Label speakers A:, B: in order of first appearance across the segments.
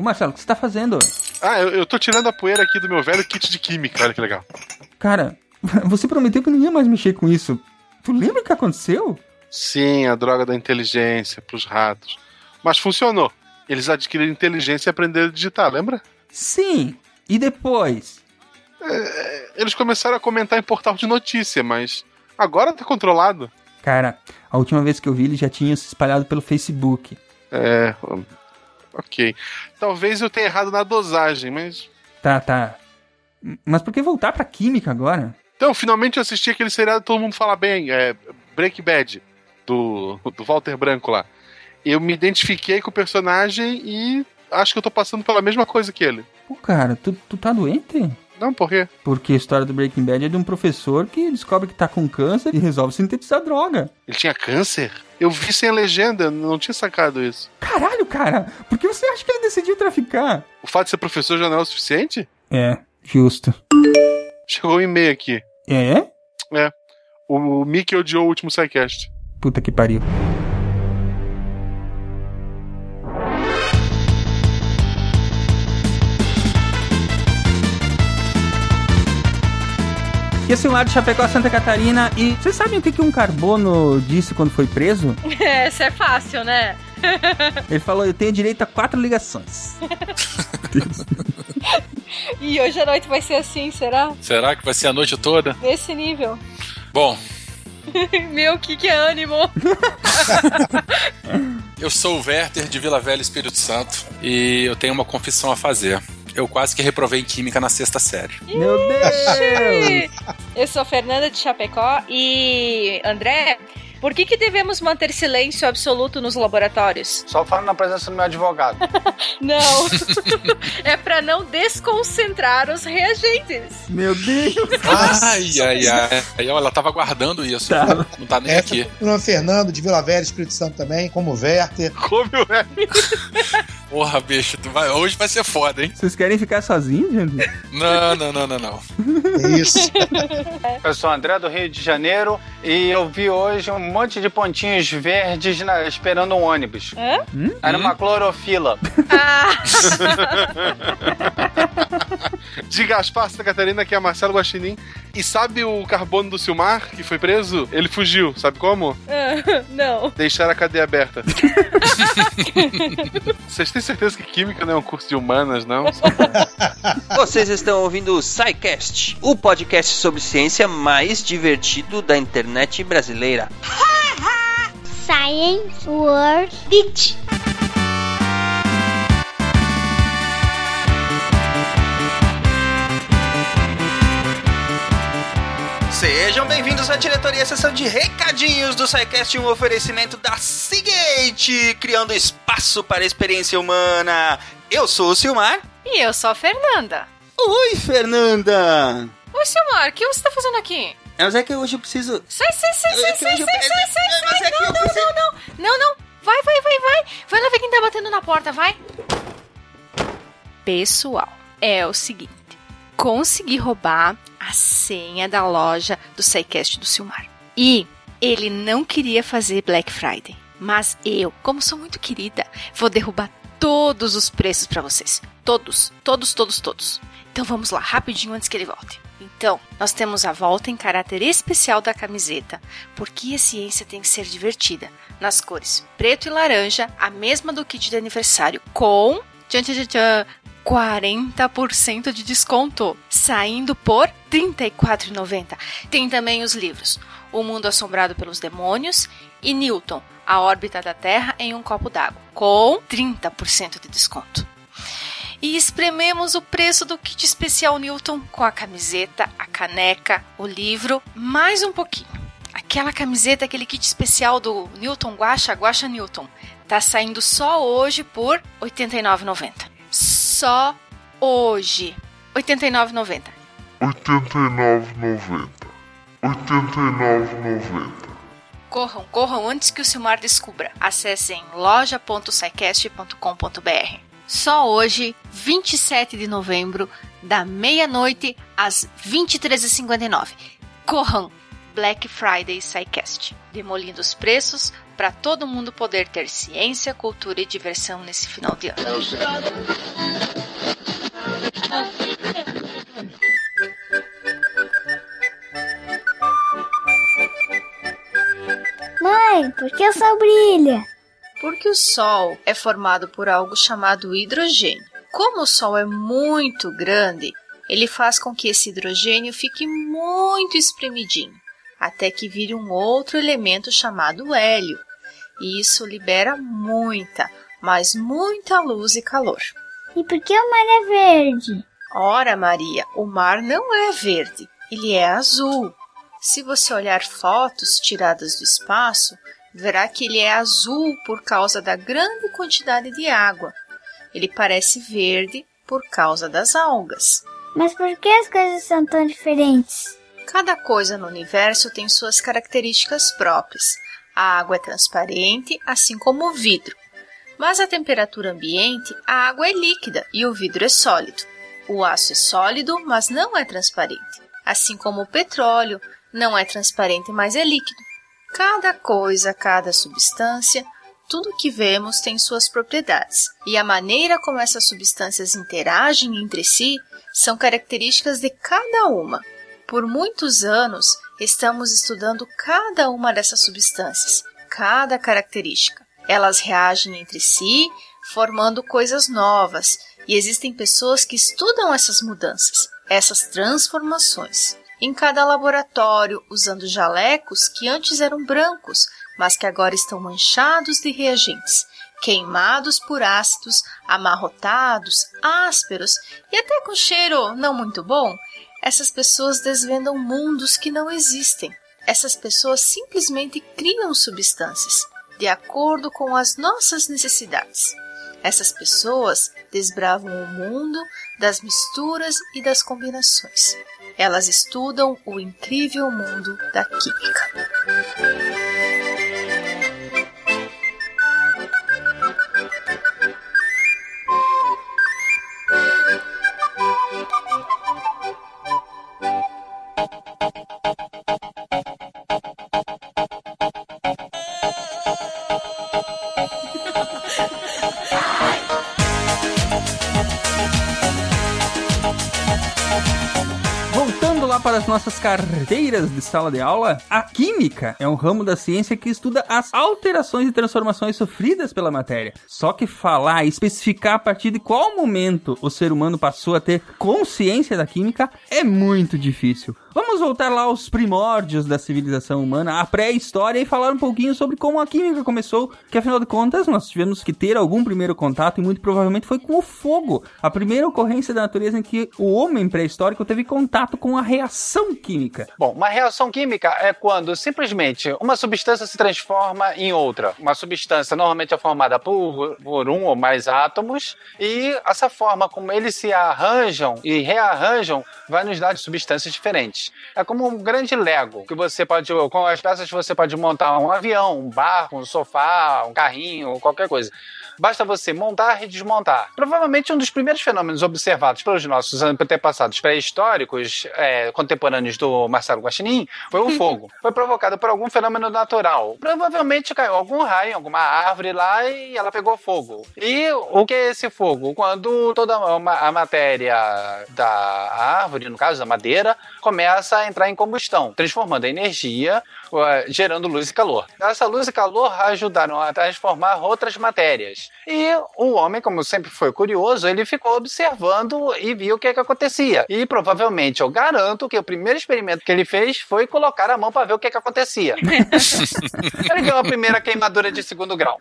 A: Ô Marcelo, o que você tá fazendo?
B: Ah, eu, eu tô tirando a poeira aqui do meu velho kit de química, olha que legal.
A: Cara, você prometeu que não ia mais mexer com isso. Tu lembra o que aconteceu?
B: Sim, a droga da inteligência pros ratos. Mas funcionou. Eles adquiriram inteligência e aprenderam a digitar, lembra?
A: Sim. E depois?
B: É, eles começaram a comentar em portal de notícia, mas agora tá controlado.
A: Cara, a última vez que eu vi ele já tinha se espalhado pelo Facebook.
B: É. Ok. Talvez eu tenha errado na dosagem, mas.
A: Tá, tá. Mas por que voltar pra química agora?
B: Então, finalmente eu assisti aquele seriado Todo Mundo Fala Bem, é Break Bad, do, do Walter Branco lá. Eu me identifiquei com o personagem e acho que eu tô passando pela mesma coisa que ele.
A: Pô, cara, tu, tu tá doente?
B: Não, por quê?
A: Porque a história do Breaking Bad é de um professor que descobre que tá com câncer e resolve sintetizar droga.
B: Ele tinha câncer? Eu vi sem a legenda, não tinha sacado isso.
A: Caralho, cara, por que você acha que ele decidiu traficar?
B: O fato de ser professor já não é o suficiente?
A: É, justo.
B: Chegou um e-mail aqui.
A: É?
B: É. O, o Mickey odiou o último SciCast.
A: Puta que pariu. Aqui é Silmar de Chapecó, Santa Catarina. E vocês sabem o que, que um carbono disse quando foi preso?
C: Essa é fácil, né?
A: Ele falou: Eu tenho direito a quatro ligações.
C: e hoje à noite vai ser assim, será?
D: Será que vai ser a noite toda?
C: Nesse nível.
D: Bom.
C: Meu, que que é ânimo?
D: eu sou o Werther de Vila Velha, Espírito Santo, e eu tenho uma confissão a fazer. Eu quase que reprovei em Química na sexta série.
A: Meu Deus!
C: Eu sou Fernanda de Chapecó e André, por que, que devemos manter silêncio absoluto nos laboratórios?
E: Só falo na presença do meu advogado.
C: não. é para não desconcentrar os reagentes.
A: Meu Deus.
D: ai, ai, ai. Aí ela tava guardando isso. Tá. Não tá nem Essa, aqui.
F: O Fernando de Vila Velha, Espírito Santo também, como Werther.
B: Como o Werther.
D: Porra, bicho, vai, hoje vai ser foda, hein?
A: Vocês querem ficar sozinhos, gente?
D: Não, não, não, não, não.
F: Isso.
E: Eu sou André do Rio de Janeiro e eu vi hoje um monte de pontinhos verdes na, esperando um ônibus.
C: Hã?
E: Hum? Era uma clorofila.
C: Ah.
B: de Gaspar, Santa Catarina, que é Marcelo Guaxinim. E sabe o carbono do Silmar, que foi preso? Ele fugiu, sabe como?
C: Uh, não.
B: Deixar a cadeia aberta. Vocês têm certeza que Química não é um curso de humanas, não?
G: Vocês estão ouvindo o SciCast, o podcast sobre ciência mais divertido da internet brasileira.
H: Science World Beach.
G: Sejam bem-vindos à diretoria, sessão de recadinhos do SciCast, um oferecimento da Seagate, criando espaço para a experiência humana. Eu sou o Silmar.
C: E eu sou a Fernanda.
G: Oi, Fernanda.
C: Oi, Silmar, o que você tá fazendo aqui?
G: Mas é que hoje eu preciso.
C: Sai, sai, sai, sai, sai, sai, sai, sai, Não, não, não, não, não. Vai, vai, vai, vai. Vai lá ver quem tá batendo na porta, vai. Pessoal, é o seguinte. Consegui roubar a senha da loja do SciCast do Silmar. E ele não queria fazer Black Friday. Mas eu, como sou muito querida, vou derrubar todos os preços para vocês. Todos, todos, todos, todos. Então vamos lá, rapidinho antes que ele volte. Então, nós temos a volta em caráter especial da camiseta, porque a ciência tem que ser divertida, nas cores preto e laranja, a mesma do kit de aniversário, com tchan, tchan, tchan, 40% de desconto, saindo por R$ 34,90. Tem também os livros O Mundo Assombrado pelos Demônios e Newton, A Órbita da Terra em um Copo d'Água, com 30% de desconto. E esprememos o preço do kit especial Newton com a camiseta, a caneca, o livro, mais um pouquinho. Aquela camiseta, aquele kit especial do Newton Guacha, Guacha Newton, tá saindo só hoje por R$ 89,90 só hoje. R$ 89,90.
I: R$ 89,90. R$ 89,90.
C: Corram, corram antes que o Silmar descubra. Acessem loja.sicast.com.br. Só hoje, 27 de novembro, da meia-noite às 23h59. Corram! Black Friday SciCast, demolindo os preços para todo mundo poder ter ciência, cultura e diversão nesse final de ano.
H: Mãe, por que o sol brilha?
C: Porque o Sol é formado por algo chamado hidrogênio. Como o Sol é muito grande, ele faz com que esse hidrogênio fique muito espremidinho, até que vire um outro elemento chamado hélio. E isso libera muita, mas muita luz e calor.
H: E por que o mar é verde?
C: Ora, Maria, o mar não é verde, ele é azul. Se você olhar fotos tiradas do espaço, verá que ele é azul por causa da grande quantidade de água. Ele parece verde por causa das algas.
H: Mas por que as coisas são tão diferentes?
C: Cada coisa no universo tem suas características próprias. A água é transparente, assim como o vidro. Mas à temperatura ambiente, a água é líquida e o vidro é sólido. O aço é sólido, mas não é transparente. Assim como o petróleo, não é transparente, mas é líquido. Cada coisa, cada substância, tudo que vemos tem suas propriedades, e a maneira como essas substâncias interagem entre si são características de cada uma. Por muitos anos, estamos estudando cada uma dessas substâncias, cada característica. Elas reagem entre si, formando coisas novas, e existem pessoas que estudam essas mudanças, essas transformações em cada laboratório usando jalecos que antes eram brancos, mas que agora estão manchados de reagentes, queimados por ácidos, amarrotados, ásperos e até com cheiro não muito bom. Essas pessoas desvendam mundos que não existem. Essas pessoas simplesmente criam substâncias de acordo com as nossas necessidades. Essas pessoas desbravam o mundo das misturas e das combinações. Elas estudam o incrível mundo da química.
A: Nossas carteiras de sala de aula, a química é um ramo da ciência que estuda as alterações e transformações sofridas pela matéria. Só que falar e especificar a partir de qual momento o ser humano passou a ter consciência da química é muito difícil. Vamos voltar lá aos primórdios da civilização humana, à pré-história, e falar um pouquinho sobre como a química começou, que afinal de contas nós tivemos que ter algum primeiro contato e muito provavelmente foi com o fogo, a primeira ocorrência da natureza em que o homem pré-histórico teve contato com a reação química.
E: Bom, uma reação química é quando simplesmente uma substância se transforma em outra. Uma substância normalmente é formada por, por um ou mais átomos, e essa forma como eles se arranjam e rearranjam vai nos dar substâncias diferentes. É como um grande Lego, que você pode, com as peças você pode montar um avião, um barco, um sofá, um carrinho, qualquer coisa. Basta você montar e desmontar. Provavelmente um dos primeiros fenômenos observados pelos nossos antepassados pré-históricos, é, contemporâneos do Marcelo Guaxinim, foi o fogo. Foi provocado por algum fenômeno natural. Provavelmente caiu algum raio em alguma árvore lá e ela pegou fogo. E o que é esse fogo? Quando toda a matéria da árvore, no caso da madeira, começa a entrar em combustão, transformando a energia, gerando luz e calor. Essa luz e calor ajudaram a transformar outras matérias. E o homem, como sempre foi curioso, ele ficou observando e viu o que, é que acontecia. E provavelmente, eu garanto que o primeiro experimento que ele fez foi colocar a mão para ver o que, é que acontecia. ele viu a primeira queimadura de segundo grau.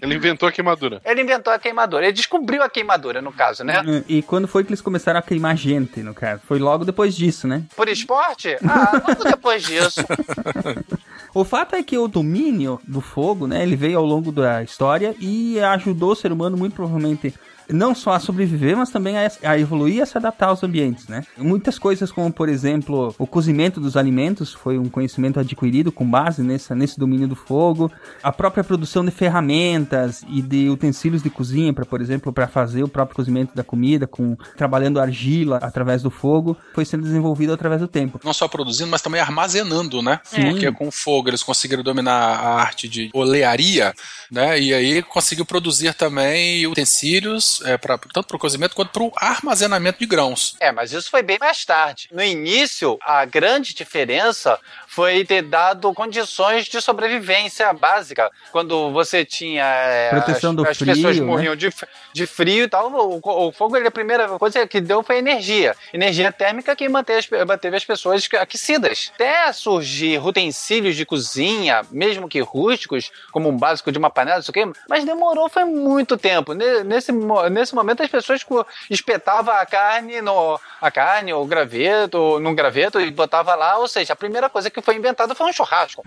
B: Ele inventou a queimadura.
E: Ele inventou a queimadura. Ele descobriu a queimadura, no caso, né?
A: E quando foi que eles começaram a queimar gente, no caso? Foi logo depois disso, né?
E: Por esporte? Ah, logo depois disso.
A: O fato é que o domínio do fogo, né, ele veio ao longo da história e ajudou o ser humano muito provavelmente não só a sobreviver, mas também a, a evoluir e a se adaptar aos ambientes, né? Muitas coisas como, por exemplo, o cozimento dos alimentos foi um conhecimento adquirido com base nessa, nesse domínio do fogo, a própria produção de ferramentas e de utensílios de cozinha, para por exemplo, para fazer o próprio cozimento da comida, com trabalhando argila através do fogo, foi sendo desenvolvido através do tempo.
D: Não só produzindo, mas também armazenando, né?
A: Sim.
D: Porque com o fogo eles conseguiram dominar a arte de olearia, né? E aí conseguiu produzir também utensílios, é, pra, tanto para o cozimento quanto para o armazenamento de grãos.
E: É, mas isso foi bem mais tarde. No início, a grande diferença foi ter dado condições de sobrevivência básica. Quando você tinha. é,
A: Proteção
E: as,
A: do
E: as
A: frio,
E: pessoas
A: né?
E: morriam de, f- de frio e tal. O, o fogo, ele, a primeira coisa que deu foi energia. Energia térmica que manteve as, manteve as pessoas aquecidas. Até surgir utensílios de cozinha, mesmo que rústicos, como um básico de uma panela, não sei o quê, mas demorou, foi muito tempo. Ne- Nesse, nesse momento, as pessoas espetavam a carne no a carne, o graveto, num graveto e botava lá. Ou seja, a primeira coisa que foi inventada foi um churrasco.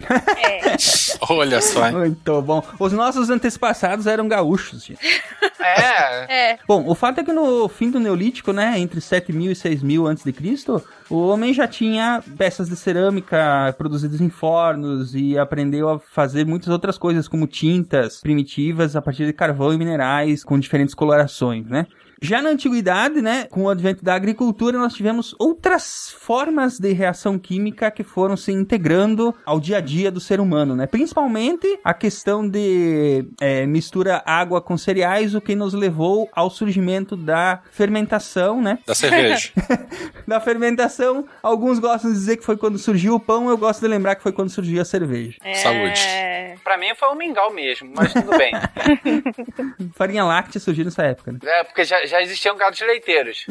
D: Olha só. hein?
A: Muito bom. Os nossos antepassados eram gaúchos, gente.
E: É.
C: É.
A: Bom, o fato é que no fim do Neolítico, né, entre 7000 e 6000 antes de Cristo, o homem já tinha peças de cerâmica produzidas em fornos e aprendeu a fazer muitas outras coisas, como tintas primitivas a partir de carvão e minerais com diferentes colorações, né? Já na antiguidade, né, com o advento da agricultura, nós tivemos outras formas de reação química que foram se integrando ao dia a dia do ser humano, né? Principalmente a questão de é, mistura água com cereais, o que nos levou ao surgimento da fermentação, né?
D: Da cerveja.
A: Da fermentação, alguns gostam de dizer que foi quando surgiu o pão, eu gosto de lembrar que foi quando surgiu a cerveja.
D: Saúde.
C: É.
E: Pra mim foi um mingau mesmo, mas tudo bem.
A: Farinha láctea surgiu nessa época, né?
E: É, porque já, já existiam gados leiteiros.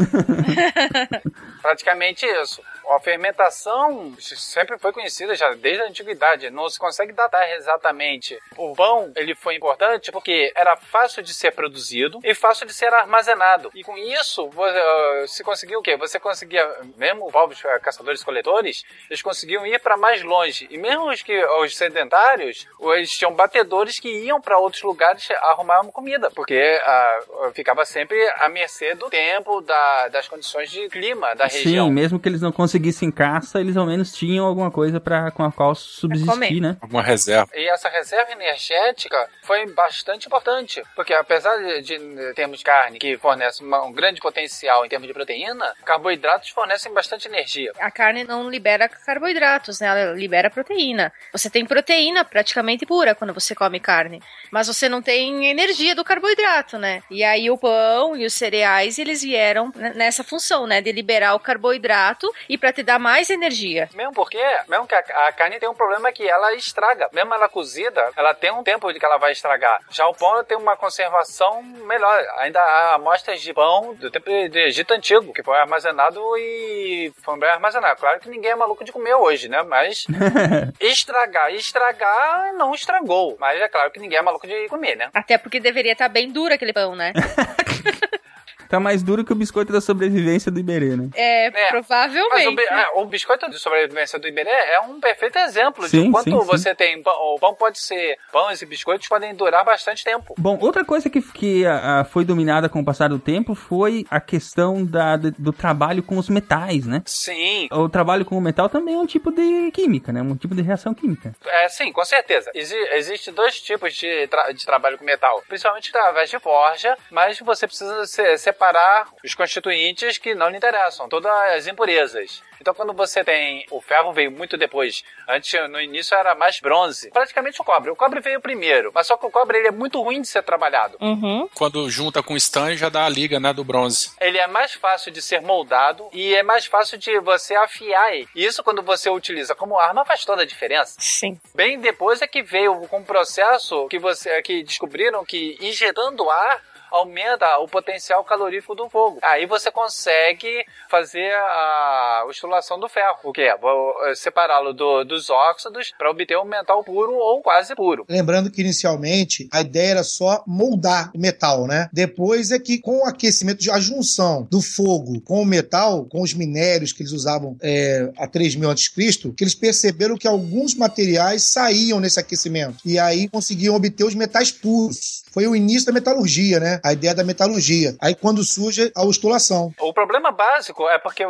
E: Praticamente isso. A fermentação sempre foi conhecida já desde a antiguidade. Não se consegue datar exatamente. O pão ele foi importante porque era fácil de ser produzido e fácil de ser armazenado. E com isso vo- eh, se conseguiu o quê? Você conseguia, mesmo os povos eh, caçadores-coletores, eles conseguiam ir para mais longe. E mesmo os que os sedentários, eles tinham batedores que iam para outros lugares arrumar uma comida, porque ah, ficava sempre à mercê do tempo, da- das condições de clima da região.
A: Sim, mesmo que eles não conseguissem caça, eles ao menos tinham alguma coisa para com a qual subsistir, né?
D: Alguma reserva.
E: E essa reserva energética foi bastante importante, porque apesar de, de termos carne que fornece uma- um grande potencial em termos de proteína, carboidratos fornecem bastante energia.
C: A carne não libera carboidratos, né? Ela libera proteína. Você tem proteína praticamente pura quando você come carne. Mas você não tem energia do carboidrato, né? E aí o pão e os cereais, eles vieram nessa função, né? De liberar o carboidrato e para te dar mais energia.
E: Mesmo porque, mesmo que a, a carne tem um problema que ela estraga. Mesmo ela cozida, ela tem um tempo de que ela vai estragar. Já o pão tem uma conservação melhor. Ainda há amostras de pão do tempo de Egito Antigo, que foi armazenado e foi bem armazenado. Claro que ninguém é maluco de comer hoje, né? Mas estragar, estragar não estragou. Mas é claro que ninguém é maluco de comer, né?
C: Até porque deveria estar bem duro aquele pão, né?
A: Tá mais duro que o biscoito da sobrevivência do Iberê, né?
C: É,
E: É, Mas o,
C: provavelmente.
E: bi- ah, o biscoito de sobrevivência do Iberê é um perfeito exemplo
A: Sim,
E: de quanto
A: sim, sim.
E: você tem. pão- O pão pode ser. Pães e biscoitos podem durar bastante tempo.
A: Bom, outra coisa que, que ah, foi dominada com o passar do tempo foi a questão da, de- do trabalho com os metais, né?
E: Sim.
A: O trabalho com o metal também é um tipo de química, né? Um tipo de reação química.
E: É, sim, com certeza. Exi Existem dois tipos de, tra- de trabalho com metal. Principalmente através de forja, mas você precisa se- separar os constituintes que não lhe interessam, todas as impurezas. Então, quando você tem. O ferro veio muito depois. Antes, no início, era mais bronze. Praticamente o cobre. O cobre veio primeiro. Mas só que o cobre ele é muito ruim de ser trabalhado.
C: Uhum.
D: Quando junta com o já dá a liga, né, do bronze.
E: Ele é mais fácil de ser moldado e é mais fácil de você afiar ele. E isso, quando você utiliza como arma, faz toda a diferença.
C: Sim.
E: Bem depois é que veio com um processo que você que descobriram que injetando ar aumenta o potencial calorífico do fogo. Aí você consegue fazer a ostulação do ferro, o que é eh, separá-lo do- dos óxidos para obter um metal puro ou quase puro.
F: Lembrando que inicialmente a ideia era só moldar o metal, né? Depois é que com o aquecimento, a junção do fogo com o metal, com os minérios que eles usavam é, há 3 mil a.C., que eles perceberam que alguns materiais saíam nesse aquecimento. E aí conseguiam obter os metais puros. Foi o início da metalurgia, né? A ideia da metalurgia. Aí quando surge a ostulação.
E: O problema básico é porque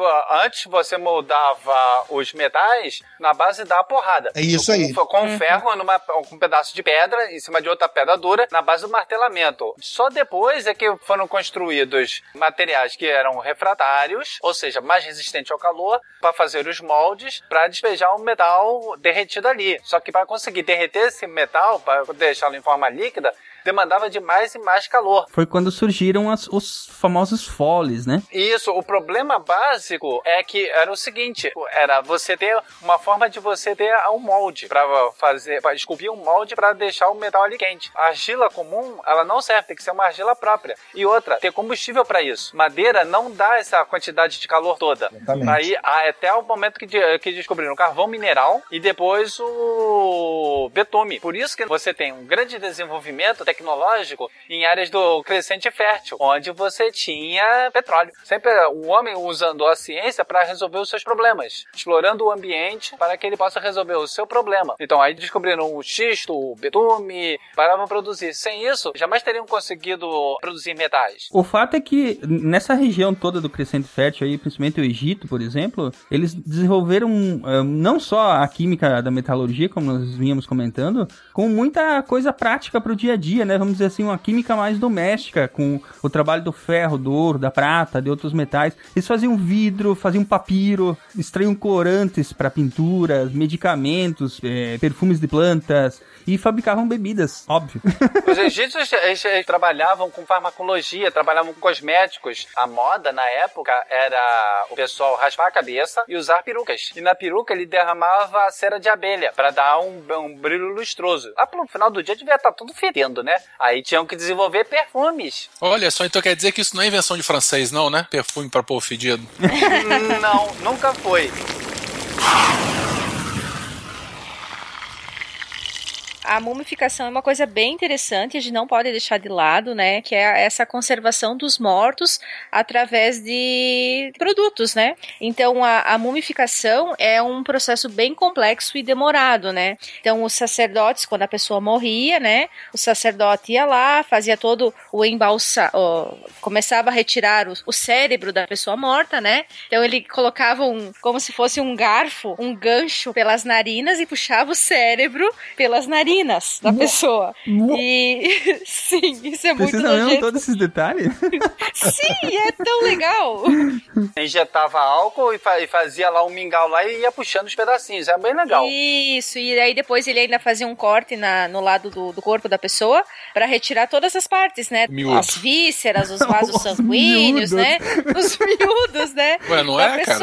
E: antes você moldava os metais na base da porrada.
F: É isso aí.
E: Com, com ferro, numa, com um pedaço de pedra, em cima de outra pedra dura, na base do martelamento. Só depois é que foram construídos materiais que eram refratários, ou seja, mais resistentes ao calor, para fazer os moldes, para despejar o metal derretido ali. Só que para conseguir derreter esse metal, para deixá-lo em forma líquida, demandava de mais e mais calor.
A: Foi quando surgiram as- os famosos foles, né?
E: Isso, o problema básico é que era o seguinte, era você ter uma forma de você ter um molde para fazer, para esculpir um molde para deixar o metal ali quente. A argila comum, ela não serve, tem que ser uma argila própria. E outra, ter combustível para isso. Madeira não dá essa quantidade de calor toda.
F: Exatamente.
E: Aí até o momento que, de- que descobriram o carvão mineral e depois o betume. Por isso que você tem um grande desenvolvimento tecnológico em áreas do crescente fértil, onde você tinha petróleo. Sempre o homem usando a ciência para resolver os seus problemas, explorando o ambiente para que ele possa resolver o seu problema. Então aí descobriram o xisto, o betume, para produzir. Sem isso, jamais teriam conseguido produzir metais.
A: O fato é que nessa região toda do Crescente Fértil aí, principalmente o Egito, por exemplo, eles desenvolveram eh, não só a química da metalurgia, como nós vínhamos comentando, com muita coisa prática para o dia a dia, né? Vamos dizer assim, uma química mais doméstica, com o trabalho do ferro, do ouro, da prata, de outros metais. Eles faziam vidro, faziam papiro, extraíam corantes para pinturas, medicamentos, eh, perfumes de plantas e fabricavam bebidas, óbvio.
E: Os egípcios eles, eles trabalhavam com farmacologia, trabalhavam com cosméticos. A moda na época era o pessoal raspar a cabeça e usar perucas. E na peruca ele derramava cera de abelha para dar um, um brilho lustroso. Lá pro final do dia devia estar tudo fedendo, né? Aí tinham que desenvolver perfumes.
D: Olha só, então quer dizer que isso não é invenção de francês, não, né? Perfume pra pôr fedido.
E: Não, nunca foi.
J: A mumificação é uma coisa bem interessante, a gente não pode deixar de lado, né? Que é essa conservação dos mortos através de produtos, né? Então, a, a mumificação é um processo bem complexo e demorado, né? Então, os sacerdotes, quando a pessoa morria, né? O sacerdote ia lá, fazia todo o embalsa... ó, começava a retirar o, o cérebro da pessoa morta, né? Então, ele colocava um... como se fosse um garfo, um gancho pelas narinas e puxava o cérebro pelas narinas da pessoa. E sim, isso é muito
A: Precisa mesmo
J: nojento.
A: todos esses detalhes?
J: Sim, é tão legal.
E: Injetava álcool e, fa- fazia lá um mingau lá e ia puxando os pedacinhos. É bem legal.
J: Isso, e aí depois ele ainda fazia um corte na, no lado do, do corpo da pessoa pra retirar todas as partes, né?
D: Miúdo.
J: As vísceras, os vasos
A: Os
J: sanguíneos,
A: miúdos.
J: né? Os miúdos, né?
D: Ué, não
J: da
D: é, cara?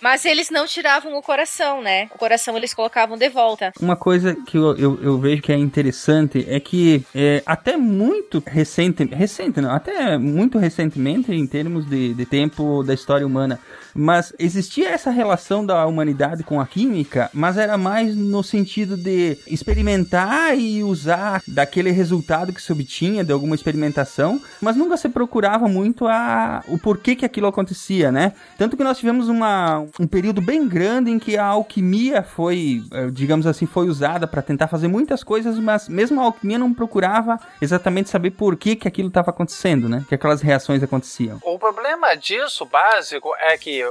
J: Mas eles não tiravam o coração, né? O coração eles colocavam de volta.
A: Uma coisa que eu, eu, eu vejo que é interessante é que é, até muito recente, recente não, até muito recentemente em termos de, de tempo da história humana, mas existia essa relação da humanidade com a química, mas era mais no sentido de experimentar e usar daquele resultado que se obtinha de alguma experimentação, mas nunca se procurava muito a, o porquê que aquilo acontecia, né? Tanto que nós tivemos uma, um período bem grande em que a alquimia foi, eh, digamos assim, foi usada para tentar fazer muitas coisas, mas mesmo a alquimia não procurava exatamente saber por que que aquilo estava acontecendo, né? Que aquelas reações aconteciam.
E: O problema disso, básico, é que,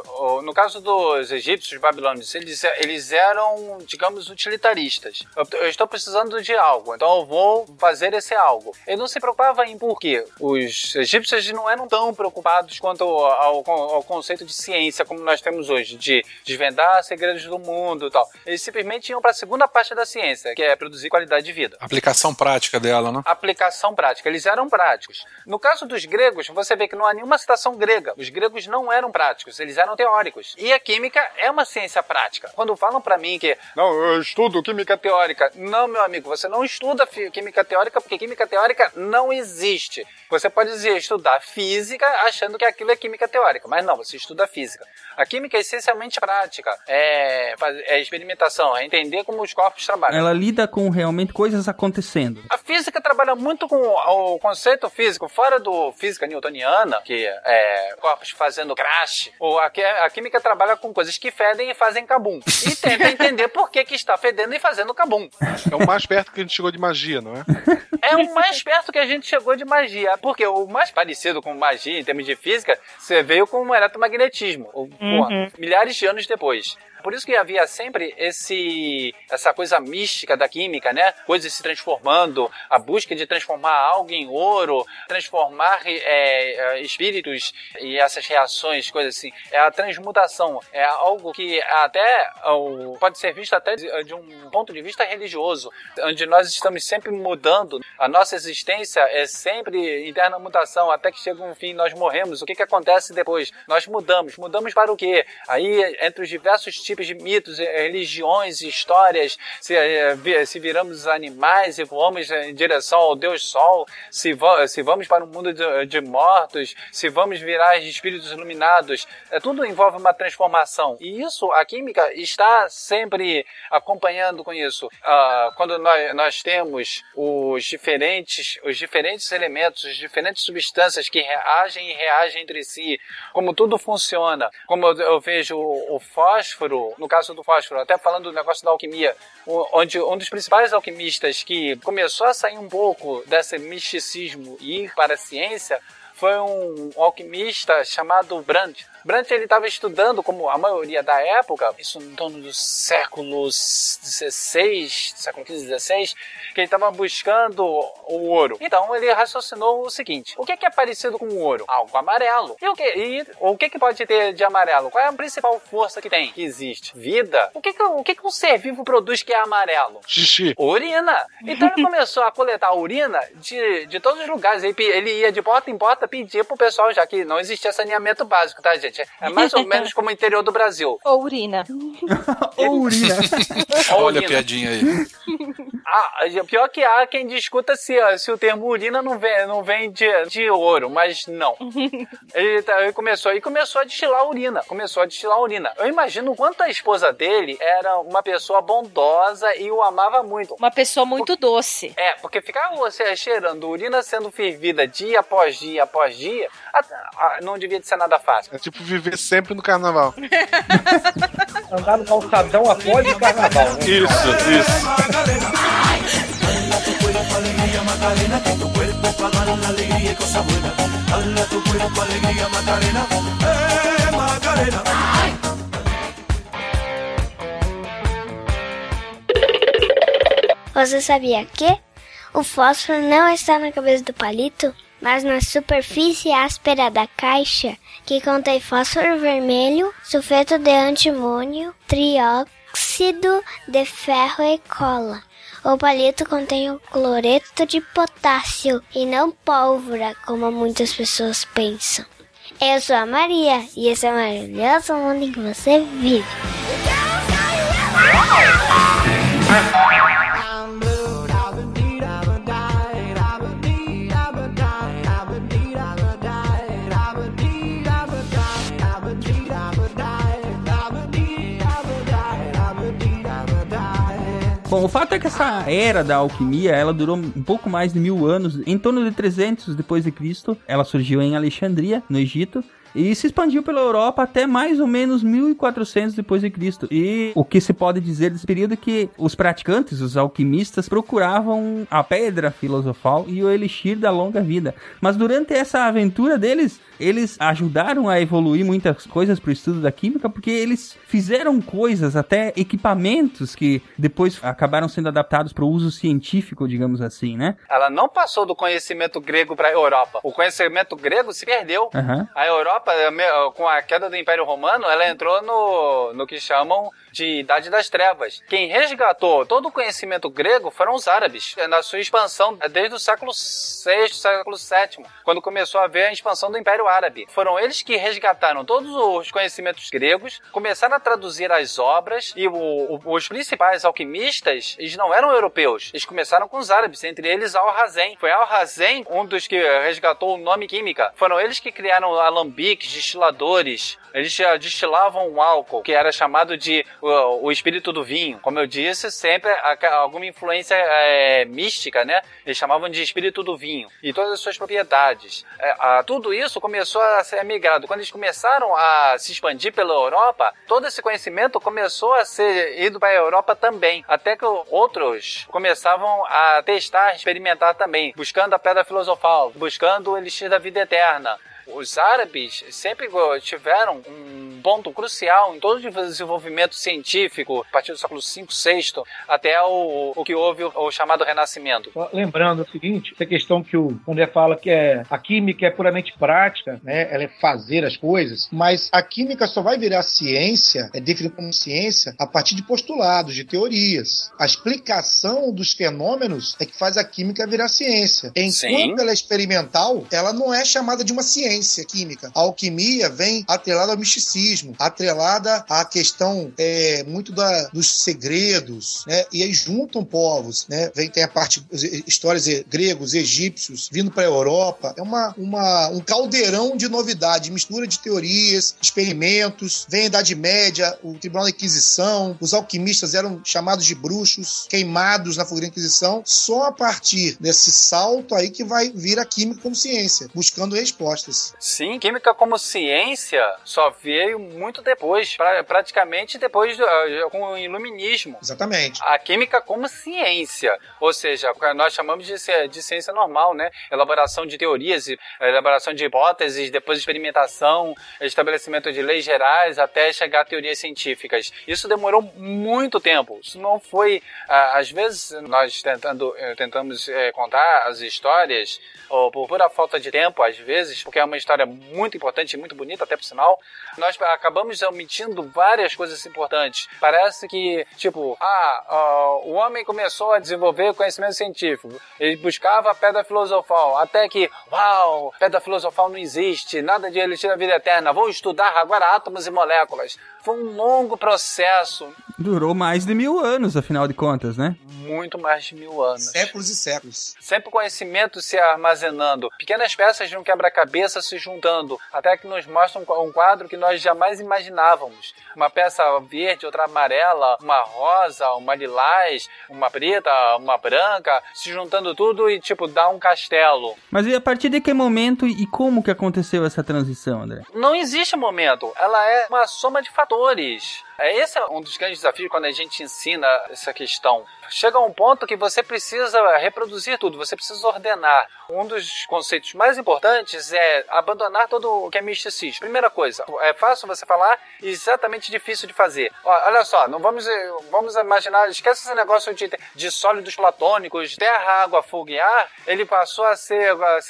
E: no caso dos egípcios babilônios, eles, eles eram, digamos, utilitaristas. Eu, eu estou precisando de algo, então eu vou fazer esse algo. Ele não se preocupava em por quê. Os egípcios não eram tão preocupados quanto ao, ao conceito de ciência como nós temos hoje, de desvendar segredos do mundo e tal. Eles simplesmente iam para a segunda parte da ciência, que é produzir qualidade de vida
D: Aplicação prática dela, né?
E: aplicação prática. Eles eram práticos. No caso dos gregos, você vê que não há nenhuma citação grega. Os gregos não eram práticos, eles eram teóricos. E a química é uma ciência prática. Quando falam pra mim que não, eu estudo química teórica, não, meu amigo, você não estuda química teórica porque química teórica não existe. Você pode dizer estudar física achando que aquilo é química teórica, mas não, você estuda física. A química essencialmente prática. É, é experimentação, é entender como os corpos trabalham.
A: Ela lida com realmente coisas acontecendo.
E: A física trabalha muito com o conceito físico, fora do física newtoniana, que é corpos fazendo crash, ou a, qui- a química trabalha com coisas que fedem e fazem cabum. E tenta entender por que, que está fedendo e fazendo cabum.
B: É o mais perto que a gente chegou de magia, não é?
E: É o mais perto que a gente chegou de magia. Porque o mais parecido com magia em termos de física, você veio com o eletromagnetismo. ou,
J: Uhum.
E: milhares de anos depois. Por isso que havia sempre esse essa coisa mística da química, né? Coisas se transformando, a busca de transformar algo em ouro, transformar é, é, espíritos e essas reações, coisas assim. É a transmutação. É algo que até ó, pode ser visto até de, de um ponto de vista religioso, onde nós estamos sempre mudando. A nossa existência é sempre interna mutação, até que chega um fim nós morremos. O que, que acontece depois? Nós mudamos. Mudamos para o quê? Aí, entre os diversos tipos de mitos, eh, religiões histórias, se, eh, se viramos animais e voamos em direção ao Deus Sol, se, se vamos para um mundo de, de mortos, se vamos virar espíritos iluminados, é, tudo envolve uma transformação. E isso, a química está sempre acompanhando com isso. Ah, quando nós, nós temos os diferentes, os diferentes elementos, as diferentes substâncias que reagem e reagem entre si, como tudo funciona, como eu, eu vejo o, o fósforo, no caso do fósforo, até falando do negócio da alquimia, onde um dos principais alquimistas que começou a sair um pouco desse misticismo e ir para a ciência foi um alquimista chamado Brandt. Brandt ele estava estudando, como a maioria da época, isso em torno do século XVI, século XV, XVI, que ele estava buscando o ouro. Então ele raciocinou o seguinte: o que, que é parecido com o ouro? Algo amarelo. E o que, e o que, que pode ter de amarelo? Qual é a principal força que tem? Que existe? Vida. O que, que, o que, que um ser vivo produz que é amarelo?
B: Xixi.
E: Urina. Então ele começou a coletar urina de, de todos os lugares. Ele, ele ia de porta em porta pedir pro pessoal, já que não existia saneamento básico, tá, gente? É mais ou menos como o interior do Brasil.
J: Ou urina.
A: Ou urina.
D: Olha a piadinha aí.
E: Ah, pior que há quem discuta se, se o termo urina não vem, não vem de, de ouro, mas não. ele, tá- ele começou e começou a destilar urina. Começou a destilar urina. Eu imagino o quanto a esposa dele era uma pessoa bondosa e o amava muito.
J: Uma pessoa muito doce.
E: É, porque ficar você cheirando urina sendo fervida dia após dia após dia, a- a- não devia de ser nada fácil.
B: É tipo viver sempre no carnaval.
K: Andar no calçadão após o carnaval, né?
B: Isso, isso.
H: Você sabia que o fósforo não está na cabeça do palito, mas na superfície áspera da caixa, que contém fósforo vermelho, sulfeto de antimônio, trióxido de ferro e cola. O palito contém o cloreto de potássio e não pólvora, como muitas pessoas pensam. Eu sou a Maria e esse é o maravilhoso mundo em que você vive.
A: Bom, o fato é que essa era da alquimia, ela durou um pouco mais de mil anos. Em torno de 300 depois de Cristo, ela surgiu em Alexandria, no Egito. E se expandiu pela Europa até mais ou menos 1400 depois de Cristo. E o que se pode dizer desse período é que os praticantes, os alquimistas, procuravam a pedra filosofal e o elixir da longa vida. Mas durante essa aventura deles, eles ajudaram a evoluir muitas coisas para o estudo da química, porque eles fizeram coisas, até equipamentos que depois acabaram sendo adaptados para o uso científico, digamos assim, né?
E: Ela não passou do conhecimento grego para a Europa. O conhecimento grego se perdeu.
A: Aham.
E: A Europa, me- com a queda do Império Romano, ela entrou no, no que chamam de Idade das Trevas. Quem resgatou todo o conhecimento grego foram os árabes, na sua expansão eh, desde o século VI, século VII, quando começou a haver a expansão do Império Árabe. Foram eles que resgataram todos os conhecimentos gregos, começaram a traduzir as obras e o- o- os principais alquimistas, eles não eram europeus, eles começaram com os árabes, entre eles Al-Hazen. Foi Al-Hazen um dos que resgatou o nome química. Foram eles que criaram alambique, alambiques, destiladores. Eles já destilavam um álcool que era chamado de o, o espírito do vinho. Como eu disse, sempre a- alguma influência é, mística, né? Eles chamavam de espírito do vinho e todas as suas propriedades. É, a- tudo isso começou a ser migrado. Quando eles começaram a se expandir pela Europa, todo esse conhecimento começou a ser ido para a Europa também. Até que outros começavam a testar, experimentar também, buscando a pedra filosofal, buscando o elixir da vida eterna. Os árabes sempre tiveram um ponto crucial em todo o desenvolvimento científico, a partir do século V, VI, até o, o que houve o, o chamado Renascimento.
K: Lembrando o seguinte, essa questão que o André fala que é a química é puramente prática, né? Ela é fazer as coisas,
F: Mas a química só vai virar ciência, é definida como ciência, a partir de postulados, de teorias. A explicação dos fenômenos é que faz a química virar ciência. Enquanto
E: Sim.
F: ela é experimental, ela não é chamada de uma ciência química. A alquimia vem atrelada ao misticismo, atrelada à questão é, muito da, dos segredos, né? E aí juntam povos, né? Vem tem a parte os- histórias e- gregos, egípcios, vindo para a Europa. É uma, uma, um caldeirão de novidade, mistura de teorias, experimentos. Vem a Idade Média, o Tribunal da Inquisição, os alquimistas eram chamados de bruxos, queimados na fogueira da Inquisição. Só a partir desse salto aí que vai vir a química como ciência, buscando respostas.
E: Sim, química como ciência só veio muito depois, pra- praticamente depois do, ah, com o iluminismo.
F: Exatamente.
E: A química como ciência, ou seja, nós chamamos de, de ciência normal, né? Elaboração de teorias, elaboração de hipóteses, depois experimentação, estabelecimento de leis gerais, até chegar a teorias científicas. Isso demorou muito tempo. Isso não foi, ah, às vezes nós tentando, eh, tentamos eh, contar as histórias, ou por pura falta de tempo, às vezes, porque é uma história muito importante e muito bonita, até por sinal, nós acabamos omitindo várias coisas importantes. Parece que, tipo, ah, ah, o homem começou a desenvolver conhecimento científico. Ele buscava a pedra filosofal, até que, uau, pedra filosofal não existe, nada de elixir da vida eterna, vou estudar agora átomos e moléculas. Foi um longo processo,
A: Durou mais de mil anos, afinal de contas, né?
E: muito mais de mil anos.
F: Séculos e séculos.
E: Sempre conhecimento se armazenando, pequenas peças de um quebra-cabeça se juntando, até que nos mostra um qua- um quadro que nós jamais imaginávamos. Uma peça verde, outra amarela, uma rosa, uma lilás, uma preta, uma branca, se juntando tudo e tipo dá um castelo.
A: Mas e a partir de que momento e como que aconteceu essa transição, André?
E: Não existe momento, ela é uma soma de fatores. É esse é um dos grandes desafios quando a gente ensina essa questão. Chega a um ponto que você precisa reproduzir tudo, você precisa ordenar. Um dos conceitos mais importantes é abandonar todo o que é misticismo. Primeira coisa, é fácil você falar e exatamente difícil de fazer. Olha só, não vamos, eh, vamos imaginar, esquece esse negócio de, de sólidos platônicos, terra, água, fogo e ar. Ele passou a ser, a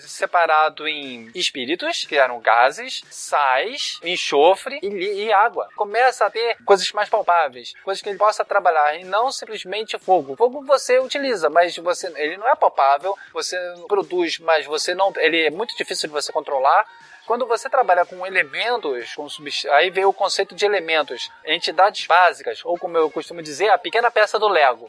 E: separado em espíritos, que eram gases, sais, enxofre e, e água. Começa ter coisas mais palpáveis, coisas que ele possa trabalhar e não simplesmente fogo. Fogo você utiliza, mas você, ele não é palpável, você produz, mas você não, ele é muito difícil de você controlar. Quando você trabalha com elementos, com subst... aí veio o conceito de elementos, entidades básicas, ou como eu costumo dizer, a pequena peça do Lego,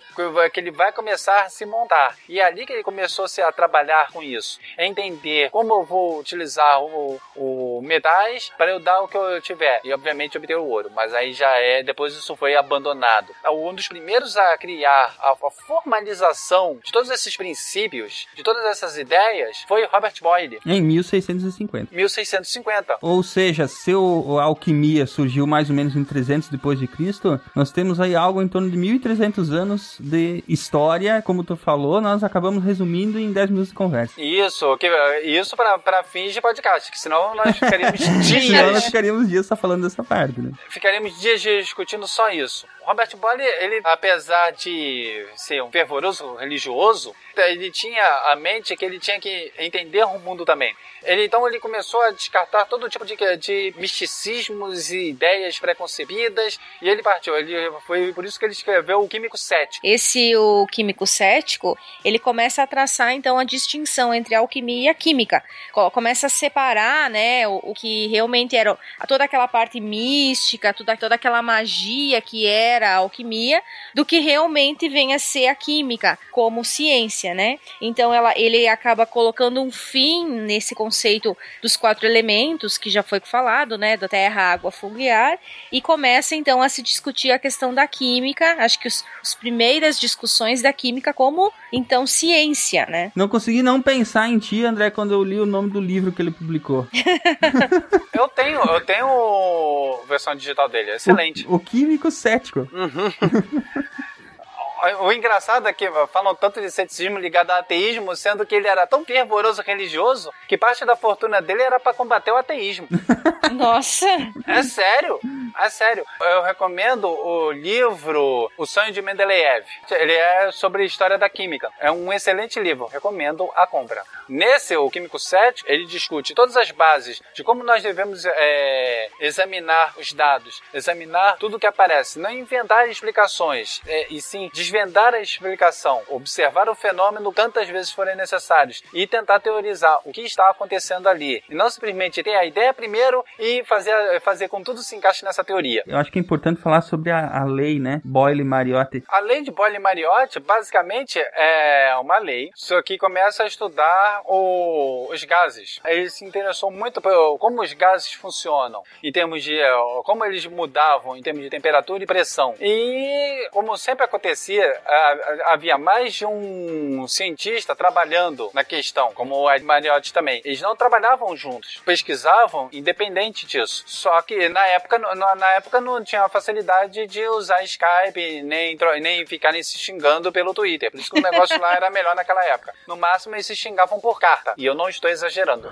E: que ele vai começar a se montar. E é ali que ele começou -se a trabalhar com isso. É entender como eu vou utilizar o, o metais para eu dar o que eu tiver. E obviamente obter o ouro. Mas aí já é, depois isso foi abandonado. Um dos primeiros a criar a, a formalização de todos esses princípios, de todas essas ideias, foi Robert Boyle.
A: Em 1650.
E: 1650.
A: Ou seja, se o- a alquimia surgiu mais ou menos em 300 depois de Cristo, nós temos aí algo em torno de 1300 anos de história, como tu falou, nós acabamos resumindo em 10 minutos de conversa.
E: Isso, que, isso para fins de podcast, que senão nós ficaríamos
A: Senão nós
E: dias,
A: ficaríamos dias só falando dessa parte, né?
E: ficaríamos dias discutindo só isso. Robert Boyle, ele, apesar de ser um fervoroso religioso, ele tinha a mente que ele tinha que entender o mundo também. Ele, então ele começou a descartar todo tipo de, de misticismos e ideias preconcebidas e ele partiu. Ele, foi por isso que ele escreveu o Químico Cético.
J: Esse o químico cético, ele começa a traçar então a distinção entre a alquimia e a química. Co- Começa a separar, né, o, o que realmente era toda aquela parte mística, toda, toda aquela magia que era a alquimia, do que realmente vem a ser a química como ciência, né? Então ela, ele acaba colocando um fim nesse conceito dos quatro elementos, que já foi falado, né, da terra, água, fogo e ar, e começa então a se discutir a questão da química, acho que os, os primeiras discussões da química como, então, ciência, né?
A: Não consegui não pensar em ti, André, quando eu li o nome do livro que ele publicou.
E: Eu tenho, eu tenho versão digital dele, é excelente.
A: O, o Químico Cético.
E: O engraçado é que falam tanto de ceticismo ligado ao ateísmo, sendo que ele era tão fervoroso religioso que parte da fortuna dele era para combater o ateísmo.
J: Nossa!
E: É sério, é sério. Eu recomendo o livro O Sonho de Mendeleev. Ele é sobre a história da química. É um excelente livro, recomendo a compra. Nesse, o Químico 7, ele discute todas as bases de como nós devemos é, examinar os dados, examinar tudo que aparece, não inventar explicações, é, e sim desvendar a explicação, observar o fenômeno tantas vezes forem necessários e tentar teorizar o que está acontecendo ali. E não simplesmente ter a ideia primeiro e fazer, fazer com tudo se encaixe nessa teoria.
A: Eu acho que é importante falar sobre a, a lei, né? Boyle-Mariotti.
E: A lei de Boyle-Mariotti, basicamente, é uma lei, só que começa a estudar o- os gases. Ele se interessou muito por como os gases funcionam, em termos de eh, como eles mudavam em termos de temperatura e pressão. E, como sempre acontecia, havia mais de um cientista trabalhando na questão, como o Ed Mariotti também. Eles não trabalhavam juntos, pesquisavam independente disso. Só que na época, no- na época não tinha a facilidade de usar Skype, nem, nem ficarem se xingando pelo Twitter. Por isso que o negócio lá era melhor naquela época. No máximo, eles se xingavam por carta. E eu não estou exagerando.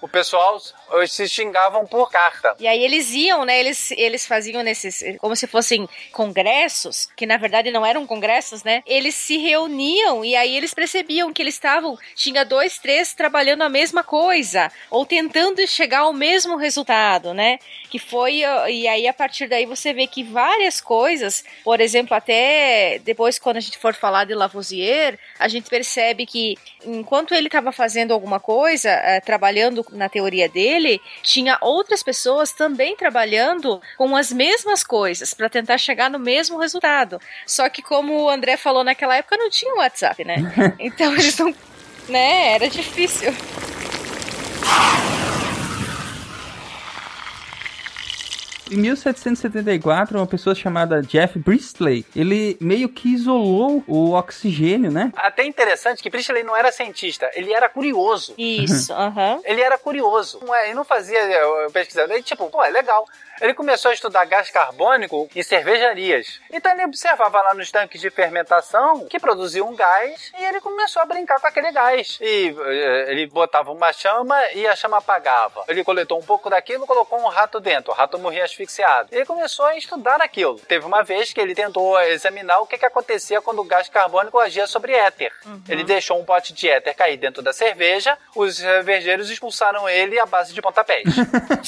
E: O pessoal eles se xingavam por carta.
J: E aí eles iam, né? Eles, eles faziam nesses. como se fossem congressos, que na verdade não eram congressos, né? Eles se reuniam e aí eles percebiam que eles estavam. Tinha dois, três trabalhando a mesma coisa, ou tentando chegar ao mesmo resultado, né? Que foi. E aí a partir daí você vê que várias coisas, por exemplo, até depois quando a gente for falar de Lavoisier, a gente percebe que enquanto ele estava fazendo alguma coisa, eh, trabalhando na teoria dele, tinha outras pessoas também trabalhando com as mesmas coisas para tentar chegar no mesmo resultado. Só que como o André falou naquela época não tinha WhatsApp, né? Então eles não, né? Era difícil.
A: Em 1774, uma pessoa chamada Jeff Priestley, ele meio que isolou o oxigênio, né?
E: Até interessante que Priestley não era cientista, ele era curioso.
J: Isso, aham.
E: Ele era curioso. Não é, ele não fazia eh, pesquisa. Ele, tipo, pô, é legal. Ele começou a estudar gás carbônico em cervejarias. Então ele observava lá nos tanques de fermentação que produziam um gás e ele começou a brincar com aquele gás. E eh, ele botava uma chama e a chama apagava. Ele coletou um pouco daquilo e colocou um rato dentro. O rato morria asfixiado. Ele começou a estudar aquilo. Teve uma vez que ele tentou examinar o que, que acontecia quando o gás carbônico agia sobre éter. Ele deixou um pote de éter cair dentro da cerveja, os cervejeiros expulsaram ele à base de pontapés.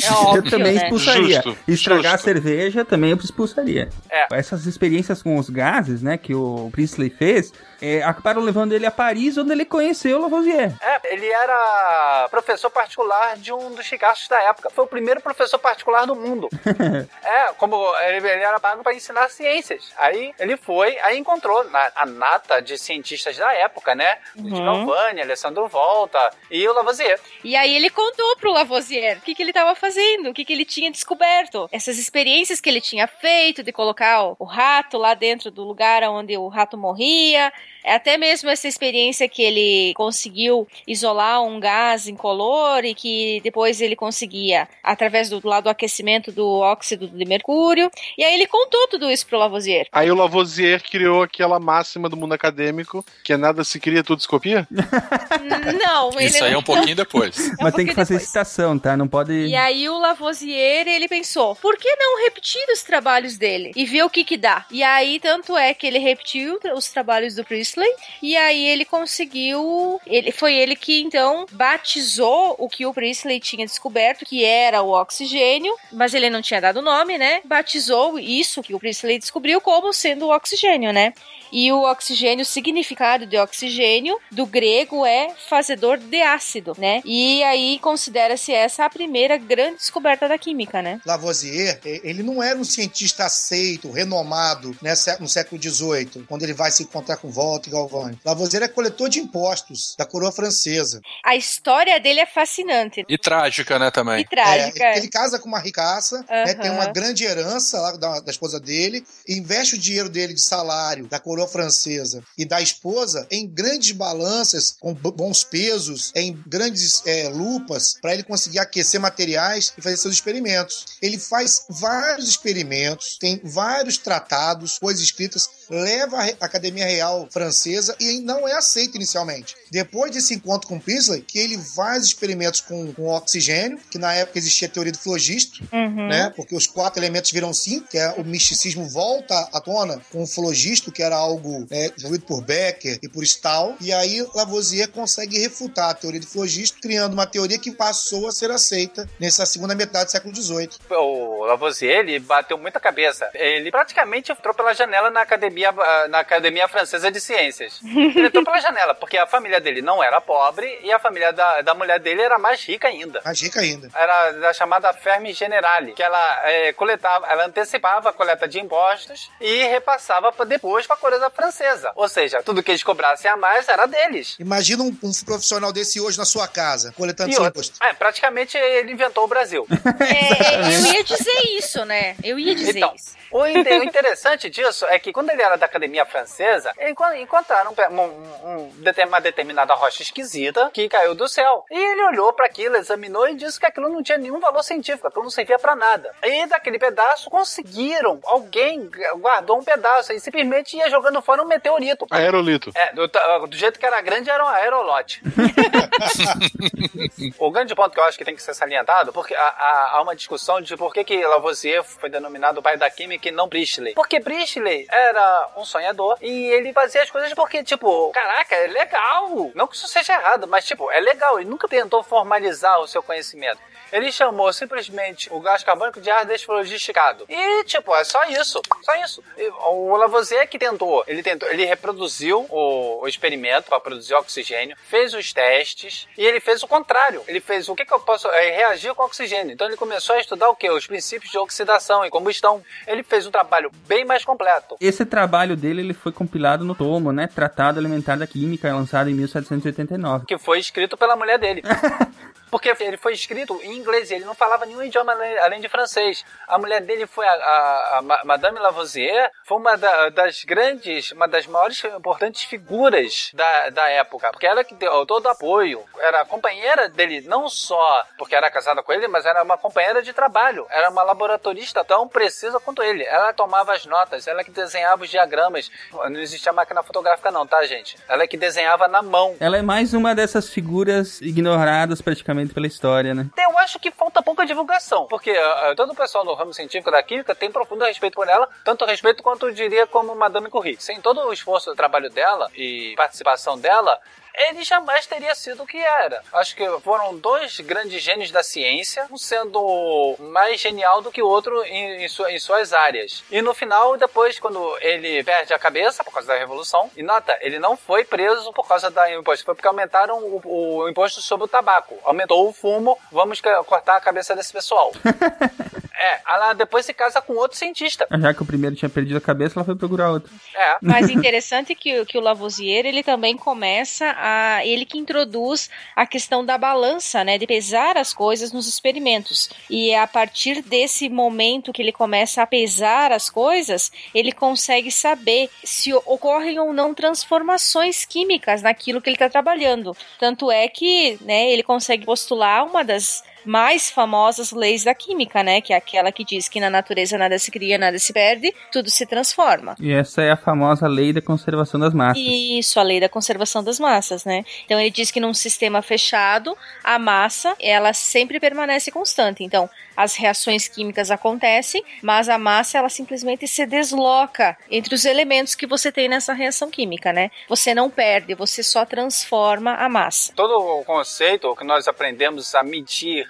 J: É
A: eu também
J: né?
A: expulsaria.
B: Justo,
A: Estragar a cerveja também eu expulsaria.
E: É.
A: Essas experiências com os gases, né, que o Priestley fez, é, acabaram levando ele a Paris, onde ele conheceu o Lavoisier.
E: É, ele era professor particular de um dos ricaços da época. Foi o primeiro professor particular do mundo. é, como ele, ele era pago para ensinar ciências. Aí ele foi, aí encontrou na, a nata de cientistas da época, né? De
J: Uhum.
E: Galvani, Alessandro Volta e o Lavoisier.
J: E aí ele contou pro Lavoisier o que, que ele estava fazendo, o que, que ele tinha descoberto. Essas experiências que ele tinha feito de colocar o, o rato lá dentro do lugar onde o rato morria. Até mesmo essa experiência que ele conseguiu isolar um gás incolor e que depois ele conseguia, através do lado do aquecimento do óxido de mercúrio. E aí ele contou tudo isso pro Lavoisier.
B: Aí o Lavoisier criou aquela máxima do mundo acadêmico, que é nada se cria, tudo se copia?
J: Não, ele
D: Isso aí é um pouquinho depois.
J: um
A: Mas tem que fazer
J: depois.
A: citação, tá? Não pode.
J: E aí o Lavoisier, ele pensou, por que não repetir os trabalhos dele e ver o que que dá? E aí, tanto é que ele repetiu os trabalhos do Priestley, e aí ele conseguiu, ele foi ele que então batizou o que o Priestley tinha descoberto, que era o oxigênio, mas ele não tinha dado nome, né? Batizou isso que o Priestley descobriu como sendo o oxigênio, né? E o oxigênio, o significado de oxigênio do grego é fazedor de ácido, né? E aí considera-se essa a primeira grande descoberta da química, né?
F: Lavoisier, ele não era um cientista aceito, renomado nessa, no século XVIII, quando ele vai se encontrar com Walter Galvani. Lavoisier é coletor de impostos da coroa francesa.
J: A história dele é fascinante.
D: E trágica, né, também.
J: E trágica.
F: É, ele casa com uma ricaça, né,
J: Aham.
F: tem uma grande herança lá da, da esposa dele, investe o dinheiro dele de salário da coroa francesa e da esposa em grandes balanças, com bons pesos, em grandes é, lupas, para ele conseguir aquecer materiais e fazer seus experimentos. Ele faz vários experimentos, tem vários tratados, coisas escritas, leva à Re- Academia Real Francesa e não é aceito inicialmente. Depois desse encontro com Priestley, que ele faz experimentos com, com oxigênio, que na época existia a teoria do flogisto,
J: Uhum.
F: né? Porque os quatro elementos viram cinco, que é o misticismo volta à tona com o flogisto, que era algo é, desenvolvido por Becker e por Stahl. E aí Lavoisier consegue refutar a teoria do flogisto, criando uma teoria que passou a ser aceita nessa segunda metade do século XVIII.
E: O Lavoisier, ele bateu muita cabeça. Ele praticamente entrou pela janela na academia, ah, na academia Francesa de Ciências. Ele entrou pela janela, porque a família dele não era pobre e a família da, da mulher dele era mais rica ainda.
F: Mais rica ainda.
E: Era da chamada Ferme Generale, que ela é, coletava, ela antecipava a coleta de impostos e repassava pra depois para a coroa francesa. Ou seja, tudo que eles cobrassem a mais era deles.
F: Imagina um, um profissional desse hoje na sua casa, coletando seu imposto.
E: é, praticamente ele inventou o Brasil.
J: É, eu ia dizer isso, né? Eu ia dizer
E: Então,
J: isso.
E: O, inte- o interessante disso é que quando ele era da academia francesa, encontraram um um- um uma determinada rocha esquisita que caiu do céu. E ele olhou para aquilo, examinou e disse que aquilo não tinha nenhum valor científico, aquilo não servia para nada. E daquele pedaço conseguiram, alguém guardou um pedaço e simplesmente ia jogando fora um meteorito.
B: Aerolito.
E: É, do, do jeito que era grande, era um aerolote. o grande ponto que eu acho que tem que ser salientado, porque há, há- há uma discussão de por que, que Lavoisier foi denominado o pai da química e não Priestley. Porque Priestley era um sonhador e ele fazia as coisas porque, tipo, caraca, é legal. Não que isso seja errado, mas, tipo, é legal. Ele nunca tentou formalizar o seu conhecimento. Ele chamou simplesmente o gás carbônico de ar desflogisticado. E, tipo, é só isso. Só isso. E o Lavoisier que tentou. Ele tentou, ele reproduziu o, o experimento para produzir oxigênio, fez os testes e ele fez o contrário. Ele fez o que, que eu posso é, reagir com oxigênio. Então ele começou a estudar o que? Os princípios de oxidação e combustão. Ele fez um trabalho bem mais completo.
A: Esse trabalho dele ele foi compilado no tomo, né? Tratado Elementar da Química, lançado em 1789.
E: Que foi escrito pela mulher dele. Porque ele foi escrito em inglês, ele não falava nenhum idioma além, de francês. A mulher dele foi a, a- a Ma- Madame Lavoisier, foi uma da- das grandes, uma das maiores importantes figuras da, da época, porque ela que deu todo o apoio. Era companheira dele, não só porque era casada com ele, mas era uma companheira de trabalho. Era uma laboratorista tão precisa quanto ele. Ela tomava as notas, ela que desenhava os diagramas. Não existia máquina fotográfica não, tá, gente? Ela que desenhava na mão.
A: Ela é mais uma dessas figuras ignoradas praticamente pela história, né?
E: Eu acho que falta pouca divulgação, porque ah, todo o pessoal do ramo científico da química tem profundo respeito por ela, tanto respeito quanto diria como Madame Curie. Sem todo o esforço do trabalho dela e participação dela, ele jamais teria sido o que era. Acho que foram dois grandes gênios da ciência, um sendo mais genial do que o outro em, em em suas áreas. E no final, depois, quando ele perde a cabeça por causa da revolução, e nota, ele não foi preso por causa da imposto, foi porque aumentaram o, o imposto sobre o tabaco. Aumentou o fumo, vamos cortar a cabeça desse pessoal. é, ela depois se casa com outro cientista.
A: Já que o primeiro tinha perdido a cabeça, ela foi procurar outro.
E: É.
J: Mas interessante que, que o Lavoisier, ele também começa a... Ele que introduz a questão da balança, né? De pesar as coisas nos experimentos. E é a partir desse momento que ele começa a pesar as coisas, ele consegue saber se ocorrem ou não transformações químicas naquilo que ele está trabalhando. Tanto é que, né, ele consegue postular uma das mais famosas leis da química, né? Que é aquela que diz que na natureza nada se cria, nada se perde, tudo se transforma.
A: E essa é a famosa lei da conservação das massas.
J: Isso, a lei da conservação das massas, né? Então ele diz que num sistema fechado, a massa, ela sempre permanece constante. Então, as reações químicas acontecem, mas a massa ela simplesmente se desloca entre os elementos que você tem nessa reação química, né? Você não perde, você só transforma a massa.
E: Todo o conceito que nós aprendemos a medir,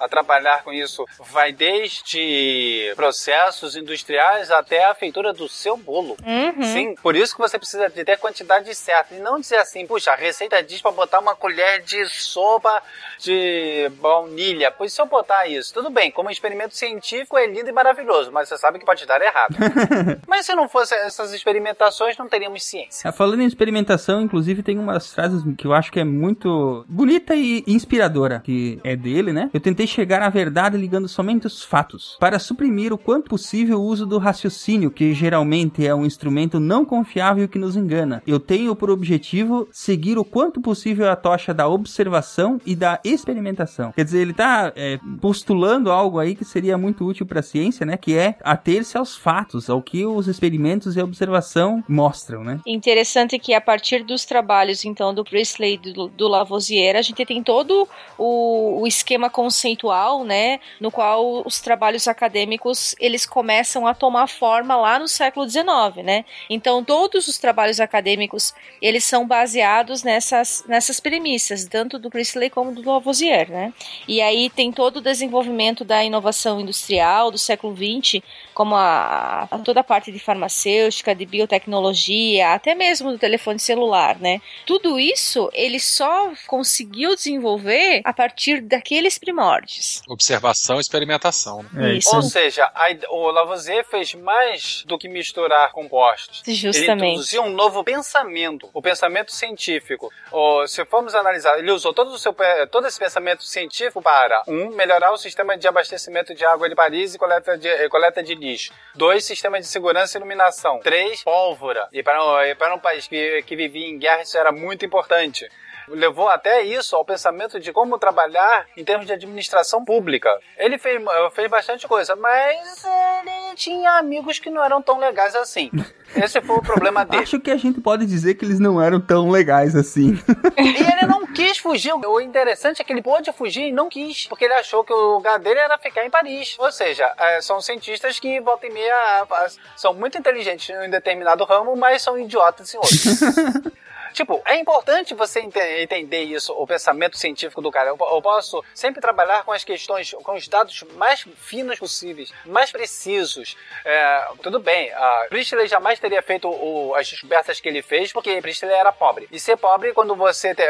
E: a trabalhar com isso, vai desde processos industriais até a feitura do seu bolo.
J: Uhum.
E: Sim, por isso que você precisa de ter a quantidade certa. E não dizer assim, puxa, a receita diz pra botar uma colher de sopa de baunilha. Pois se eu botar isso, tudo bem, como experimento científico é lindo e maravilhoso, mas você sabe que pode dar errado. mas se não fosse essas experimentações, não teríamos ciência.
A: Ah, Falando em experimentação, inclusive tem umas frases que eu acho que é muito bonita e inspiradora, que é dele, né? Eu tentei chegar à verdade ligando somente os fatos, para suprimir o quanto possível o uso do raciocínio, que geralmente é um instrumento não confiável que nos engana. Eu tenho por objetivo seguir o quanto possível a tocha da observação e da experimentação. Quer dizer, ele tá é, postulando algo aí que seria muito útil para a ciência, né? Que é ater-se aos fatos, ao que os experimentos e a observação mostram, né?
J: Interessante que a partir dos trabalhos, então, do Priestley e do, do Lavoisier, a gente tem todo o, o esquema conceitual, né, no qual os trabalhos acadêmicos, eles começam a tomar forma lá no século XIX, né? Então, todos os trabalhos acadêmicos, eles são baseados nessas, nessas premissas, tanto do Priestley como do Lavoisier, né? E aí tem todo o desenvolvimento da inovação industrial do século XX, como a, a toda a parte de farmacêutica, de biotecnologia, até mesmo do telefone celular, né? Tudo isso ele só conseguiu desenvolver a partir daqueles primórdios.
D: Observação e experimentação. né?
A: É,
J: Isso.
E: Ou seja, a o Lavoisier fez mais do que misturar compostos. Ele
J: Justamente.
E: introduziu um novo pensamento, o pensamento científico. Ou, se formos analisar, ele usou todo, o seu, todo esse pensamento científico para, um, melhorar o sistema de abastecimento de água de Paris e coleta de, coleta de lixo. Dois, sistema de segurança e iluminação. Três, pólvora. E para, para um país que, que vivia em guerra, isso era muito importante levou até isso ao pensamento de como trabalhar em termos de administração pública. Ele fez, fez bastante coisa, mas ele tinha amigos que não eram tão legais assim. Esse foi o problema dele.
A: Acho que a gente pode dizer que eles não eram tão legais assim.
E: E ele não quis fugir. O interessante é que ele pôde fugir e não quis, porque ele achou que o lugar dele era ficar em Paris. Ou seja, é, são cientistas que volta e meia ah, são muito inteligentes em um determinado ramo, mas são idiotas em outro. Tipo, é importante você ente- entender isso, o pensamento científico do cara. Eu, eu posso sempre trabalhar com as questões, com os dados mais finos possíveis, mais precisos. É, tudo bem, a Priestley jamais teria feito o- as descobertas que ele fez, porque Priestley era pobre. E ser pobre, quando você te,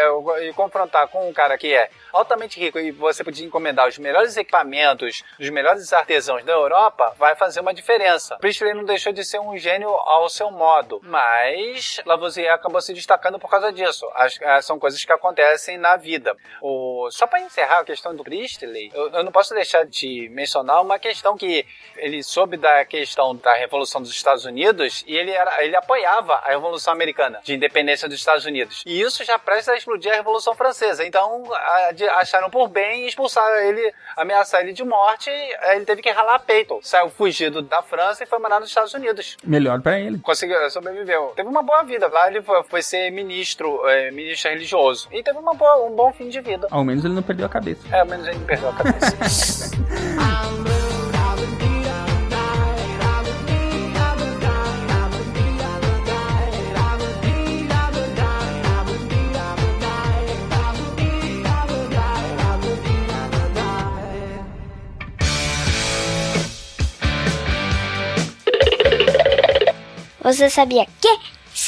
E: e confrontar com um cara que é altamente rico e você podia encomendar os melhores equipamentos, os melhores artesãos da Europa, vai fazer uma diferença. Priestley não deixou de ser um gênio ao seu modo, mas Lavoisier acabou se destacando por causa disso. As- ah, são coisas que acontecem na vida. O, só para encerrar a questão do Priestley, eu, eu não posso deixar de mencionar uma questão que ele soube da questão da Revolução dos Estados Unidos e ele, era, ele apoiava a Revolução Americana de independência dos Estados Unidos. E isso já presta a explodir a Revolução Francesa. Então a- de- acharam por bem expulsar ele, ameaçar ele de morte. aí Ele teve que ralar peito. Saiu fugido da França e foi morar nos Estados Unidos
A: Melhor pra ele.
E: conseguiu, sobreviveu. Teve uma boa vida. Lá ele foi, foi ser ministro, é, ministro religioso. E teve uma boa, um bom fim de vida.
A: Ao menos ele não perdeu a cabeça.
E: É, ao menos ele não perdeu a cabeça.
H: Você sabia que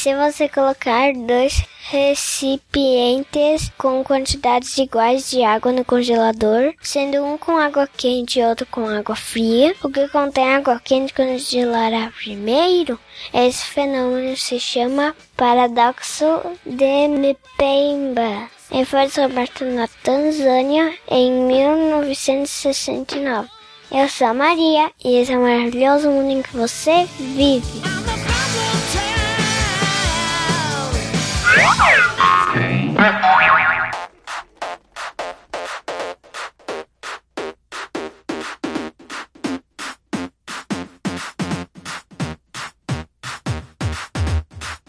H: se você colocar dois recipientes com quantidades iguais de água no congelador, sendo um com água quente e outro com água fria, o que contém água quente congelará primeiro? Esse fenômeno se chama paradoxo de Mpemba. E foi descoberto na Tanzânia em 1969. Eu sou a Maria e esse é o maravilhoso mundo em que você vive.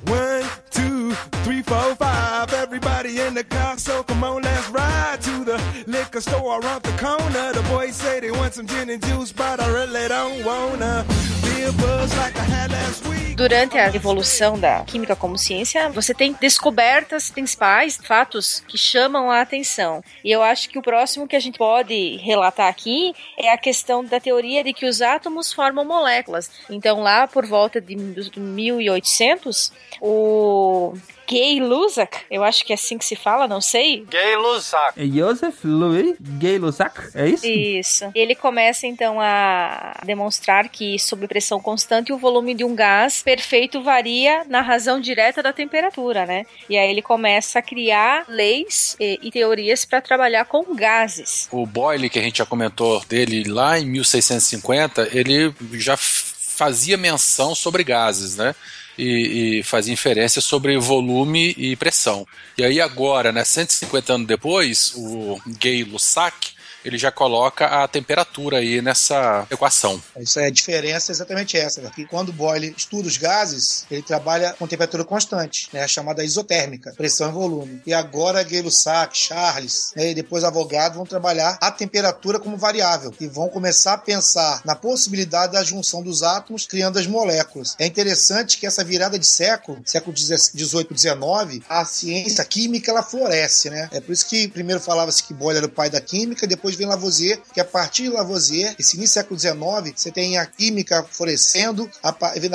L: One, two, three, four, five. Everybody in the car, so come on, let's ride liquor store around the corner. The boys say they want some gin and juice, but I really don't wanna.
J: Durante a evolução da química como ciência, você tem descobertas principais, fatos que chamam a atenção. E eu acho que o próximo que a gente pode relatar aqui é a questão da teoria de que os átomos formam moléculas. Então, lá por volta de 1800, o Gay Lussac, eu acho que é assim que se fala, não sei.
E: Gay Lussac.
A: É Joseph Louis Gay-Lussac, é isso?
J: Isso. Ele começa então a demonstrar que sob pressão constante o volume de um gás perfeito varia na razão direta da temperatura, né? E aí ele começa a criar leis e, e teorias para trabalhar com gases.
D: O Boyle, que a gente já comentou dele lá em 1650, ele já fazia menção sobre gases, né? E, e fazia inferência sobre volume e pressão. E aí agora, né, 150 anos depois, o Gay Lussac, ele já coloca a temperatura aí nessa equação.
F: Isso é a diferença é exatamente essa, né? que quando Boyle estuda os gases, ele trabalha com temperatura constante, né? a chamada isotérmica, pressão e volume. E agora Gay-Lussac, Charles né? e depois Avogadro vão trabalhar a temperatura como variável e vão começar a pensar na possibilidade da junção dos átomos criando as moléculas. É interessante que essa virada de século, século 18, 19, a ciência química ela floresce, né? É por isso que primeiro falava-se que Boyle era o pai da química, depois vem Lavoisier, que a partir de Lavoisier, esse início do século XIX, você tem a química florescendo, a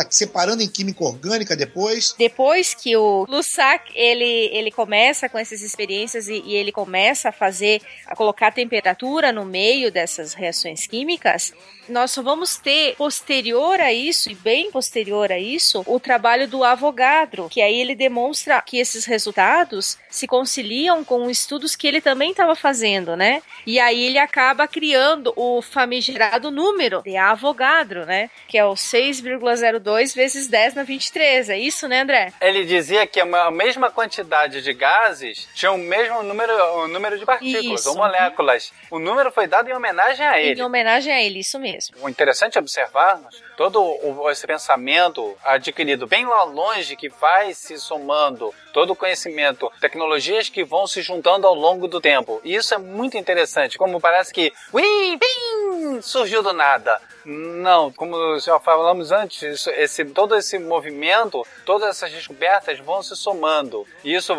F: separando em química orgânica depois.
J: Depois que o Lussac ele, ele começa com essas experiências e, e ele começa a fazer, a colocar temperatura no meio dessas reações químicas, nós só vamos ter posterior a isso, e bem posterior a isso, o trabalho do Avogadro, que aí ele demonstra que esses resultados se conciliam com estudos que ele também estava fazendo, né? E aí ele acaba criando o famigerado número de Avogadro, né? Que é o 6,02 vezes 10 na 23. É isso, né, André?
E: Ele dizia que a mesma quantidade de gases tinha o mesmo número, o número de partículas
J: Isso.
E: ou moléculas. O número foi dado em homenagem a ele.
J: Em homenagem a ele, isso mesmo.
E: O interessante é observarmos todo o- esse pensamento adquirido bem lá longe que vai se somando, todo o conhecimento, tecnologias que vão se juntando ao longo do tempo. E isso é muito interessante, como parece que ui, bim, surgiu do nada. Não, como já falamos antes, esse, todo esse movimento, todas essas descobertas vão se somando. Isso,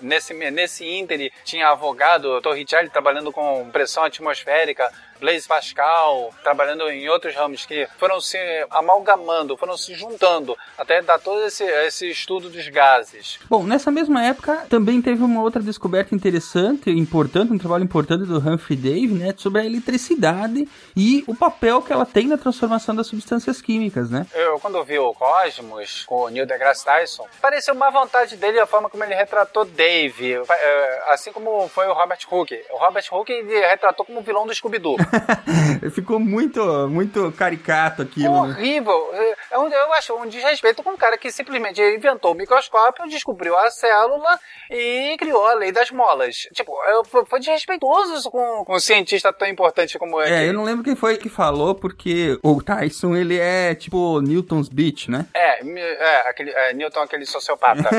E: nesse, nesse ínter, tinha advogado, Torricelli trabalhando com pressão atmosférica, Blaise Pascal, trabalhando em outros ramos que foram se amalgamando, foram se juntando, até dar todo esse, esse estudo dos gases.
A: Bom, nessa mesma época também teve uma outra descoberta interessante, importante, um trabalho importante do Humphrey Davy, né, sobre a eletricidade e o papel que ela tem na transformação das substâncias químicas, né?
E: Eu, quando vi o Cosmos, com o Neil deGrasse Tyson, pareceu uma vontade dele a forma como ele retratou Dave, eh, assim como foi o Robert Hooke. O Robert Hooke ele retratou como vilão do Scooby-Doo.
A: Ficou muito, muito caricato aquilo, né?
E: Horrível. É um- Eu acho um desrespeito com um cara que simplesmente inventou o microscópio, descobriu a célula e criou a lei das molas. Tipo, eu- foi- desrespeitoso com, com um cientista tão importante como ele.
A: É, eu não lembro quem foi que falou, porque o Tyson, ele é tipo Newton's Beach, né?
E: É, é, aquele, é, Newton, aquele sociopata.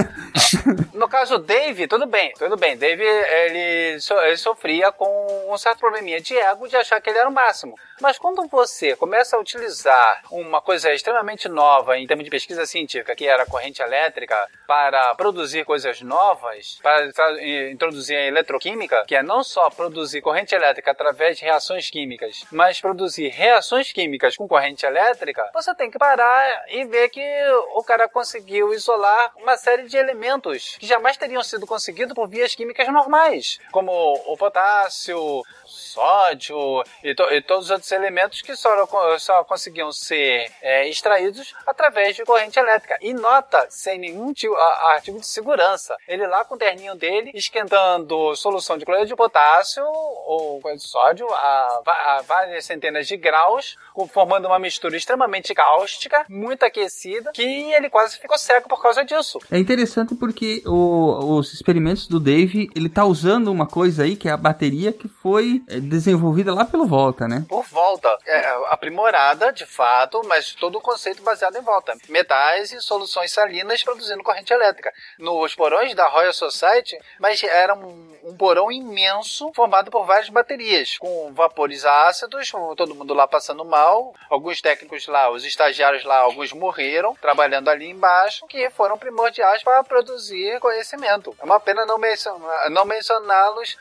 E: no caso, Dave, tudo bem, tudo bem. Dave, ele, so- ele sofria com um certo probleminha de ego de achar que ele era o máximo. Mas quando você começa a utilizar uma coisa extremamente nova em termos de pesquisa científica, que era a corrente elétrica, para produzir coisas novas, para introduzir a eletroquímica, que é não só produzir corrente elétrica através de reações químicas, mas produzir reações químicas com corrente elétrica, você tem que parar e ver que o cara conseguiu isolar uma série de elementos que jamais teriam sido conseguidos por vias químicas normais, como o potássio, sódio e, to- e todos os outros elementos que só, só conseguiam ser é, extraídos através de corrente elétrica. E nota, sem nenhum tipo, a- a- artigo de segurança. Ele lá com o terninho dele, esquentando solução de cloreto de potássio ou coisa de sódio a, va- a várias centenas de graus, formando uma mistura extremamente cáustica, muito aquecida, que ele quase ficou cego por causa disso.
A: É interessante porque o- os experimentos do Dave, ele tá usando uma coisa aí, que é a bateria que foi é, desenvolvida lá pelo Volta, né?
E: Por volta, é, aprimorada de fato, mas todo o conceito baseado em volta. Metais e soluções salinas produzindo corrente elétrica. Nos porões da Royal Society, mas era um, um porão imenso formado por várias baterias, com vapores ácidos, com todo mundo lá passando mal. Alguns técnicos lá, os estagiários lá, alguns morreram trabalhando ali embaixo, que foram primordiais para produzir conhecimento. É uma pena não, mencionar- não mencioná-los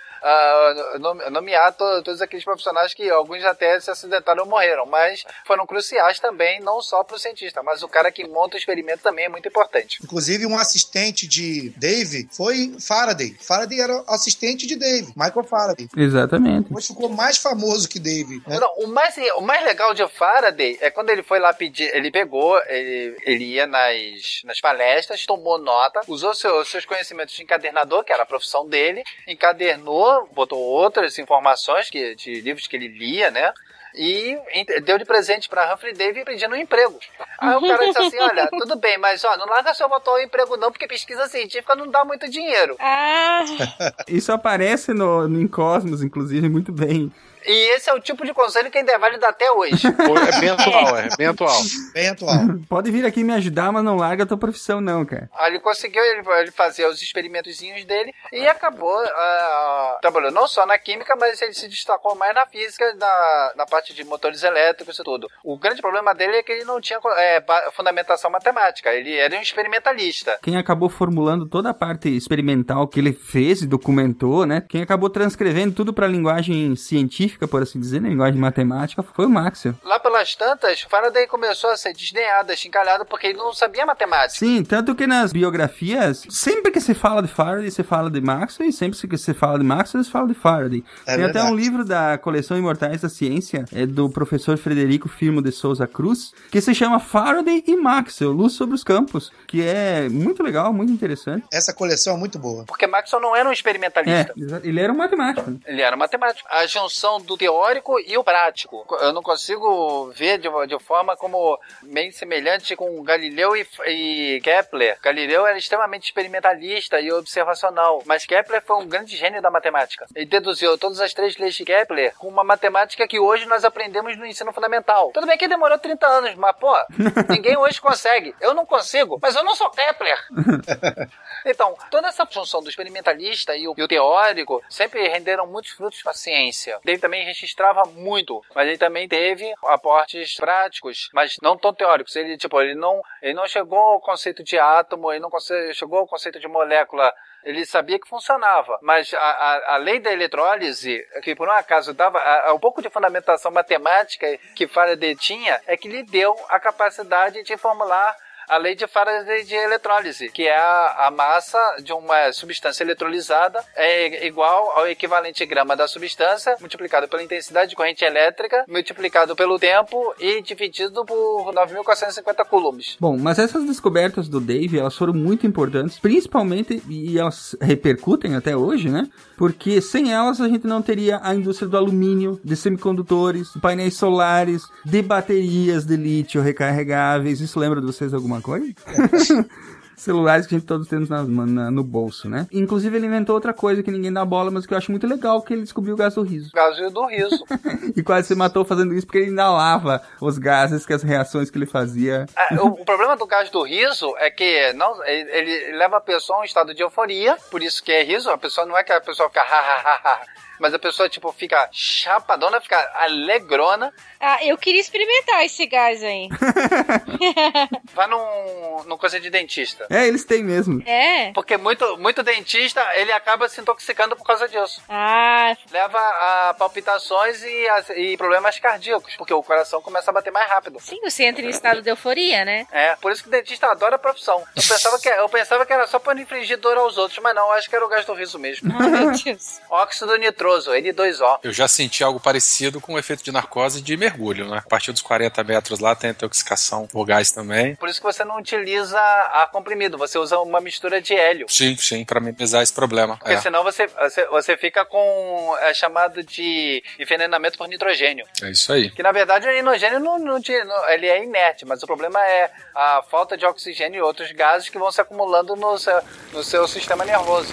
E: nome- nomear to- todos aqueles profissionais que alguns até se acidentaram ou morreram, mas foram cruciais também, não só para o cientista, mas o cara que monta o experimento também é muito importante.
F: Inclusive, um assistente de Dave foi Faraday. Faraday era assistente de Dave, Michael Faraday.
A: Exatamente.
F: Depois ficou mais famoso que Dave. Né?
E: Não, o, mais, o mais legal de Faraday é quando ele foi lá pedir, ele pegou, ele, ele ia nas, nas palestras, tomou nota, usou seu- seus conhecimentos de encadernador, que era a profissão dele, encadernou, botou outras informações que, de livros que ele lia, né? E deu de presente pra Humphrey Davy pedindo um emprego. Aí o cara disse assim: Olha, tudo bem, mas ó, não larga seu atual emprego não, porque pesquisa científica não dá muito dinheiro.
J: Ah,
A: Isso aparece no, no em Cosmos, inclusive, muito bem.
E: E esse é o tipo de conselho que ainda é válido até hoje.
B: É bem atual, é bem atual.
F: Bem atual.
A: Pode vir aqui me ajudar, mas não larga a tua profissão, não, cara.
E: Aí ele conseguiu ele, fazer os experimentozinhos dele e acabou ah, trabalhando não só na química, mas ele se destacou mais na física, na, na parte de motores elétricos e tudo. O grande problema dele é que ele não tinha é, fundamentação matemática, ele era um experimentalista.
A: Quem acabou formulando toda a parte experimental que ele fez e documentou, né? Quem acabou transcrevendo tudo para linguagem científica, por assim dizer, né? linguagem matemática, foi o Maxwell.
E: Lá pelas tantas, Faraday começou a ser desdenhado, chincalhado, porque ele não sabia matemática.
A: Sim, tanto que nas biografias, sempre que se fala de Faraday, se fala de Maxwell, e sempre que se fala de Maxwell, se fala de Faraday.
F: É
A: Tem até
F: verdade.
A: um livro da coleção Imortais da Ciência, é do professor Frederico Firmo de Souza Cruz, que se chama Faraday e Maxwell, Luz sobre os Campos, que é muito legal, muito interessante.
F: Essa coleção é muito boa.
E: Porque Maxwell não era um experimentalista.
A: É, ele era um matemático. né?
E: Ele era matemático. A junção do teórico e o prático. Eu não consigo ver de, de forma como meio semelhante com Galileu e, e Kepler. Galileu era extremamente experimentalista e observacional, mas Kepler foi um grande gênio da matemática. Ele deduziu todas as três leis de Kepler com uma matemática que hoje nós aprendemos no ensino fundamental. Tudo bem que demorou 30 anos, mas pô, ninguém hoje consegue. Eu não consigo, mas eu não sou Kepler. Então, toda essa função do experimentalista e o, e o teórico sempre renderam muitos frutos para a ciência. Ele também registrava muito, mas ele também teve aportes práticos, mas não tão teóricos. Ele, tipo, ele não, ele não chegou ao conceito de átomo, ele não chegou ao conceito de molécula ele sabia que funcionava, mas a, a, a lei da eletrólise, que por um acaso dava a- um pouco de fundamentação matemática que Faraday tinha, é que lhe deu a capacidade de formular a lei de Faraday de eletrólise, que é a, a massa de uma substância eletrolizada é igual ao equivalente grama da substância multiplicado pela intensidade de corrente elétrica multiplicado pelo tempo e dividido por 9.450 coulombs.
A: Bom, mas essas descobertas do Dave, elas foram muito importantes, principalmente, e elas repercutem até hoje, né? Porque sem elas a gente não teria a indústria do alumínio, de semicondutores, de painéis solares, de baterias de lítio recarregáveis. Isso lembra de vocês alguma coisa? Celulares que a gente todos temos na- na- no bolso, né? Inclusive ele inventou outra coisa que ninguém dá bola, mas que eu acho muito legal, que ele descobriu o gás do riso.
E: Gaso do riso.
A: E quase se matou fazendo isso porque ele inalava os gases, que as reações que ele fazia.
E: Ah, o, o problema do gás do riso é que não, ele, ele leva a pessoa a um estado de euforia, por isso que é riso. A pessoa não é que a pessoa fica ha, ha, ha, ha, mas a pessoa tipo fica chapadona, fica alegrona.
J: ah, eu queria experimentar esse gás aí.
E: Vai num, num coisa de dentista.
A: É, eles têm mesmo.
J: É?
E: Porque muito, muito dentista, ele acaba se intoxicando por causa disso.
J: Ah,
E: Leva a palpitações e, a- e problemas cardíacos, porque o coração começa a bater mais rápido.
J: sim, você entra em estado de euforia, né?
E: É, por isso que o dentista adora a profissão. Eu pensava que, eu pensava que era só pra não infligir dor aos outros, mas não, acho que era o gás do riso mesmo.
J: Ai, meu Deus.
E: Óxido nitroso nitroso, N2O.
D: Eu já senti algo parecido com o efeito de narcose de mergulho, né? A partir dos 40 metros lá tem intoxicação por gás também.
E: Por isso que você não utiliza ar comprimido, você usa uma mistura de hélio.
D: Sim, sim, pra minimizar esse problema.
E: Porque
D: É,
E: senão você, você, você fica com é chamado de envenenamento por nitrogênio.
D: é isso aí.
E: Que na verdade o nitrogênio não, não, não- ele é inerte, mas o problema é a falta de oxigênio e outros gases que vão se acumulando no seu, no seu sistema nervoso.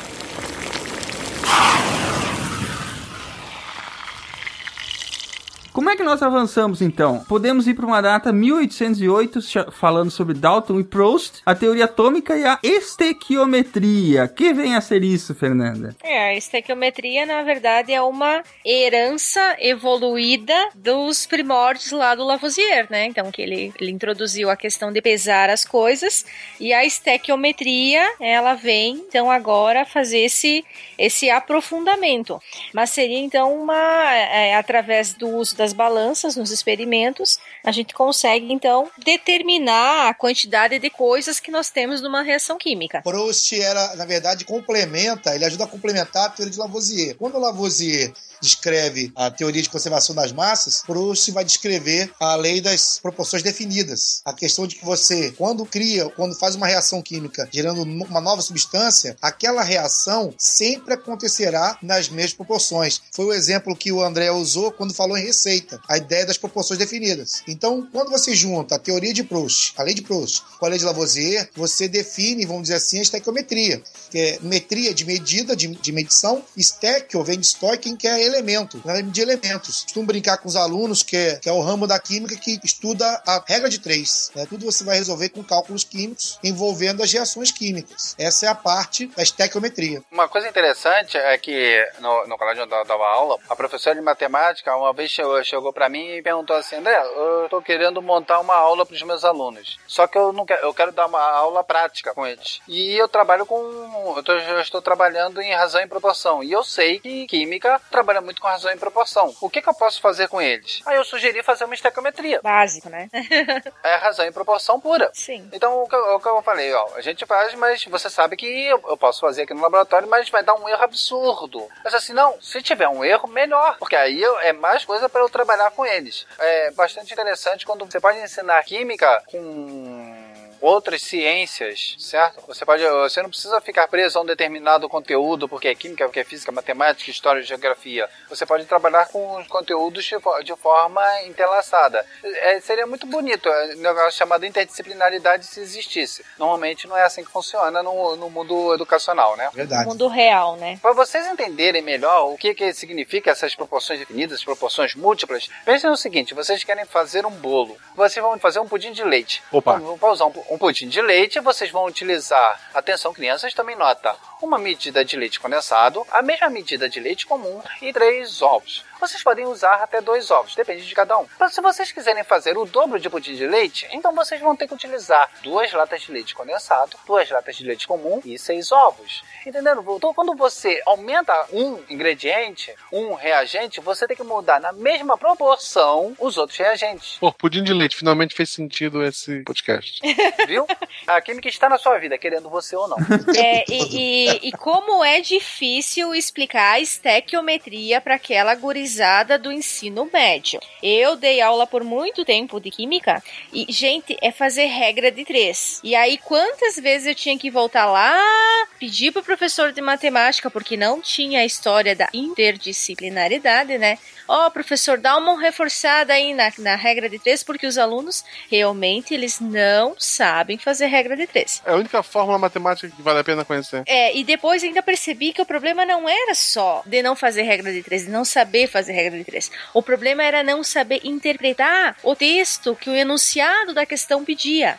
A: Como é que nós avançamos então? Podemos ir para uma data 1808, cha- falando sobre Dalton e Proust, a teoria atômica e a estequiometria. Que vem a ser isso, Fernanda?
J: É, a estequiometria, na verdade, é uma herança evoluída dos primórdios lá do Lavoisier, né? Então, que ele, ele introduziu a questão de pesar as coisas e a estequiometria, ela vem, então, agora fazer esse, esse aprofundamento. Mas seria, então, uma, é, através do uso das balanças nos experimentos, a gente consegue, então, determinar a quantidade de coisas que nós temos numa reação química.
F: Proust era, na verdade, complementa, ele ajuda a complementar a teoria de Lavoisier. Quando Lavoisier descreve a teoria de conservação das massas, Proust vai descrever a lei das proporções definidas. A questão de que você, quando cria, quando faz uma reação química gerando uma nova substância, aquela reação sempre acontecerá nas mesmas proporções. Foi o exemplo que o André usou quando falou em receita, a ideia das proporções definidas. Então, quando você junta a teoria de Proust, a lei de Proust, com a lei de Lavoisier, você define, vamos dizer assim, a estequiometria, que é metria de medida, de, de medição, estequio vem de stoichen, que é elemento, né, de elementos. Costumo brincar com os alunos, que é, que é o ramo da química que estuda a regra de três. Né? Tudo você vai resolver com cálculos químicos envolvendo as reações químicas. Essa é a parte da estequiometria.
E: Uma coisa interessante é que no, no colégio onde eu dava aula, a professora de matemática uma vez chegou, chegou para mim e perguntou assim: André, eu tô querendo montar uma aula para os meus alunos. Só que eu não quero, eu quero dar uma aula prática com eles. E eu trabalho com. Eu, tô- eu estou trabalhando em razão e proporção. E eu sei que química trabalha muito com razão e proporção. O que, que eu posso fazer com eles? Aí eu sugeri fazer uma estequiometria.
J: Básico, né?
E: É razão e proporção pura.
J: Sim.
E: Então, o que, eu- o que eu falei, ó, a gente faz, mas você sabe que eu, eu posso fazer aqui no laboratório, mas vai dar um erro absurdo. Mas assim, não, se tiver um erro, melhor, porque aí eu- é mais coisa para eu trabalhar com eles. É bastante interessante quando você pode ensinar química com outras ciências, certo? Você pode, você não precisa ficar preso a um determinado conteúdo, porque é química, porque é física, matemática, história, geografia. Você pode trabalhar com os conteúdos de, de forma entrelaçada. É, seria muito bonito, é um negócio chamado interdisciplinaridade se existisse. Normalmente não é assim que funciona no, no mundo educacional, né?
F: Verdade.
J: Mundo real, né?
E: Para vocês entenderem melhor o que, que significa essas proporções definidas, proporções múltiplas, pensem no seguinte: vocês querem fazer um bolo, vocês vão fazer um pudim de leite.
B: Opa.
E: Para usar um, um pudim de leite, vocês vão utilizar, atenção crianças, também nota, uma medida de leite condensado, a mesma medida de leite comum e três ovos. Vocês podem usar até dois ovos, depende de cada um. Mas se vocês quiserem fazer o dobro de pudim de leite, então vocês vão ter que utilizar duas latas de leite condensado, duas latas de leite comum e seis ovos. Entendendo? Então, quando você aumenta um ingrediente, um reagente, você tem que mudar na mesma proporção os outros reagentes.
B: Pô, pudim de leite, finalmente fez sentido esse podcast.
E: Viu? A química está na sua vida, querendo você ou não.
J: É, e, e- e como é difícil explicar a estequiometria para aquela gurizada do ensino médio. Eu dei aula por muito tempo de química e, gente, é fazer regra de três. E aí, quantas vezes eu tinha que voltar lá, pedir pro professor de matemática, porque não tinha a história da interdisciplinaridade, né? Ó, professor, dá uma reforçada aí na, na regra de três, porque os alunos realmente eles não sabem fazer regra de três.
B: É a única fórmula matemática que vale a pena conhecer.
J: É, e depois ainda percebi que o problema não era só de não fazer regra de três, de não saber fazer regra de três. O problema era não saber interpretar o texto que o enunciado da questão pedia.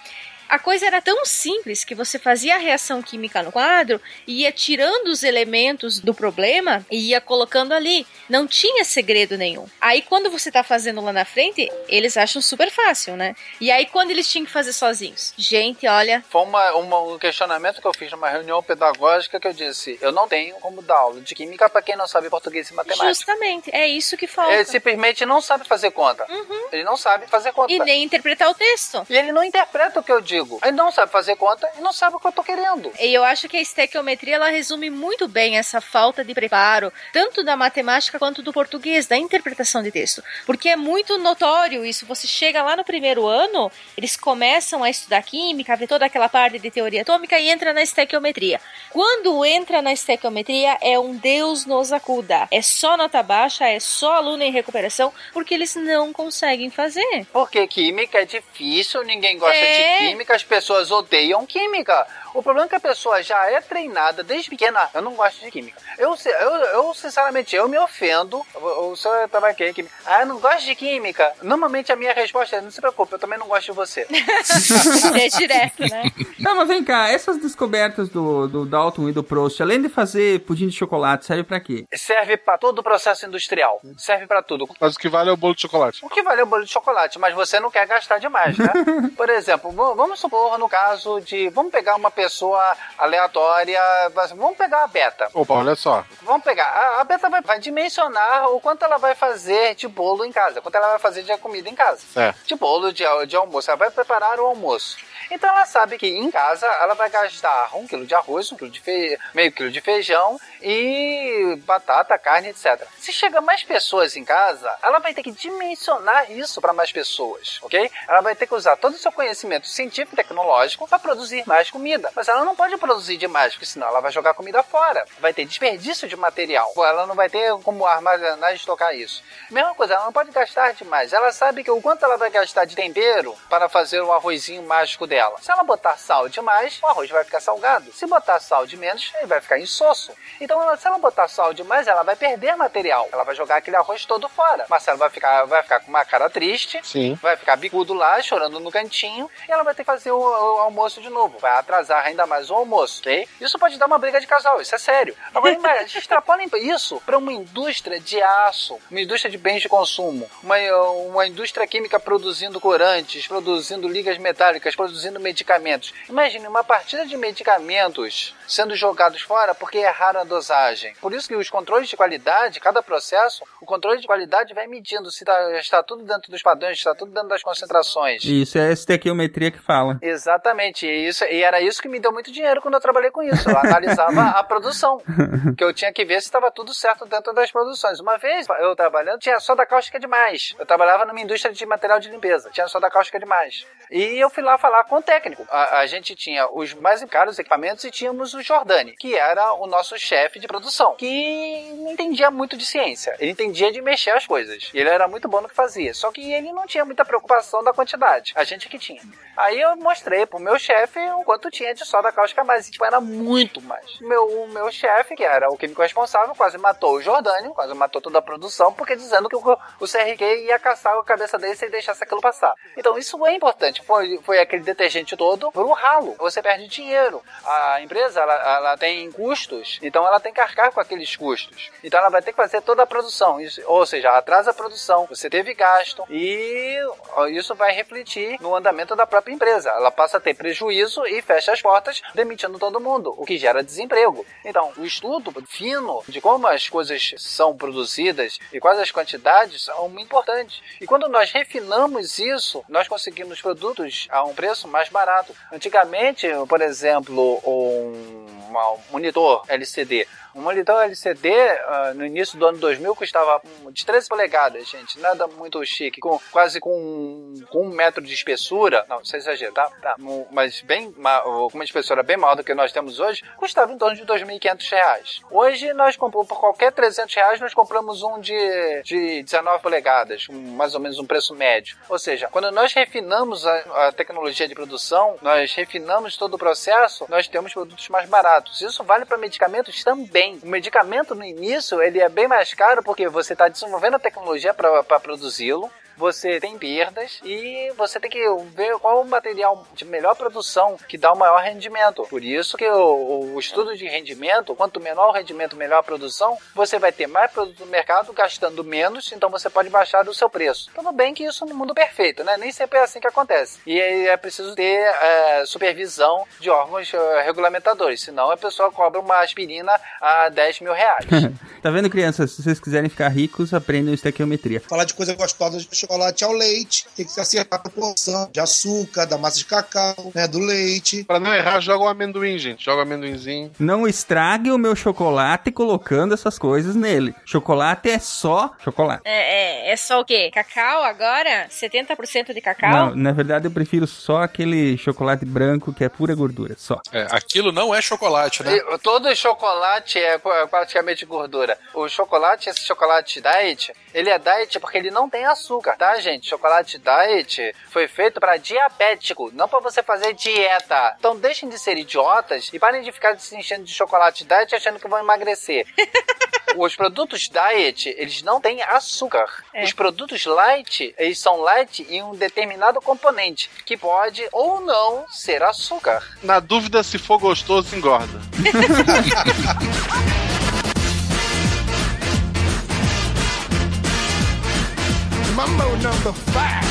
J: A coisa era tão simples que você fazia a reação química no quadro e ia tirando os elementos do problema e ia colocando ali. Não tinha segredo nenhum. Aí quando você tá fazendo lá na frente, eles acham super fácil, né? E aí quando eles tinham que fazer sozinhos? Gente, olha,
E: Foi uma, uma- um questionamento que eu fiz numa reunião pedagógica que eu disse: eu não tenho como dar aula de química para quem não sabe português e matemática.
J: justamente, é isso que falta.
E: Ele simplesmente não sabe fazer conta. Ele não sabe fazer conta.
J: E nem interpretar o texto.
E: E ele não interpreta o que eu digo. Digo. Ele não sabe fazer conta e não sabe o que eu tô querendo.
J: E eu acho que a estequiometria ela resume muito bem essa falta de preparo, tanto da matemática quanto do português, da interpretação de texto. Porque é muito notório isso. Você chega lá no primeiro ano, eles começam a estudar química, ver toda aquela parte de teoria atômica e entra na estequiometria. Quando entra na estequiometria, é um Deus nos acuda. É só nota baixa, é só aluno em recuperação, porque eles não conseguem fazer.
E: Porque química é difícil, ninguém gosta
J: É.
E: de química, as pessoas odeiam química. O problema é que a pessoa já é treinada desde pequena. Eu não gosto de química. Eu, eu, eu sinceramente, eu me ofendo. O senhor tava aqui, química. Ah, eu não gosto de química. Normalmente a minha resposta é: não se preocupe, eu também não gosto de você.
J: é direto, né?
A: Não, mas vem cá, essas descobertas do, do Dalton e do Prost, além de fazer pudim de chocolate, serve pra quê?
E: Serve pra todo o processo industrial. Serve pra tudo.
B: Mas o que vale é o bolo de chocolate.
E: O que vale é o bolo de chocolate, mas você não quer gastar demais, né? Por exemplo, vamos supor no caso de. Vamos pegar uma pessoa aleatória. Vamos pegar a Beta.
B: Opa, olha só.
E: Vamos pegar. A, a Beta vai, vai dimensionar o quanto ela vai fazer de bolo em casa, quanto ela vai fazer de comida em casa.
B: Certo.
E: De bolo de, de almoço. Ela vai preparar o almoço. Então ela sabe que em casa ela vai gastar um quilo de arroz, um quilo de fe... meio quilo de feijão e batata, carne, etc. Se chega mais pessoas em casa, ela vai ter que dimensionar isso para mais pessoas, ok? Ela vai ter que usar todo o seu conhecimento científico e tecnológico para produzir mais comida. Mas ela não pode produzir demais, porque senão ela vai jogar comida fora. Vai ter desperdício de material. Ela não vai ter como armazenar e estocar isso. Mesma coisa, ela não pode gastar demais. Ela sabe que o quanto ela vai gastar de tempero para fazer o arrozinho mágico dela. Se ela botar sal demais, o arroz vai ficar salgado. Se botar sal de menos, ele vai ficar insosso. Então, ela- se ela botar sal demais, ela vai perder material. Ela vai jogar aquele arroz todo fora. Marcelo vai ficar, vai ficar com uma cara triste.
B: Sim.
E: Vai ficar bicudo lá, chorando no cantinho. E ela vai ter que fazer o, o almoço de novo. Vai atrasar ainda mais o almoço, ok? Isso pode dar uma briga de casal, isso é sério. Agora, imagina, extrapolem isso para uma indústria de aço, uma indústria de bens de consumo, uma, uma indústria química produzindo corantes, produzindo ligas metálicas, produzindo medicamentos. Imagine uma partida de medicamentos sendo jogados fora porque erraram a dosagem. Por isso que os controles de qualidade, cada processo, o controle de qualidade vai medindo se tá- está tudo dentro dos padrões, está tudo dentro das concentrações.
A: Isso é a estequiometria que fala.
E: Exatamente, e, isso, e era isso que me deu muito dinheiro quando eu trabalhei com isso. Eu analisava a produção, que eu tinha que ver se estava tudo certo dentro das produções. Uma vez eu trabalhando, tinha soda cáustica demais. Eu trabalhava numa indústria de material de limpeza, tinha soda cáustica demais. E eu fui lá falar com o técnico. A, a gente tinha os mais caros equipamentos e tínhamos o Jordani, que era o nosso chefe de produção, que não entendia muito de ciência. Ele entendia de mexer as coisas. Ele era muito bom no que fazia. Só que ele não tinha muita preocupação da quantidade. A gente que tinha. Aí eu mostrei pro meu chefe o quanto tinha de soda cáustica mais. E, tipo, era muito mais. Meu, o meu chefe, que era o químico responsável, quase matou o Jordânio, quase matou toda a produção, porque dizendo que o, o CRQ ia caçar a cabeça dele se ele deixasse aquilo passar. Então isso é importante. Foi, foi aquele detergente todo pro ralo. Você perde dinheiro. A empresa, ela, ela tem custos, então ela tem que arcar com aqueles custos. Então ela vai ter que fazer toda a produção. Isso, ou seja, atrasa a produção, você teve gasto e isso vai refletir no andamento da própria empresa. Ela passa a ter prejuízo e fecha as portas, demitindo todo mundo, o que gera desemprego. Então, o estudo fino de como as coisas são produzidas e quais as quantidades são importantes. E quando nós refinamos isso, nós conseguimos produtos a um preço mais barato. Antigamente, por exemplo, um, uma- um monitor LCD. Um monitor LCD ah, no início do ano 2000 custava de 13 polegadas, gente. Nada muito chique. Com, quase com, com um metro de espessura. Não, sem exagero, tá? tá. Um- Mas bem, ma- com uma espessura bem maior do que nós temos hoje, custava em torno de 2.500 reais. Hoje, nós compramos, por qualquer 300 reais, nós compramos um de, de 19 polegadas, um- mais ou menos um preço médio. Ou seja, quando nós refinamos a, a tecnologia de produção, nós refinamos todo o processo, nós temos produtos mais baratos. Isso vale para medicamentos também. O medicamento no início ele é bem mais caro porque você está desenvolvendo a tecnologia para produzi-lo. Você tem perdas e você tem que ver qual o material de melhor produção que dá o maior rendimento. Por isso que o, o estudo de rendimento, quanto menor o rendimento, melhor a produção, você vai ter mais produto no mercado gastando menos, então você pode baixar o seu preço. Tudo bem que isso no mundo perfeito, né? Nem sempre é assim que acontece. E aí é preciso ter é, supervisão de órgãos é, regulamentadores, senão a pessoa cobra uma aspirina a 10 mil reais.
A: Tá vendo, crianças? Se vocês quiserem ficar ricos, aprendam estequiometria.
F: Falar de coisa gostosa, deixa chocolate ao leite, tem que acertar a proporção de açúcar, da massa de cacau, né, do leite.
B: Pra não errar, joga o amendoim, gente. Joga o amendoinzinho.
A: Não estrague o meu chocolate colocando essas coisas nele. Chocolate é só chocolate.
J: É, é, é só o quê? Cacau agora? 70% de cacau?
A: Não, na verdade eu prefiro só aquele chocolate branco que é pura gordura, só.
D: É, aquilo não é chocolate, né?
E: E todo chocolate é qu- praticamente gordura. O chocolate, esse chocolate diet, ele é diet porque ele não tem açúcar, tá, gente? Chocolate diet foi feito para diabético, não para você fazer dieta. Então deixem de ser idiotas e parem de ficar se enchendo de chocolate diet achando que vão emagrecer. Os produtos diet, eles não têm açúcar.
J: É.
E: Os produtos light, eles são light em um determinado componente, que pode ou não ser açúcar.
B: Na dúvida, se for gostoso, engorda.
L: Mambo number five.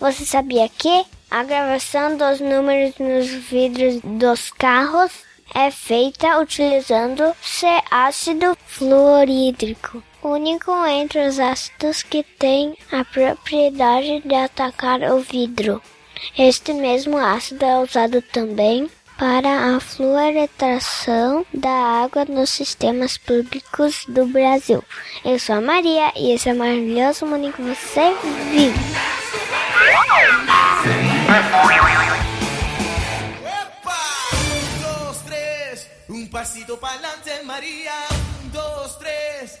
H: Você sabia que a gravação dos números nos vidros dos carros é feita utilizando C ácido fluorídrico, único entre os ácidos que tem a propriedade de atacar o vidro. Este mesmo ácido é usado também para a fluoretação da água nos sistemas públicos do Brasil. Eu sou a Maria e esse é o maravilhoso mundo que você vive.
L: Un, dos, tres, un pasito para adelante, María. Un, dos, tres,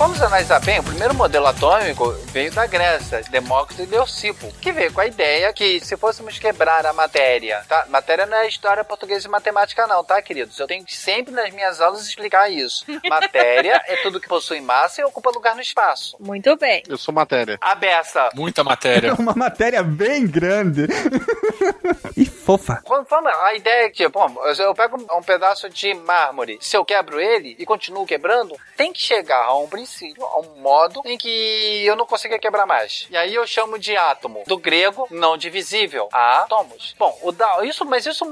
E: Formos analisar bem, o primeiro modelo atômico veio da Grécia, Demócrito e Leucipo, que veio com a ideia que se fôssemos quebrar a matéria, tá? Matéria não é história portuguesa e matemática não, tá, queridos? Eu tenho que sempre nas minhas aulas explicar isso. Matéria é tudo que possui massa e ocupa lugar no espaço.
J: Muito bem.
B: Eu sou matéria.
E: A beça.
D: Muita matéria.
A: É uma matéria bem grande. e fofa.
E: Quando fala, a ideia é que, bom, eu pego um pedaço de mármore, se eu quebro ele e continuo quebrando, tem que chegar a um princípio, a um modo em que eu não consiga quebrar mais. E aí eu chamo de átomo, do grego não divisível, átomos. Bom, o da, isso, mas isso,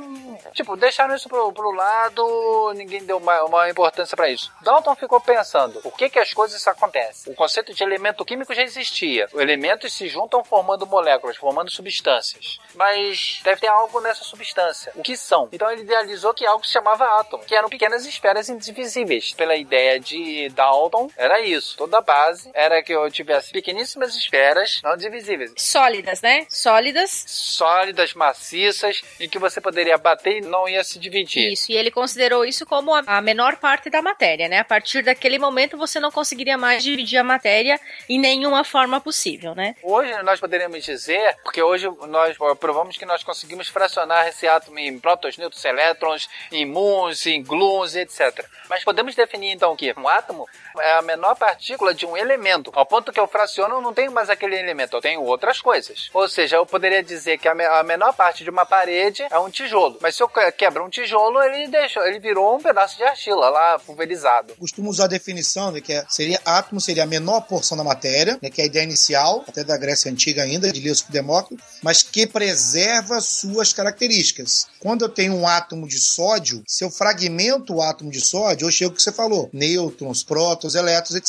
E: tipo, deixaram isso pro, pro lado, ninguém deu uma, uma importância pra isso. Dalton ficou pensando, por que que as coisas acontecem? O conceito de elemento químico já existia. Os elementos se juntam formando moléculas, formando substâncias. Mas deve ter algo nessa substância. O que são? Então ele idealizou que algo se chamava átomo, que eram pequenas esferas indivisíveis. Pela ideia de Dalton, era isso. Toda a base era que eu tivesse pequeníssimas esferas não divisíveis.
J: Sólidas, né? Sólidas.
E: Sólidas, maciças, em que você poderia bater e não ia se dividir.
J: Isso, e ele considerou isso como a, menor parte da matéria, né? A partir daquele momento você não conseguiria mais dividir a matéria em nenhuma forma possível, né?
E: Hoje nós poderíamos dizer, porque hoje nós provamos que nós conseguimos fracionar esse átomo em prótons, nêutrons, elétrons, em muons, em gluons, etc. Mas podemos definir então o que? Um átomo é a menor partícula de um elemento. Ao ponto que eu fraciono, eu não tenho mais aquele elemento, eu tenho outras coisas. Ou seja, eu poderia dizer que a, me- a menor parte de uma parede é um tijolo. Mas se eu que- quebro um tijolo, ele deixou, ele virou um pedaço de argila lá pulverizado.
F: Costumo usar a definição, né, que é, seria átomo seria a menor porção da matéria, né, que é a ideia inicial, até da Grécia Antiga ainda, de Leucipo Demócrito, mas que preserva suas características. Quando eu tenho um átomo de sódio, se eu fragmento o átomo de sódio, eu chego o que você falou, nêutrons, prótons, elétrons, etc.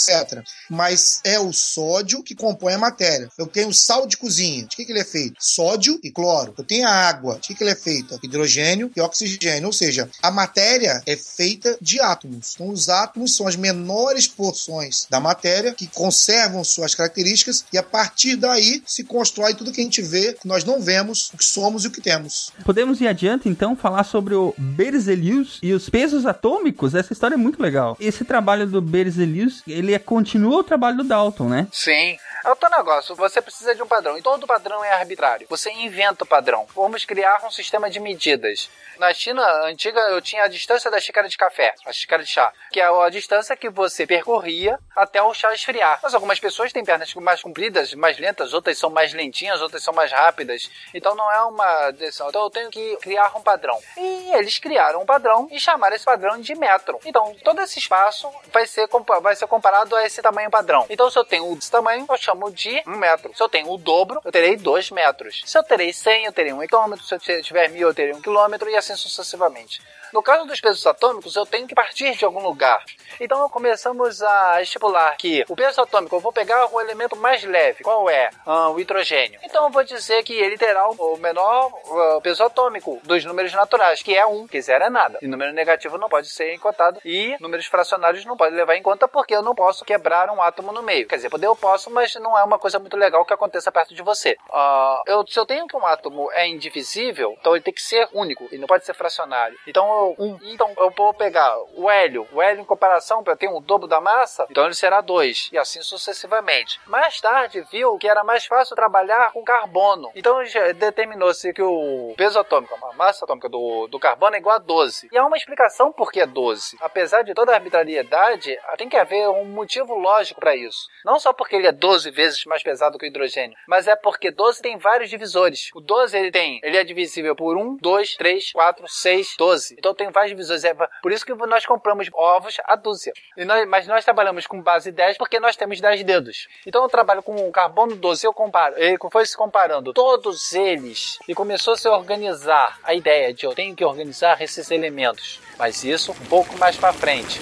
F: Mas é o sódio que compõe a matéria. Eu tenho sal de cozinha. De que, que ele é feito? Sódio e cloro. Eu tenho a água. De que, que ele é feito? Hidrogênio e oxigênio. Ou seja, a matéria é feita de átomos. Então, os átomos são as menores porções da matéria que conservam suas características e a partir daí se constrói tudo que a gente vê, que nós não vemos, o que somos e o que temos.
A: Podemos ir adiante então falar sobre o Berzelius e os pesos atômicos? Essa história é muito legal. Esse trabalho do Berzelius, ele é, continua o trabalho do Dalton, né?
E: Sim. É outro negócio, você precisa de um padrão, e todo padrão é arbitrário. Você inventa o padrão. Vamos criar um sistema de medidas. Na China antiga, eu tinha a distância da xícara de café, a xícara de chá, que é a distância que você percorria até o chá esfriar. Mas algumas pessoas têm pernas mais compridas, mais lentas, outras são mais lentinhas, outras são mais rápidas. Então não é uma decisão. Então eu tenho que criar um padrão. E eles criaram um padrão e chamaram esse padrão de metro. Então todo esse espaço vai ser, vai ser comparado a esse tamanho padrão. Então se eu tenho esse tamanho, eu chamo de um metro. Se eu tenho o dobro, eu terei dois metros. Se eu terei 100, eu terei um quilômetro. Se eu tiver mil, eu terei um quilômetro e assim sucessivamente. No caso dos pesos atômicos, eu tenho que partir de algum lugar. Então começamos a estipular que o peso atômico, eu vou pegar o elemento mais leve. Qual é? Ah, o hidrogênio. Então eu vou dizer que ele terá o menor ah, peso atômico dos números naturais, que é 1, que zero é nada. E número negativo não pode ser encotado. E números fracionários não pode levar em conta porque eu não posso quebrar um átomo no meio. Quer dizer, poder eu posso, mas não é uma coisa muito legal que aconteça perto de você. Ah, eu, se eu tenho que um átomo é indivisível, então ele tem que ser único e não pode ser fracionário. Então um, então eu vou pegar o hélio. O hélio em comparação para ter um dobro da massa, então ele será 2 e assim sucessivamente. Mais tarde viu que era mais fácil trabalhar com carbono. Então determinou-se que o peso atômico, a massa atômica do, do carbono é igual a 12. E há uma explicação por que é 12. Apesar de toda a arbitrariedade, tem que haver um motivo lógico para isso. Não só porque ele é 12 vezes mais pesado que o hidrogênio, mas é porque 12 tem vários divisores. O 12 ele tem, ele é divisível por 1, 2, 3, 4, 6, 12. Então tem vários divisores. É por isso que nós compramos ovos a dúzia. Nós- mas nós trabalhamos com base 10 porque nós temos 10 dedos. Então eu trabalho com carbono 12, eu comparo. Ele foi se comparando todos eles e começou a se organizar a ideia de eu tenho que organizar esses elementos. Mas isso um pouco mais para frente.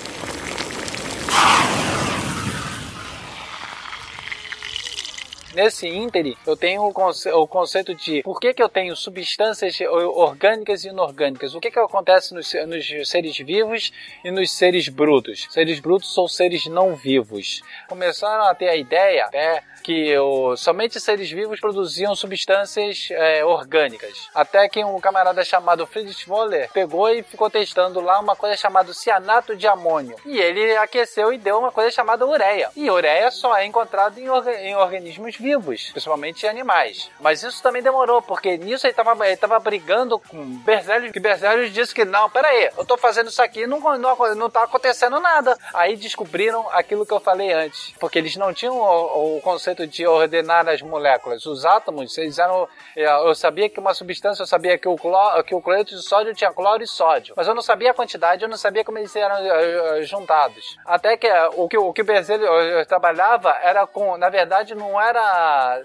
E: Nesse íntere, eu tenho o, conce- o conceito de por que, que eu tenho substâncias orgânicas e inorgânicas. O que, que acontece nos, nos seres vivos e nos seres brutos. Seres brutos são seres não vivos. Começaram a ter a ideia né, que o- somente seres vivos produziam substâncias é, orgânicas. Até que um camarada chamado Friedrich Wöhler pegou e ficou testando lá uma coisa chamada cianato de amônio. E ele aqueceu e deu uma coisa chamada ureia. E ureia só é encontrado em, em organismos vivos, principalmente em animais. Mas isso também demorou, porque nisso ele estava ele tava brigando com Berzelius, que Berzelius disse que não, pera aí, eu tô fazendo isso aqui e não, não, não tá acontecendo nada. Aí descobriram aquilo que eu falei antes, porque eles não tinham o, o conceito de ordenar as moléculas. Os átomos, eles eram. Eu sabia que uma substância, eu sabia que o, cloro, que o cloreto de sódio tinha cloro e sódio, mas eu não sabia a quantidade, eu não sabia como eles eram eh, eh, juntados. Até que eh, o que o que Berzelius trabalhava era com, na verdade, não era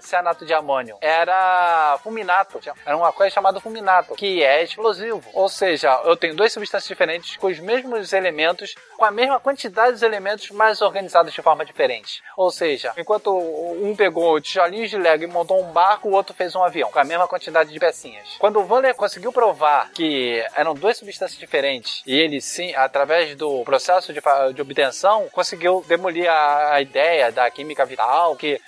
E: cianato de amônio, era fulminato. Era uma coisa chamada fulminato, que é explosivo. Ou seja, eu tenho duas substâncias diferentes com os mesmos elementos, com a mesma quantidade de elementos, mas organizados de forma diferente. Ou seja, enquanto um pegou tijolinhos de Lego e montou um barco, o outro fez um avião, com a mesma quantidade de pecinhas. Quando o Wöhler conseguiu provar que eram duas substâncias diferentes, e ele sim, através do processo de, de obtenção, conseguiu demolir a, a ideia da química vital, que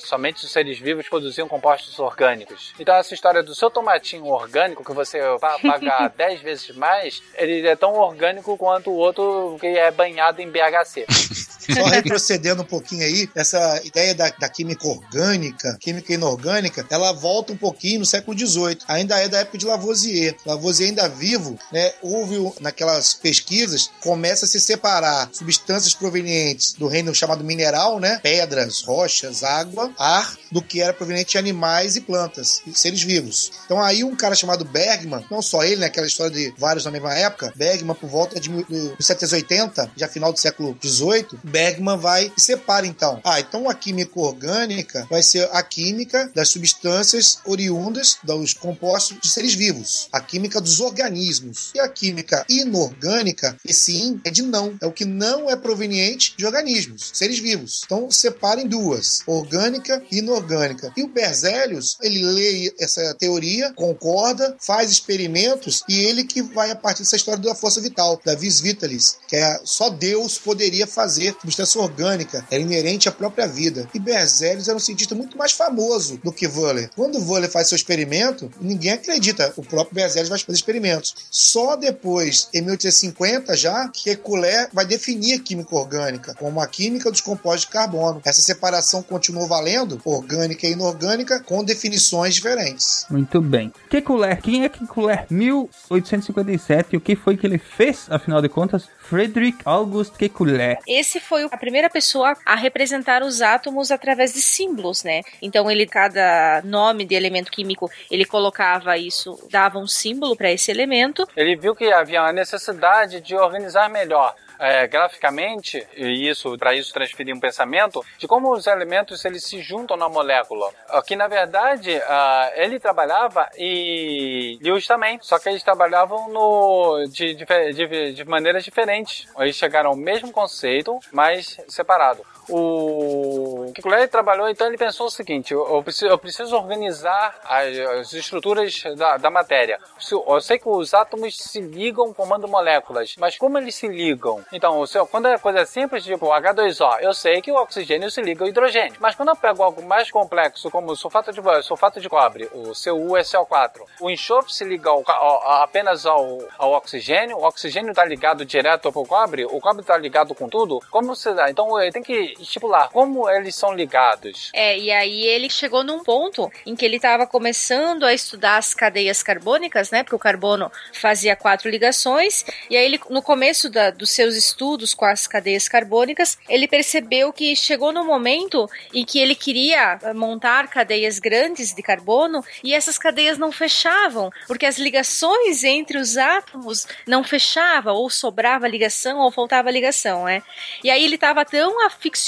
E: somente os seres vivos produziam compostos orgânicos. Então essa história do seu tomatinho orgânico, que você vai pagar 10 vezes mais, ele é tão orgânico quanto o outro que é banhado em BHC.
F: Só retrocedendo um pouquinho aí, essa ideia da, da química orgânica, química inorgânica, ela volta um pouquinho no século XVIII. Ainda é da época de Lavoisier. Lavoisier ainda vivo, né? Houve naquelas pesquisas, começa a se separar substâncias provenientes do reino chamado mineral, né? Pedras, rochas, água, ar, do que era proveniente de animais e plantas, e seres vivos. Então aí um cara chamado Bergman, não só ele, né? Aquela história de vários na mesma época, Bergman por volta de mil- de 1780, já final do século XVIII, Bergman vai e separa então. Ah, então a química orgânica vai ser a química das substâncias oriundas dos compostos de seres vivos, a química dos organismos. E a química inorgânica, in é de não, é o que não é proveniente de organismos, seres vivos. Então separa em duas, orgânica e inorgânica. E o Berzelius, ele lê essa teoria, concorda, faz experimentos e ele que vai a partir dessa história da força vital, da vis vitalis, que é só Deus poderia fazer substância orgânica, era inerente à própria vida. E Berzelius era um cientista muito mais famoso do que Wöhler. Quando Wöhler faz seu experimento, ninguém acredita, o próprio Berzelius vai fazer experimentos. Só depois, em 1850 já, que Euler vai definir a química orgânica como a química dos compostos de carbono. Essa separação continuou valendo, orgânica e inorgânica, com definições diferentes.
A: Muito bem. Kekulé. Quem é Kekulé? 1857. O que foi que ele fez, afinal de contas? Frederick August Kekulé.
J: Esse foi a primeira pessoa a representar os átomos através de símbolos, né? Então ele cada nome de elemento químico, ele colocava isso, dava um símbolo para esse elemento.
E: Ele viu que havia uma necessidade de organizar melhor. É, graficamente, e isso para isso transferir um pensamento de como os elementos eles se juntam na molécula. Aqui, na verdade, ah, ele trabalhava e Lewis também, só que eles trabalhavam no, de, de, de, de maneiras diferentes. Eles chegaram ao mesmo conceito, mas separado. O Kekulé trabalhou, então ele pensou o seguinte: eu, preciso, eu preciso organizar as, as estruturas da, da matéria. Eu sei que os átomos se ligam formando moléculas, mas como eles se ligam? Então, quando é coisa simples, tipo H2O, eu sei que o oxigênio se liga ao hidrogênio. Mas quando eu pego algo mais complexo, como o sulfato de, sulfato de cobre, o CuSO4, o enxofre se liga ao ao- apenas ao, ao oxigênio, o oxigênio está ligado direto ao cobre, o cobre está ligado com tudo. Como se dá? Então, ele tem que estipular como eles são ligados.
J: É, e aí ele chegou num ponto em que ele estava começando a estudar as cadeias carbônicas, né? Porque o carbono fazia quatro ligações. E aí ele, no começo da- dos seus estudos com as cadeias carbônicas, ele percebeu que chegou no momento em que ele queria eh, montar cadeias grandes de carbono e essas cadeias não fechavam, porque as ligações entre os átomos não fechavam, ou sobrava ligação ou faltava ligação, né? E aí ele estava tão aficionado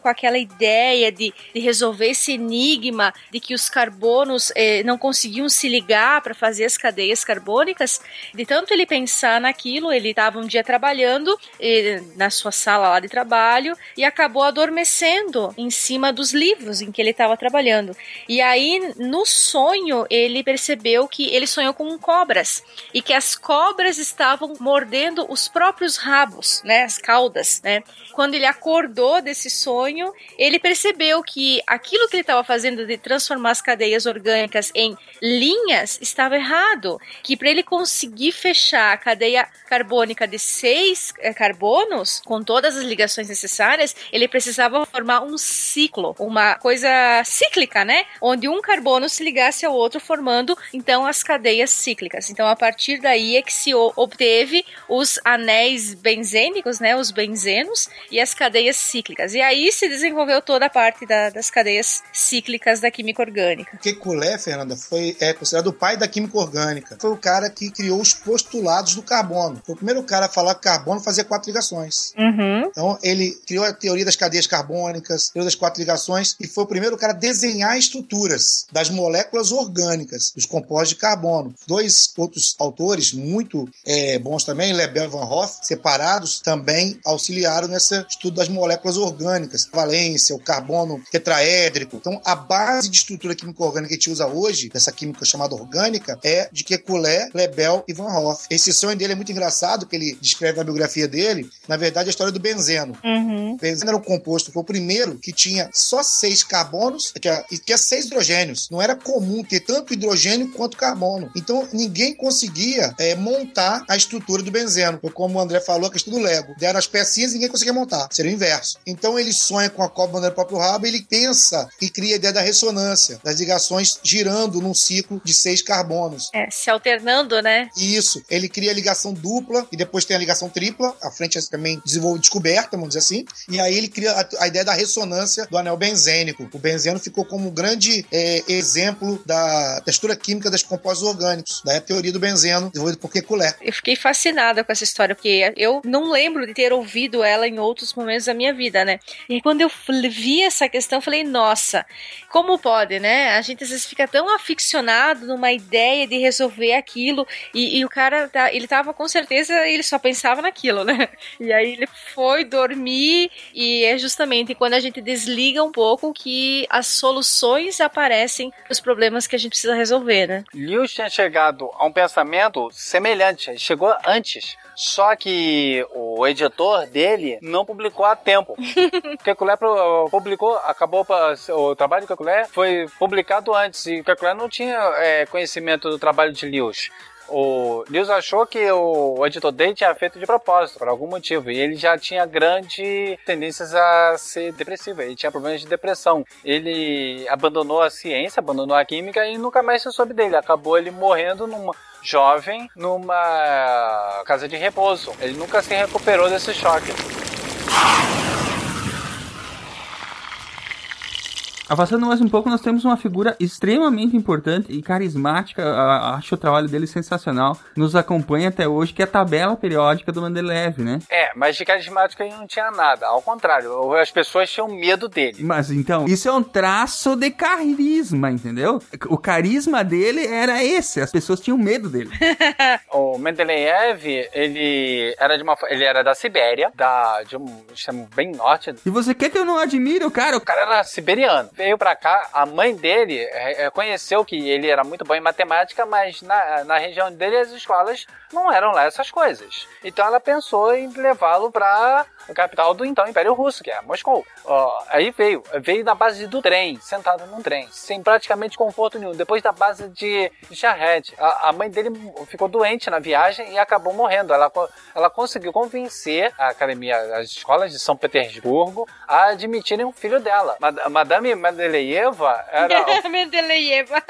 J: com aquela ideia de, de resolver esse enigma de que os carbonos eh, não conseguiam se ligar para fazer as cadeias carbônicas, de tanto ele pensar naquilo, ele estava um dia trabalhando eh, na sua sala lá de trabalho e acabou adormecendo em cima dos livros em que ele estava trabalhando. E aí, no sonho, ele percebeu que ele sonhou com cobras e que as cobras estavam mordendo os próprios rabos, né, as caudas, né? Quando ele acordou desse sonho, ele percebeu que aquilo que ele estava fazendo de transformar as cadeias orgânicas em linhas estava errado, que para ele conseguir fechar a cadeia carbônica de seis eh, carbonos com todas as ligações necessárias, ele precisava formar um ciclo, uma coisa cíclica, né? Onde um carbono se ligasse ao outro, formando então as cadeias cíclicas. Então, a partir daí é que se obteve os anéis benzênicos, né? Os benzenos e as cadeias cíclicas. E aí se desenvolveu toda a parte da- das cadeias cíclicas da química orgânica.
F: Kekulé, Fernanda, foi é, considerado o pai da química orgânica. Foi o cara que criou os postulados do carbono. Foi o primeiro cara a falar que o carbono fazia quatro ligações.
J: Uhum.
F: Então, ele criou a teoria das cadeias carbônicas, teoria das quatro ligações, e foi o primeiro cara a desenhar estruturas das moléculas orgânicas, dos compostos de carbono. Dois outros autores muito é, bons também, Lebel e Van Hoff, separados, também auxiliaram nesse estudo das moléculas orgânicas. Valência, o carbono tetraédrico. Então, a base de estrutura química orgânica que a gente usa hoje, dessa química chamada orgânica, é de Kekulé, Lebel e Van Hoff. Esse sonho dele é muito engraçado, que ele descreve na biografia dele, na verdade, a história do benzeno.
J: Uhum.
F: O benzeno era um composto, foi o primeiro que tinha só seis carbonos que é, e que é seis hidrogênios. Não era comum ter tanto hidrogênio quanto carbono. Então ninguém conseguia é, montar a estrutura do benzeno. Foi como o André falou, a questão do Lego. Deram as pecinhas e ninguém conseguia montar. Seria o inverso. Então ele sonha com a cobra no próprio rabo e ele pensa e cria a ideia da ressonância, das ligações girando num ciclo de seis carbonos.
J: É, se alternando, né?
F: Isso. Ele cria a ligação dupla e depois tem a ligação tripla. A frente é também desenvolve descoberta, vamos dizer assim. E aí ele cria a, a ideia da ressonância do anel benzênico. O benzeno ficou como um grande é, exemplo da textura química dos compostos orgânicos. Daí a teoria do benzeno, desenvolvida por Kekulé.
J: Eu fiquei fascinada com essa história, porque eu não lembro de ter ouvido ela em outros momentos da minha vida, né? E quando eu vi essa questão, eu falei, nossa, como pode, né? A gente às vezes fica tão aficionado numa ideia de resolver aquilo, e, e o cara, tá- ele tava com certeza, ele só pensava naquilo, né? E aí ele foi dormir, e é justamente quando a gente desliga um pouco que as soluções aparecem os problemas que a gente precisa resolver, né?
E: Lewis tinha chegado a um pensamento semelhante, chegou antes. Só que o editor dele não publicou a tempo. O Kekulé publicou, acabou o trabalho do Kekulé foi publicado antes e o Kekulé não tinha é, conhecimento do trabalho de Lewis. O Lewis achou que o editor dele tinha feito de propósito, por algum motivo, e ele já tinha grandes tendências a ser depressivo, ele tinha problemas de depressão. Ele abandonou a ciência, abandonou a química e nunca mais se soube dele. Acabou ele morrendo numa jovem numa casa de repouso. Ele nunca se recuperou desse choque.
A: Avançando mais um pouco, nós temos uma figura extremamente importante e carismática. Acho o trabalho dele sensacional. Nos acompanha até hoje, que é a tabela periódica do Mendeleev, né?
E: É, mas de carismático ele não tinha nada. Ao contrário, as pessoas tinham medo dele.
A: Mas então, isso é um traço de carisma, entendeu? O carisma dele era esse, as pessoas tinham medo dele.
E: O Mendeleev, ele era de uma, ele era da Sibéria, da de um extremo bem norte.
A: E você quer que eu não admire o cara?
E: O cara era siberiano. Veio pra cá, a mãe dele é, é, conheceu que ele era muito bom em matemática, mas na, na região dele as escolas não eram lá essas coisas. Então ela pensou em levá-lo pra a capital do então Império Russo, que é Moscou. Ó, aí veio, veio da base do trem, sentado num trem, sem praticamente conforto nenhum. Depois da base de Charrette, a, a mãe dele ficou doente na viagem e acabou morrendo. Ela, ela conseguiu convencer a academia, as escolas de São Petersburgo a admitirem um filho dela. Mad- Madame Mendeleeva era
J: Mendeleeva.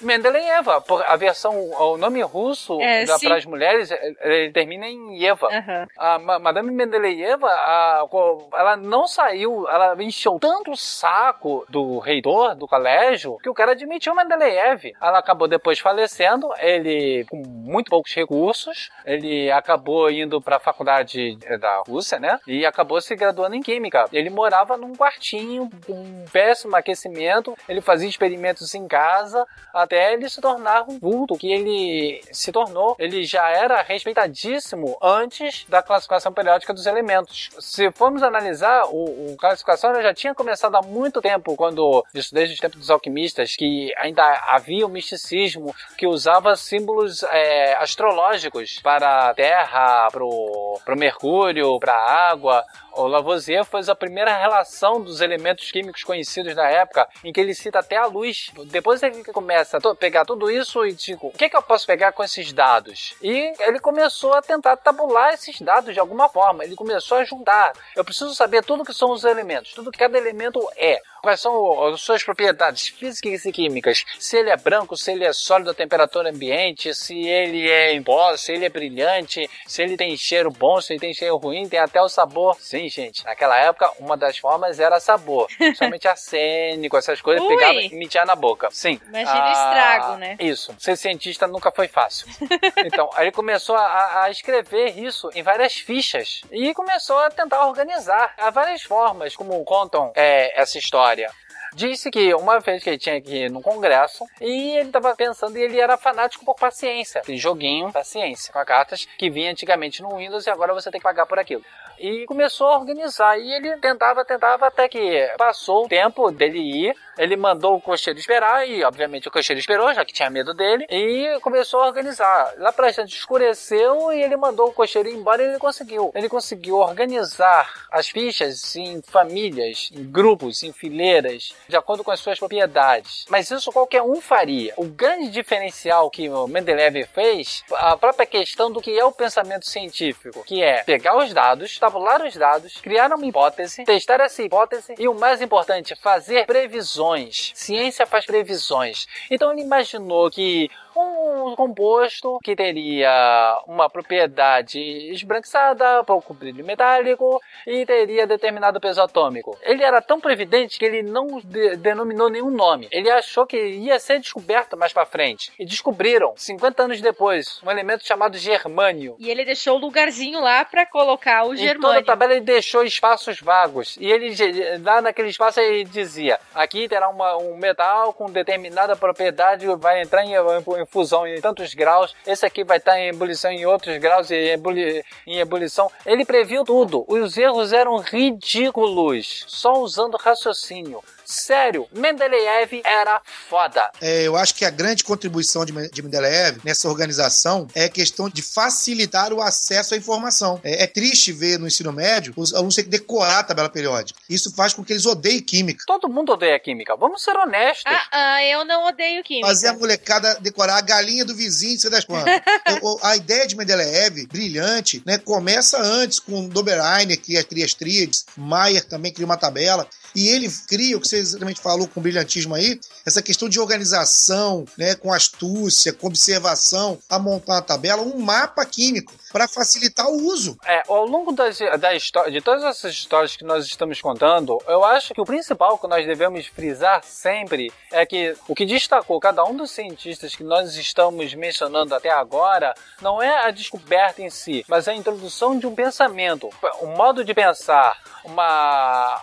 E: Mendeleeva, por- a versão, o nome russo
J: É,
E: para as mulheres, ele termina em Eva.
J: Aham.
E: A Ma- Madame Mendeleeva, a- co- ela não saiu, ela encheu tanto o saco do reitor do colégio que o cara admitiu Mendeleev. Ela acabou depois falecendo, ele com muito poucos recursos, ele acabou indo para a faculdade eh, da Rússia, né? E acabou se graduando em química. Ele morava num quartinho com um péssimo aquecimento, ele fazia experimentos em casa até ele se tornar um vulto que ele se tornou. Ele já era respeitadíssimo antes da classificação periódica dos elementos. Se formos analisar, o, o classificação já tinha começado há muito tempo, quando isso desde os tempos dos alquimistas, que ainda havia o misticismo que usava símbolos é, astrológicos para a Terra, para o Mercúrio, para a água. O Lavoisier fez a primeira relação dos elementos químicos conhecidos na época, em que ele cita até a luz. Depois ele começa a pegar tudo isso e digo, o que, que eu posso pegar com esses dados? E ele começou a tentar tabular esses dados de alguma forma. Ele começou a juntar. Eu preciso saber tudo que são os elementos, tudo que cada elemento é. Quais são as suas propriedades físicas e químicas? Se ele é branco, se ele é sólido a temperatura ambiente, se ele é em pó, se ele é brilhante, se ele tem cheiro bom, se ele tem cheiro ruim, tem até o sabor. Sim, gente. Naquela época, uma das formas era sabor. Principalmente arsênico, essas coisas,
J: Ui.
E: pegava e metia na boca. Sim.
J: Imagina o estrago, né?
E: Isso. Ser cientista nunca foi fácil. Então, aí ele começou a, a escrever isso em várias fichas e começou a tentar organizar. Há várias formas como contam é, essa história. Disse que uma vez que ele tinha que ir num congresso e ele estava pensando e ele era fanático por paciência. Aquele joguinho paciência com cartas que vinha antigamente no Windows e agora você tem que pagar por aquilo. E começou a organizar. E ele tentava, tentava, até que passou o tempo dele ir. Ele mandou o cocheiro esperar, e obviamente o cocheiro esperou, já que tinha medo dele, e começou a organizar. Lá pra gente escureceu e ele mandou o cocheiro ir embora e ele conseguiu. Ele conseguiu organizar as fichas em famílias, em grupos, em fileiras, de acordo com as suas propriedades. Mas isso qualquer um faria. O grande diferencial que o Mendeleev fez, a própria questão do que é o pensamento científico, que é pegar os dados, tabular os dados, criar uma hipótese, testar essa hipótese e o mais importante, fazer previsões. Ciência faz previsões. Então ele imaginou que um composto que teria uma propriedade esbranquiçada, pouco brilho metálico e teria determinado peso atômico. Ele era tão previdente que ele não de- denominou nenhum nome. Ele achou que ia ser descoberto mais para frente. E descobriram, 50 anos depois, um elemento chamado germânio.
J: E ele deixou o lugarzinho lá pra colocar o
E: Em toda a
J: germânio.
E: tabela ele deixou espaços vagos. E ele, lá naquele espaço, ele dizia: aqui terá uma- um metal com determinada propriedade, vai entrar em, em fusão em tantos graus. Esse aqui vai estar em ebulição em outros graus, e ebuli, em ebulição. Ele previu tudo. Os erros eram ridículos, só usando raciocínio. Sério, Mendeleev era foda.
F: É, eu acho que a grande contribuição de, de Mendeleev nessa organização é a questão de facilitar o acesso à informação. É, é triste ver no ensino médio os alunos terem que decorar a tabela periódica. Isso faz com que eles odeiem química.
E: Todo mundo odeia química, vamos ser honestos.
J: Ah, ah, eu não odeio química.
F: Fazer a molecada decorar a galinha do vizinho, sei das quantas. A ideia de Mendeleev, brilhante, né, começa antes com Dobereiner, que cria as tríades, Mayer também cria uma tabela, e ele cria, o que você exatamente falou com brilhantismo aí, essa questão de organização, né, com astúcia, com observação, a montar uma tabela, um mapa químico, para facilitar o uso.
E: É, ao longo das, da história, de todas essas histórias que nós estamos contando, eu acho que o principal que nós devemos frisar sempre é que o que destacou cada um dos cientistas que nós estamos mencionando até agora não é a descoberta em si, mas a introdução de um pensamento, um modo de pensar, uma,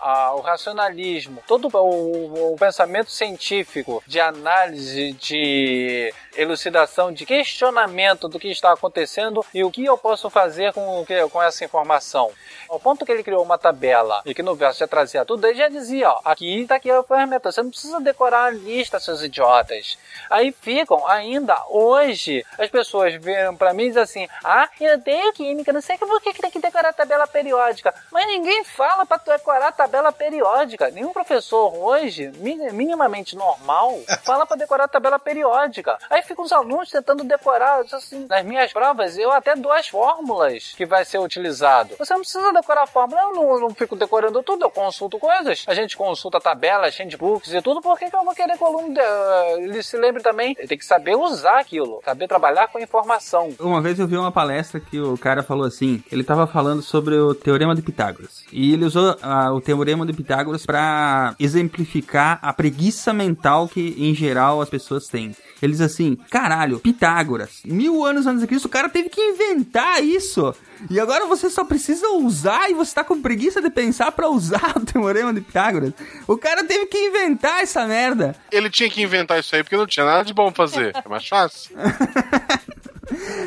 E: a- o racionalismo, todo o, o pensamento científico de análise, de elucidação, de questionamento do que está acontecendo e o que eu posso fazer com, com essa informação. Ao ponto que ele criou uma tabela e que no verso já trazia tudo, ele já dizia, ó, aqui está aqui a ferramenta, você não precisa decorar a lista, seus idiotas. Aí ficam, ainda hoje, as pessoas viram pra mim e dizem assim, ah, eu odeio química, não sei por que tem que decorar a tabela periódica. Mas ninguém fala para decorar a tabela periódica. Nenhum professor hoje, mi- minimamente normal, fala para decorar a tabela periódica. Aí ficam os alunos tentando decorar, assim, nas minhas provas, eu até dou as fórmulas que vai ser utilizado. Você não precisa decorar a fórmula, eu não, não fico decorando tudo, eu consulto coisas. A gente consulta tabelas, handbooks e tudo, por que, que eu vou querer que o aluno de- ele se lembre também? Ele tem que saber usar aquilo, saber trabalhar com informação.
A: Uma vez eu vi uma palestra que o cara falou assim, ele tava falando sobre o teorema de Pitágoras. E ele usou ah, o teorema de Pitágoras para exemplificar a preguiça mental que em geral as pessoas têm. Ele diz assim, caralho, Pitágoras, mil anos antes de Cristo, o cara teve que inventar isso. E agora você só precisa usar e você tá com preguiça de pensar pra usar o teorema de Pitágoras. O cara teve que inventar essa merda.
B: Ele tinha que inventar isso aí porque não tinha nada de bom fazer. É mais fácil.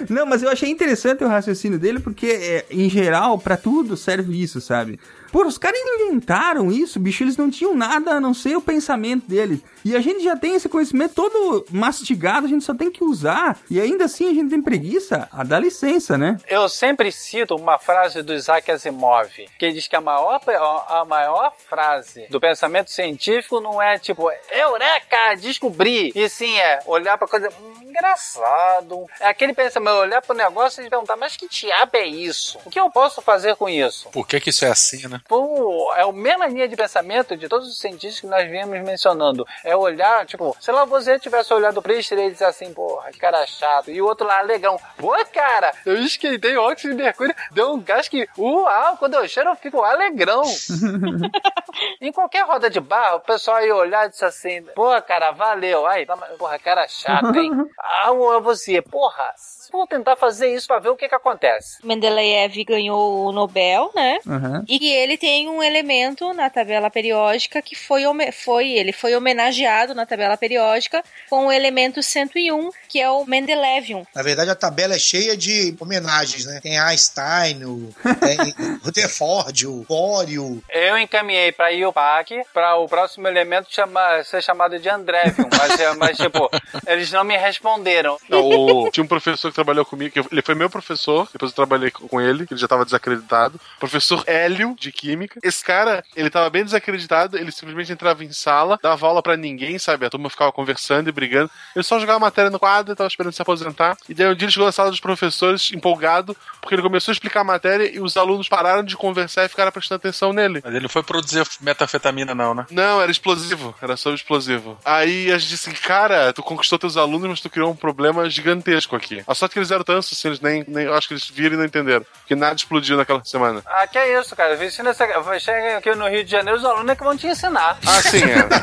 A: Não, mas eu achei interessante o raciocínio dele, porque, é, em geral, pra tudo serve isso, sabe? Pô, os caras inventaram isso, bicho, eles não tinham nada a não ser o pensamento deles. E a gente já tem esse conhecimento todo mastigado, a gente só tem que usar. E ainda assim a gente tem preguiça, a dar licença, né?
E: Eu sempre cito uma frase do Isaac Asimov, que ele diz que a maior, a maior frase do pensamento científico não é tipo, eureka, descobri, e sim é olhar pra coisa, hum, engraçado. É aquele pensamento, olhar pro negócio e perguntar, mas que diabo é isso? O que eu posso fazer com isso?
D: Por que, que isso é assim, né?
E: Pô, é a mesma linha de pensamento de todos os cientistas que nós viemos mencionando. É olhar, tipo, se lá você tivesse olhado pro Priester e dizer assim, porra, que cara chato. E o outro lá, alegão. Pô, cara, eu esquentei óxido de mercúrio, deu um gás que, uau, quando eu cheiro eu fico alegrão. em qualquer roda de bar, o pessoal ia olhar e disse assim, pô, cara, valeu. Aí, toma- porra, cara chato, hein? Ah, ou você, porra, vou tentar fazer isso pra ver o que que acontece.
J: Mendeleev ganhou o Nobel, né?
A: Uhum.
J: E ele tem um elemento na tabela periódica que foi, foi ele foi homenageado na tabela periódica com o elemento 101, que é o Mendelevium.
F: Na verdade, a tabela é cheia de homenagens, né? Tem Einstein, o, tem Rutherford, o Borio.
E: Eu encaminhei pra IUPAC para o próximo elemento chama, ser chamado de Andrevium, mas, é- mas tipo, eles não me responderam.
B: Não, o- tinha um professor que trabalhou comigo, que ele foi meu professor, depois eu trabalhei com ele, que ele já estava desacreditado. Professor Hélio, de Química. Esse cara, ele tava bem desacreditado, ele simplesmente entrava em sala, dava aula pra ninguém, sabe? A turma ficava conversando e brigando. Ele só jogava matéria no quadro, tava esperando se aposentar. E daí um dia ele chegou na sala dos professores, empolgado, porque ele começou a explicar a matéria e os alunos pararam de conversar e ficaram prestando atenção nele.
D: Mas ele não foi produzir metafetamina, não, né?
B: Não, era explosivo. Era sobre explosivo. Aí a gente disse, cara, tu conquistou teus alunos, mas tu criou um problema gigantesco aqui. A sorte que eles eram tantos, assim, eles nem, nem. Eu acho que eles viram e não entenderam. Porque nada explodiu naquela semana.
E: Ah, que é isso, cara. Ensina essa... Chega aqui no Rio de Janeiro, os alunos é que vão te ensinar.
B: Ah, sim, é.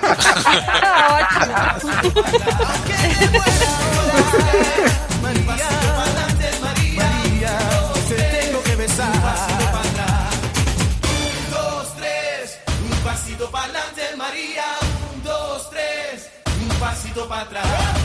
L: Que un pasito para adelante, María. Un, dos, tres, un pasito para atrás.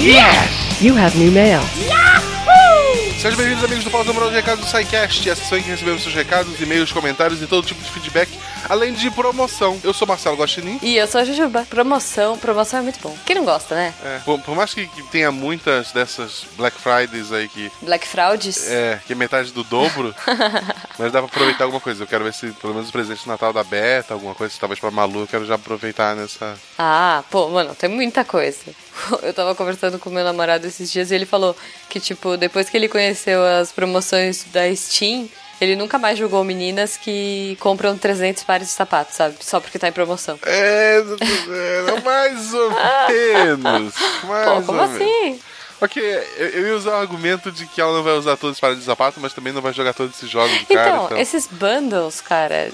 M: Yes! You have new mail.
B: Sejam bem-vindos, amigos do Pausa Moral de Recados do SciCast, a sessão em que recebemos seus recados, e-mails, comentários e todo tipo de feedback, além de promoção. Eu sou Marcelo Guaxinim.
N: E eu sou a Jujuba. Promoção, promoção é muito bom. Quem não gosta, né?
B: É, por, por mais que, que tenha muitas dessas Black Fridays aí que.
N: Black Frauds.
B: É, que é metade do dobro, mas dá pra aproveitar alguma coisa. Eu quero ver se pelo menos o presente de Natal da Beta, alguma coisa, talvez pra Malu, eu quero já aproveitar nessa.
N: Ah, pô, mano, tem muita coisa. Eu tava conversando com meu namorado esses dias e ele falou que, tipo, depois que ele conheceu as promoções da Steam, ele nunca mais julgou meninas que compram 300 pares de sapatos, sabe? Só porque tá em promoção.
B: É, é mais ou menos. Mais
N: Pô, como
B: ou menos. Ok, eu, eu ia usar o argumento de que ela não vai usar todos os pares de sapato, mas também não vai jogar todos esses jogos do cara.
N: Então,
B: Então,
N: esses bundles, cara,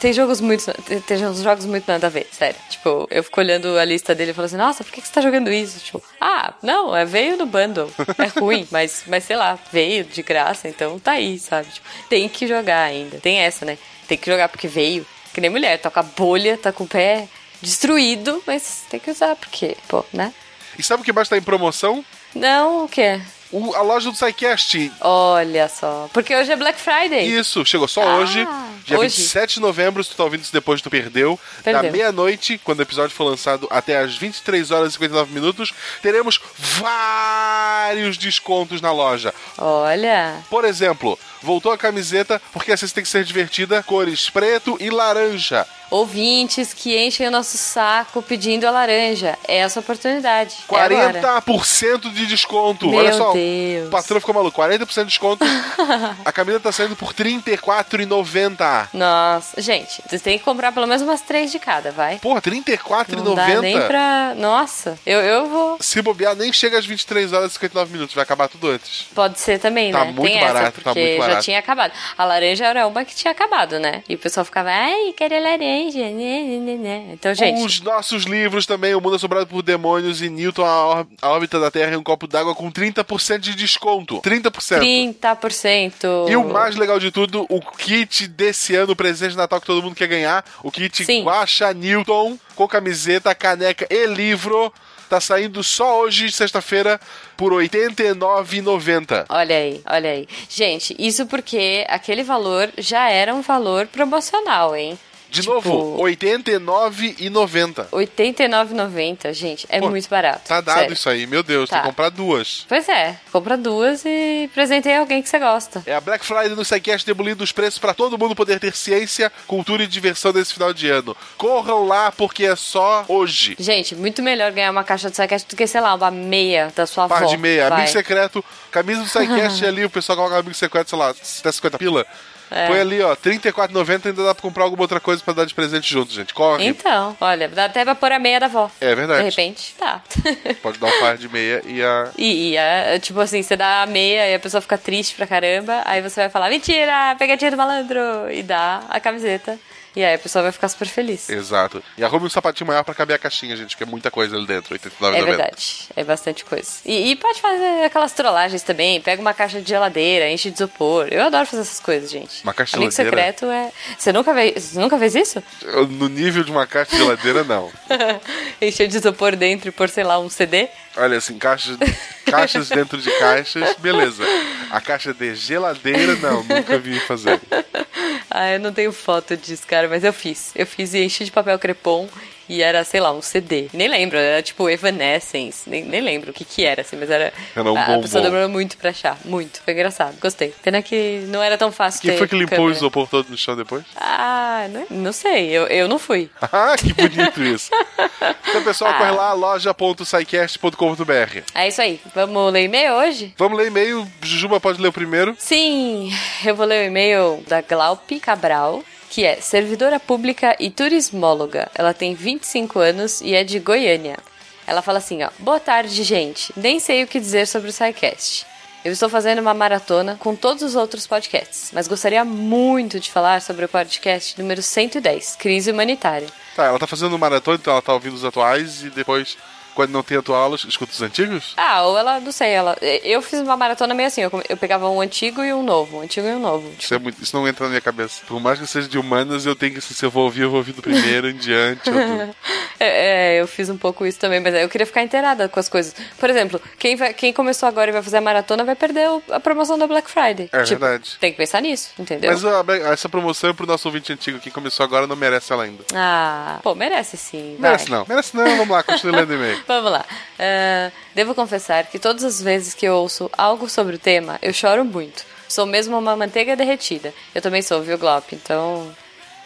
N: tem jogos muito. Tem, tem uns jogos muito nada a ver, sério. Tipo, eu fico olhando a lista dele e falo assim, nossa, por que que você tá jogando isso? Tipo, ah, não, é veio no bundle. É ruim, mas, mas sei lá, veio de graça, então tá aí, sabe? Tipo, tem que jogar ainda. Tem essa, né? Tem que jogar porque veio. Que nem mulher, tá com a bolha, tá com o pé destruído, mas tem que usar porque, pô, né?
B: E sabe o que mais tá em promoção?
N: Não, o quê?
B: O, a loja do SciCast.
N: Olha só. Porque hoje é Black Friday.
B: Isso, chegou só
N: Ah,
B: hoje, dia
N: hoje.
B: 27 de novembro, se tu tá ouvindo isso depois tu perdeu. Da
N: Perdeu.
B: meia-noite, quando o episódio for lançado, até as 23 horas e 59 minutos, teremos vários descontos na loja.
N: Olha.
B: Por exemplo, voltou a camiseta, porque essa tem que ser divertida, cores preto e laranja.
N: Ouvintes que enchem o nosso saco pedindo a laranja. É essa oportunidade. É agora.
B: 40% de desconto.
N: Meu
B: Olha só,
N: Deus.
B: o patrão ficou maluco. 40% de desconto. a camisa tá saindo por R$ 34,90.
N: Nossa, gente, vocês têm que comprar pelo menos umas três de cada, vai.
B: Porra, R$
N: Não dá nem
B: 34,90?
N: pra. Nossa, eu, eu vou.
B: Se bobear, nem chega às 23 horas e 59 minutos. Vai acabar tudo antes.
N: Pode ser também,
B: Tá
N: né?
B: muito
N: Tem
B: barato,
N: essa,
B: tá
N: porque
B: muito
N: já
B: barato.
N: tinha acabado. A laranja era uma que tinha acabado, né? E o pessoal ficava, ai, quero laranja. Né, né, né, né. Então, gente.
B: Os nossos livros também, O Mundo Assombrado por Demônios e Newton, a, Órbita da Terra e um Copo d'Água com 30% de desconto. 30%.
N: 30%.
B: E o mais legal de tudo, o kit desse ano, o presente de Natal que todo mundo quer ganhar, o kit Guaxa Newton, com camiseta, caneca e livro, tá saindo só hoje, sexta-feira, por R$ 89,90.
N: Olha aí, olha aí. Gente, isso porque aquele valor já era um valor promocional, hein?
B: De
N: Tipo-
B: novo, R$ 89,90.
N: 89,90, gente, é
B: Pô,
N: muito barato.
B: Tá dado
N: sério.
B: isso aí, meu Deus, tem
N: Tá.
B: que comprar duas.
N: Pois é, compra duas e presenteia alguém que você gosta.
B: É a Black Friday no SciCast demolindo os preços para todo mundo poder ter ciência, cultura e diversão nesse final de ano. Corram lá porque é só hoje.
N: Gente, muito melhor ganhar uma caixa de saquete do que, sei lá, uma meia da sua
B: Par
N: avó.
B: de meia,
N: vai.
B: amigo secreto, camisa do SciCast ali, o pessoal coloca amigo secreto, sei lá, até 50 pila.
N: É.
B: Põe ali, ó, R$34,90 ainda dá pra comprar alguma outra coisa pra dar de presente junto, gente. Corre.
N: Então, olha, dá até pra pôr a meia da avó.
B: É verdade.
N: De repente, tá.
B: Pode dar um par de meia e a.
N: E, e é, tipo assim, você dá a meia e a pessoa fica triste pra caramba, aí você vai falar, mentira, pegadinha do malandro, e dá a camiseta. E aí a pessoa vai ficar super feliz.
B: Exato. E arrume um sapatinho maior pra caber a caixinha, gente, que é muita coisa ali dentro, R$89,90.
N: É verdade, é bastante coisa. E, e pode fazer aquelas trollagens também, pega uma caixa de geladeira, enche de isopor. Eu adoro fazer essas coisas, gente.
B: Uma caixa de
N: Amigo
B: geladeira?
N: secreto é. Você nunca, vê... você nunca fez isso?
B: No nível de uma caixa de geladeira, não.
N: Encher de isopor dentro e pôr, sei lá, um CD?
B: Olha, assim, caixas, caixas dentro de caixas, beleza. A caixa de geladeira, não, nunca vi fazer.
N: Ah, eu não tenho foto disso, cara, mas eu fiz. Eu fiz e enchi de papel crepom e era, sei lá, um CD. Nem lembro, era tipo Evanescence. Nem, nem lembro o que que era, assim, mas era.
B: Era um
N: a
B: bombom.
N: pessoa demorou muito pra achar. Muito. Foi engraçado. Gostei. Pena que não era tão fácil
B: Quem foi que limpou o
N: câmera.
B: isopor todo no chão depois?
N: Ah, não, não sei. Eu, eu não fui.
B: Ah, que bonito isso. Então, pessoal,
N: Ah.
B: corre lá, loja.sicast.com.br.
N: É isso aí. Vamos ler e-mail hoje?
B: Vamos ler e-mail. Jujuba pode ler o primeiro.
N: Sim, eu vou ler o e-mail da Glaupe Cabral. Que é servidora pública e turismóloga. Ela tem 25 anos e é de Goiânia. Ela fala assim, ó: "Boa tarde, gente. Nem sei o que dizer sobre o SciCast. Eu estou fazendo uma maratona com todos os outros podcasts, mas gostaria muito de falar sobre o podcast número 110, Crise Humanitária.
B: Tá, ela tá fazendo maratona, então ela tá ouvindo os atuais e depois, quando não tem atual, ela escuta os antigos?
N: Ah, ou ela, não sei, ela. Eu fiz uma maratona meio assim, eu, eu pegava um antigo e um novo, um antigo e um novo.
B: Isso, é muito- isso não entra na minha cabeça. Por mais que eu seja de humanas, eu tenho que, se eu vou ouvir, eu vou ouvir do primeiro em diante.
N: É, é, eu fiz um pouco isso também, mas eu queria ficar inteirada com as coisas. Por exemplo, quem, vai, quem começou agora e vai fazer a maratona vai perder o- a promoção da Black Friday.
B: É
N: Tipo,
B: verdade.
N: Tem que pensar nisso, entendeu?
B: Mas a- essa promoção é pro nosso ouvinte antigo. Quem começou agora não merece ela ainda.
N: Ah, pô, merece sim. vai.
B: Merece não. Merece não. Vamos lá, continue lendo e-mail.
N: Vamos lá. Ah, devo confessar que todas as vezes que eu ouço algo sobre o tema, eu choro muito. Sou mesmo uma manteiga derretida. Eu também sou, viu, Glaup? Então.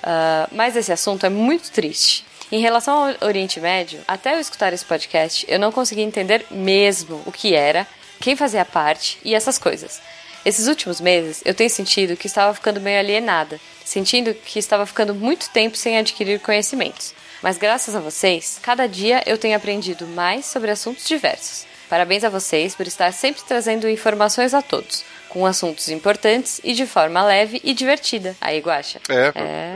N: ah, mas esse assunto é muito triste. Em relação ao Oriente Médio, até eu escutar esse podcast, eu não consegui entender mesmo o que era, quem fazia parte e essas coisas. Esses últimos meses, eu tenho sentido que estava ficando meio alienada, sentindo que estava ficando muito tempo sem adquirir conhecimentos. Mas graças a vocês, cada dia eu tenho aprendido mais sobre assuntos diversos. Parabéns a vocês por estar sempre trazendo informações a todos, com assuntos importantes e de forma leve e divertida. Aí, Guaxa.
B: É,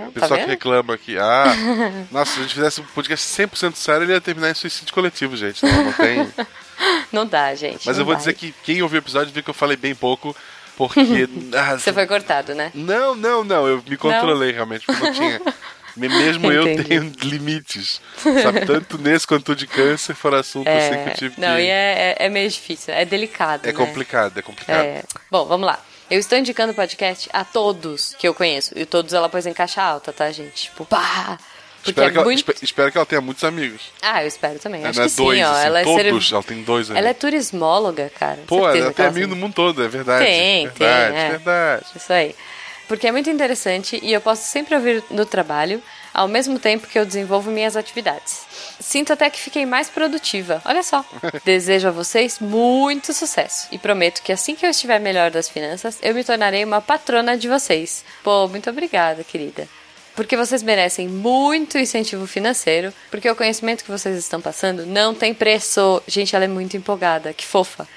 B: o
N: tá
B: pessoal que
N: vendo?
B: reclama aqui. Ah, nossa, se a gente fizesse um podcast 100% sério, ele ia terminar em suicídio coletivo, gente. Não, não tem.
N: Não dá, gente.
B: Mas
N: não
B: eu vou
N: vai.
B: dizer que quem ouviu o episódio viu que eu falei bem pouco, porque. ah,
N: Você foi cortado, né?
B: Não, não, não. Eu me controlei realmente, porque não tinha. Me- Mesmo eu tenho limites. Sabe, tanto nesse quanto de câncer foram assuntos assim que eu tive
N: Não,
B: que.
N: e é, é, é meio difícil, é delicado.
B: É
N: né?
B: complicado, é complicado.
N: É. Bom, vamos lá. Eu estou indicando o podcast a todos que eu conheço. E todos ela pôs em caixa alta, tá, gente? Tipo, pá! Porque
B: Espero,
N: é
B: que ela,
N: muito.
B: espe- espero que ela tenha muitos amigos.
N: Ah, eu espero também.
B: É,
N: Acho
B: é
N: que
B: dois,
N: sim, ó.
B: assim,
N: ela é
B: todos,
N: ser-
B: ela tem dois
N: Ela é
B: amigos.
N: turismóloga, cara.
B: Pô, ela tem
N: ela
B: amigo no mundo todo, é verdade.
N: Tem,
B: verdade,
N: tem, é.
B: verdade.
N: Isso aí. Porque é muito interessante e eu posso sempre ouvir no trabalho, ao mesmo tempo que eu desenvolvo minhas atividades. Sinto até que fiquei mais produtiva. Olha só. Desejo a vocês muito sucesso e prometo que assim que eu estiver melhor das finanças, eu me tornarei uma patrona de vocês. Pô, muito obrigada, querida. Porque vocês merecem muito incentivo financeiro, porque o conhecimento que vocês estão passando não tem preço. Gente, ela é muito empolgada, que fofa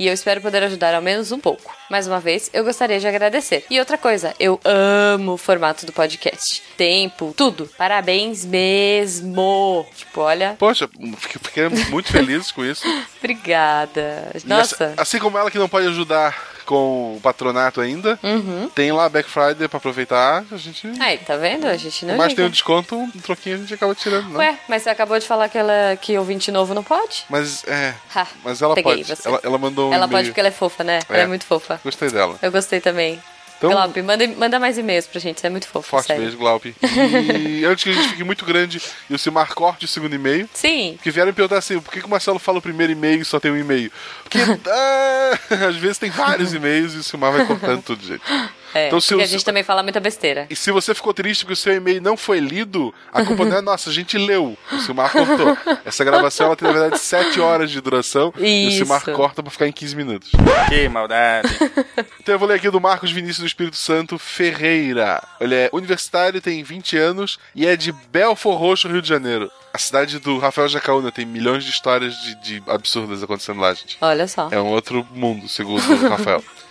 N: e eu espero poder ajudar ao menos um pouco. Mais uma vez, eu gostaria de agradecer. E outra coisa, eu amo o formato do podcast. Tempo, tudo. Parabéns mesmo. Tipo, olha,
B: Poxa, fiquei, muito feliz com isso.
N: obrigada. Nossa.
B: assim, assim como ela que não pode ajudar com o patronato ainda,
N: Uhum.
B: tem lá Black Friday pra aproveitar. A gente.
N: Aí, tá vendo? A gente não
B: Mas
N: liga.
B: tem um desconto, um troquinho a gente acaba tirando, não.
N: Ué, mas você acabou de falar que, ela, que ouvinte novo não pode?
B: Mas é.
N: Ha,
B: Mas ela
N: peguei
B: pode.
N: você.
B: Ela, ela mandou um
N: ela pode porque ela é fofa, né? Ela é muito fofa.
B: Gostei dela.
N: Eu gostei também.
B: Então-
N: Glaup, manda, manda mais e-mails pra gente, você é muito fofo.
B: Forte
N: sério.
B: beijo, Glaup. E antes que a gente fique muito grande e o Silmar corte o segundo e-mail.
N: Sim.
B: Porque vieram me perguntar assim, por que, que o Marcelo fala o primeiro e-mail e só tem um e-mail? Porque ah, às vezes tem vários e-mails e o Silmar vai cortando tudo, gente.
N: É,
B: Então, se
N: porque
B: o-
N: a gente também fala muita besteira.
B: E se você ficou triste porque o seu e-mail não foi lido, a culpa não é nossa, a gente leu. O Silmar cortou. Essa gravação ela tem, na verdade, 7 horas de duração e o
A: Isso.
B: Silmar corta pra ficar em 15 minutos.
A: Que maldade.
B: Então eu vou ler aqui do Marcos Vinícius do Espírito Santo Ferreira. Ele é universitário, tem 20 anos e é de Belfor Roxo, Rio de Janeiro. A cidade do Rafael Jacaúna tem milhões de histórias de, de absurdas acontecendo lá, gente.
N: Olha só.
B: É um outro mundo, segundo o Rafael.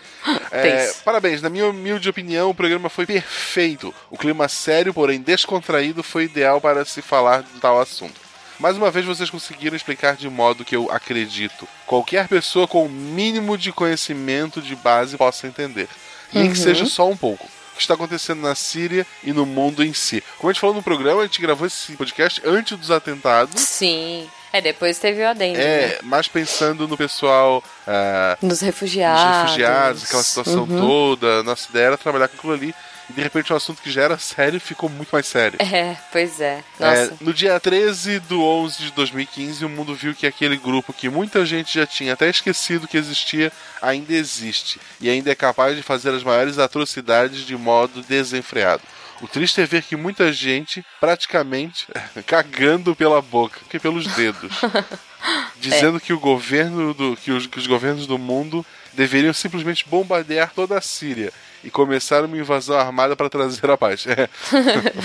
B: É, parabéns, na minha humilde opinião, o programa foi perfeito. O clima sério, porém descontraído, foi ideal para se falar de tal assunto. Mais uma vez, vocês conseguiram explicar de modo que eu acredito. Qualquer pessoa com o mínimo de conhecimento de base possa entender. Nem
N: Uhum.
B: que seja só um pouco. O que está acontecendo na Síria e no mundo em si. Como a gente falou no programa, a gente gravou esse podcast antes dos atentados.
N: Sim. É, depois teve o adendo. né?
B: É, mais pensando no pessoal. ah,
N: Nos refugiados.
B: Os refugiados, aquela situação
N: Uhum.
B: toda. Nossa ideia era trabalhar com aquilo ali. E de repente um assunto que já era sério ficou muito mais sério.
N: É, pois é.
B: É, no dia 13 do 11 de 2015, o mundo viu que aquele grupo que muita gente já tinha até esquecido que existia, ainda existe. E ainda é capaz de fazer as maiores atrocidades de modo desenfreado. O triste é ver que muita gente, praticamente, cagando pela boca, que pelos dedos. Dizendo que o governo do. Que os, que os governos do mundo deveriam simplesmente bombardear toda a Síria. e começaram uma invasão armada para trazer a paz. É.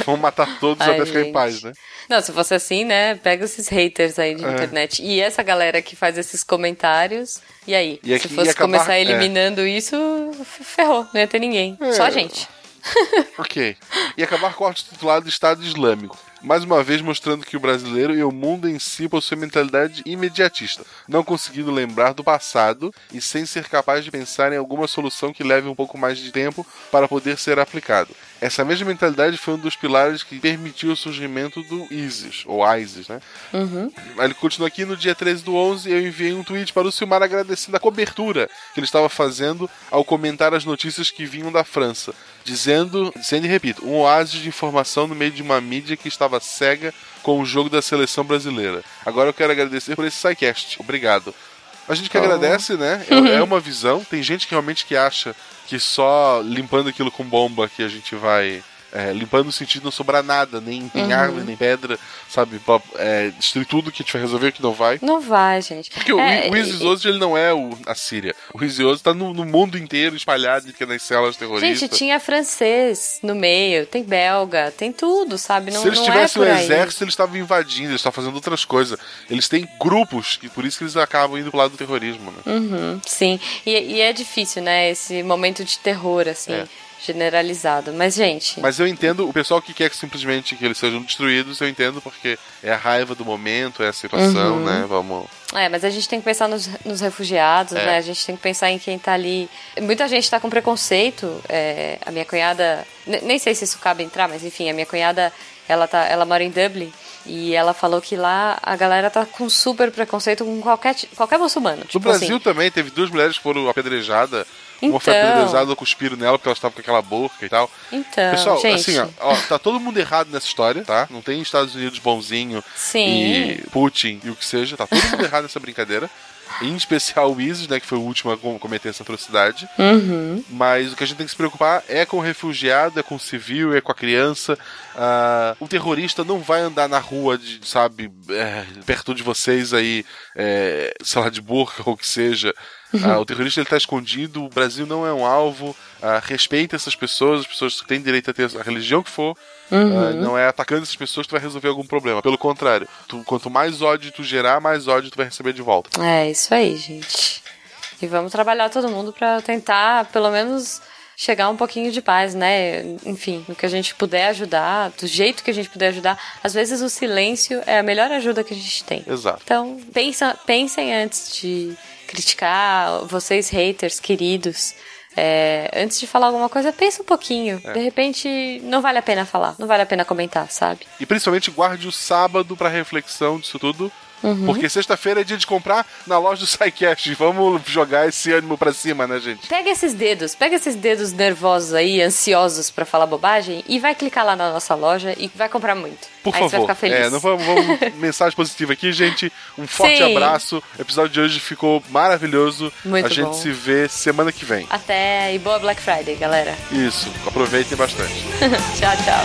B: Vamos matar todos
N: Ai,
B: até ficar em paz, né?
N: Não, se fosse assim, né? Pega esses haters aí de
B: É.
N: internet. E essa galera que faz esses comentários. E aí?
B: E
N: se
B: aqui
N: fosse
B: ia acabar-
N: começar
B: é.
N: eliminando isso, f- ferrou. Não ia ter ninguém.
B: É.
N: Só a gente.
B: Ok. E acabar com o titulado Estado Islâmico. Mais uma vez mostrando que o brasileiro e o mundo em si possuem mentalidade imediatista, não conseguindo lembrar do passado e sem ser capaz de pensar em alguma solução que leve um pouco mais de tempo para poder ser aplicado. Essa mesma mentalidade foi um dos pilares que permitiu o surgimento do ISIS, ou ISIS, né?
N: Uhum.
B: Ele continua aqui no dia 13 do 11. Eu enviei um tweet para o Silmar agradecendo a cobertura que ele estava fazendo ao comentar as notícias que vinham da França, dizendo, dizendo e repito, um oásis de informação no meio de uma mídia que estava cega com o jogo da seleção brasileira. Agora eu quero agradecer por esse sidecast. Obrigado. A gente que
O: Oh.
B: agradece, né? É, é uma visão. Tem gente que realmente que acha que só limpando aquilo com bomba que a gente vai. É, limpando no sentido de não sobrar nada, nem, nem
N: Uhum.
B: árvore, nem pedra, sabe? Pra, é, destruir tudo que a gente vai resolver que não vai.
N: Não vai, gente.
B: Porque o-
N: É,
B: o ISIS hoje ele não é o, a Síria. O ISIS hoje tá no, no mundo inteiro espalhado que nas células terroristas.
N: Gente, tinha francês no meio, tem belga, tem tudo, sabe? Não,
B: Se eles
N: não
B: tivessem
N: é
B: o
N: por aí.
B: exército, eles estavam invadindo, eles estavam fazendo outras coisas. Eles têm grupos, e por isso que eles acabam indo pro lado do terrorismo, né?
N: Uhum, sim. E, e é difícil, né? Esse momento de terror, assim,
B: É.
N: generalizado. Mas, gente.
B: Mas eu entendo o pessoal que quer que simplesmente que eles sejam destruídos, eu entendo porque é a raiva do momento, é a situação,
N: Uhum.
B: né? Vamos.
N: É, mas a gente tem que pensar nos, nos refugiados,
B: É.
N: né? A gente tem que pensar em quem tá ali. Muita gente tá com preconceito. é, a minha cunhada. ne- Nem sei se isso cabe entrar, mas enfim, a minha cunhada, ela, tá, ela mora em Dublin. E ela falou que lá a galera tá com super preconceito com qualquer, qualquer muçulmano.
B: No
N: Tipo
B: Brasil
N: assim,
B: também teve duas mulheres que foram apedrejadas. Uma foi
N: Então.
B: apedrejada, cuspiram nela porque ela estava com aquela boca e tal.
N: Então,
B: Pessoal,
N: gente.
B: assim, ó, ó, tá todo mundo errado nessa história, tá? Não tem Estados Unidos bonzinho
N: Sim.
B: e Putin e o que seja. Tá todo mundo errado nessa brincadeira. Em especial o ISIS, né, que foi o último a com- cometer essa atrocidade.
N: Uhum.
B: Mas o que a gente tem que se preocupar é com o refugiado, é com o civil, é com a criança. Ah, o terrorista não vai andar na rua, de, sabe, é, perto de vocês aí, é, sei lá, de burca ou o que seja. Ah, o terrorista ele tá escondido, o Brasil não é um alvo. Ah, respeita essas pessoas, as pessoas têm direito a ter a religião que for.
N: Uhum.
B: Ah, não é atacando essas pessoas que tu vai resolver algum problema. Pelo contrário, tu- quanto mais ódio tu gerar, mais ódio tu vai receber de volta.
N: É, isso aí, gente. E vamos trabalhar todo mundo pra tentar, pelo menos, chegar um pouquinho de paz, né? Enfim, no que a gente puder ajudar, do jeito que a gente puder ajudar. Às vezes o silêncio é a melhor ajuda que a gente tem.
B: Exato.
N: Então, pensa, pensem antes de criticar vocês haters queridos. É, antes de falar alguma coisa, pensa um pouquinho.
B: É.
N: De repente, não vale a pena falar, não vale a pena comentar, sabe?
B: E principalmente guarde o sábado pra reflexão disso tudo.
N: Uhum.
B: Porque sexta-feira é dia de comprar na loja do SciCast. Vamos jogar esse ânimo pra cima, né, gente?
N: Pega esses dedos, pega esses dedos nervosos aí, ansiosos pra falar bobagem e vai clicar lá na nossa loja e vai comprar muito.
B: Por
N: aí você vai
B: favor.
N: ficar feliz.
B: É, não vamos, vamos mensagem positiva aqui, gente. Um forte
N: Sim.
B: abraço. O episódio de hoje ficou maravilhoso.
N: Muito
B: A gente
N: bom.
B: se vê semana que vem.
N: Até e boa Black Friday, galera.
B: Isso. Aproveitem bastante.
N: tchau, tchau.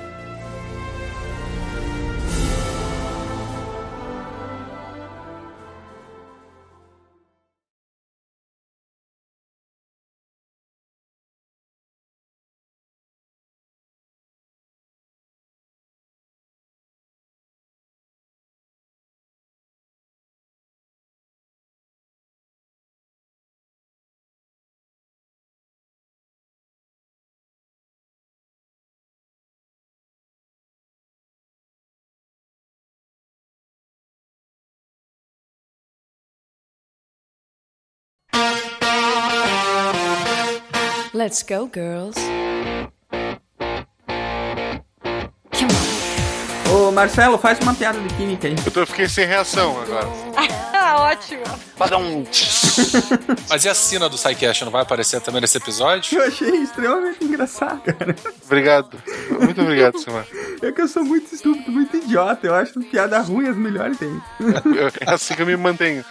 M: Let's go, girls.
A: Marcelo, faz uma piada de química aí.
B: Eu, tô, eu fiquei sem reação agora.
J: Ótimo.
E: Pra um.
D: Mas e a cena do Psycast não vai aparecer também nesse episódio?
A: Eu achei extremamente engraçado, cara.
B: Obrigado. Muito obrigado, Silmar.
A: É que eu sou muito estúpido, muito idiota. Eu acho que piada ruim as melhores tem.
B: É assim que eu me mantenho.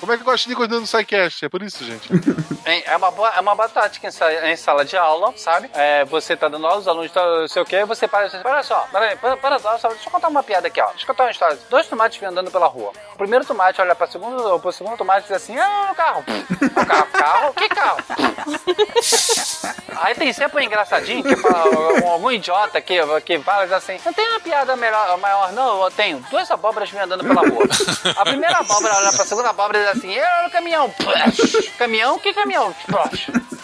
B: Como é que gosto de coordenando no SciCast? É por isso, gente.
E: É uma, boa, é uma boa tática em, sa- em sala de aula, sabe? É, você tá dando aula, os alunos estão não sei o quê, você para você, olha só, para aí, para, para, para, só, deixa eu contar uma piada aqui, ó. Deixa eu contar uma história. Dois tomates vêm andando pela rua. O primeiro tomate olha para o segundo, pro segundo tomate e diz assim, ah, o carro. O carro, carro, que carro? Aí tem sempre um engraçadinho que fala, algum, idiota que, que fala diz assim, não tem uma piada melhor, maior, não, eu tenho. Duas abóboras vêm andando pela rua. A primeira abóbora olha pra segunda abóbora e assim, eu no caminhão. Caminhão? Que caminhão?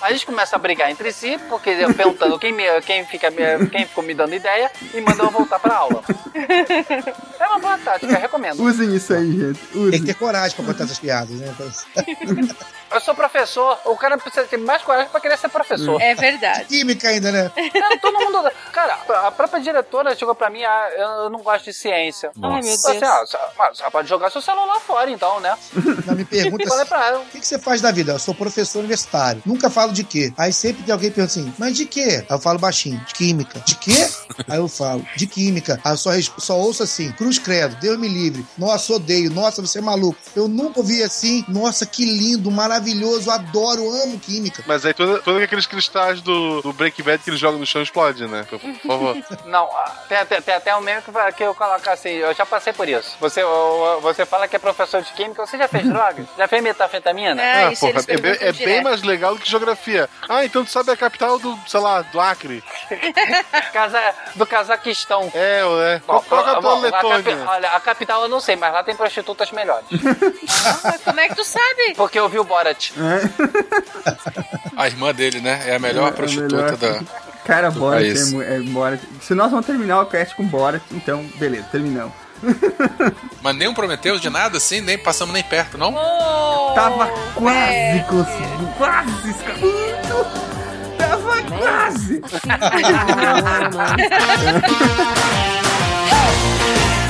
E: Aí a gente começa a brigar entre si, porque eu perguntando quem, me, quem, fica, quem ficou me dando ideia e mandando eu voltar pra aula. É uma boa tática, recomendo.
A: Usem isso aí, gente.
F: Tem
A: Usem.
F: que ter coragem pra contar essas piadas, né?
E: Eu sou professor, o cara precisa ter mais coragem pra querer ser professor.
J: É verdade.
F: Química ainda, né?
E: Cara, todo mundo. Cara, a própria diretora chegou pra mim, ah, eu não gosto de ciência.
J: Ai, meu
E: Assim,
J: Deus.
E: ah, você- mas você pode jogar seu celular fora, então, né?
F: Não, me pergunta
E: Falei
F: assim,
E: pra ela.
F: o que, que você faz da vida? Eu sou professor universitário. Nunca falo de quê? Aí sempre tem alguém que pergunta assim, mas de quê? Aí eu falo baixinho, de química. De quê? Aí eu falo, de química. Aí eu só, só ouço assim, cruz credo, Deus me livre. Nossa, odeio. Nossa, você é maluco. Eu nunca ouvi assim. Nossa, que lindo, maravilhoso, adoro, amo química.
B: Mas aí todos todo aqueles cristais do, do Breaking Bad que ele joga no chão explode, né? Por, por favor.
E: Não, ah, tem, tem- tem até um meme que, eu coloco assim, eu já passei por isso. Você, você fala que é professor de química, você já fez drogas? Já fez metafetamina?
J: É,
B: Ah,
J: isso
B: porra,
J: eles
B: é, bem, é bem mais legal do que geografia. Ah, então tu sabe a capital do, sei lá, do Acre.
E: Casa, do Cazaquistão.
B: É, é.
E: Bom,
B: Qual, qual a
E: bom,
B: da
E: a capi-
B: Letônia?
E: olha, a capital eu não sei, mas lá tem prostitutas melhores.
J: Mas como é que tu sabe?
E: Porque eu vi o Borat.
D: A irmã dele, né? É a melhor
A: É,
D: prostituta
A: melhor.
D: da.
A: Cara,
D: do
A: Borat é, é Borat. Se nós vamos terminar o cast com Borat, então, beleza, terminamos.
D: Mas nem um Prometheus de nada assim, nem passamos nem perto, não?
J: Oh,
A: Tava quase
J: é.
A: conseguindo, quase escapando. Tava quase.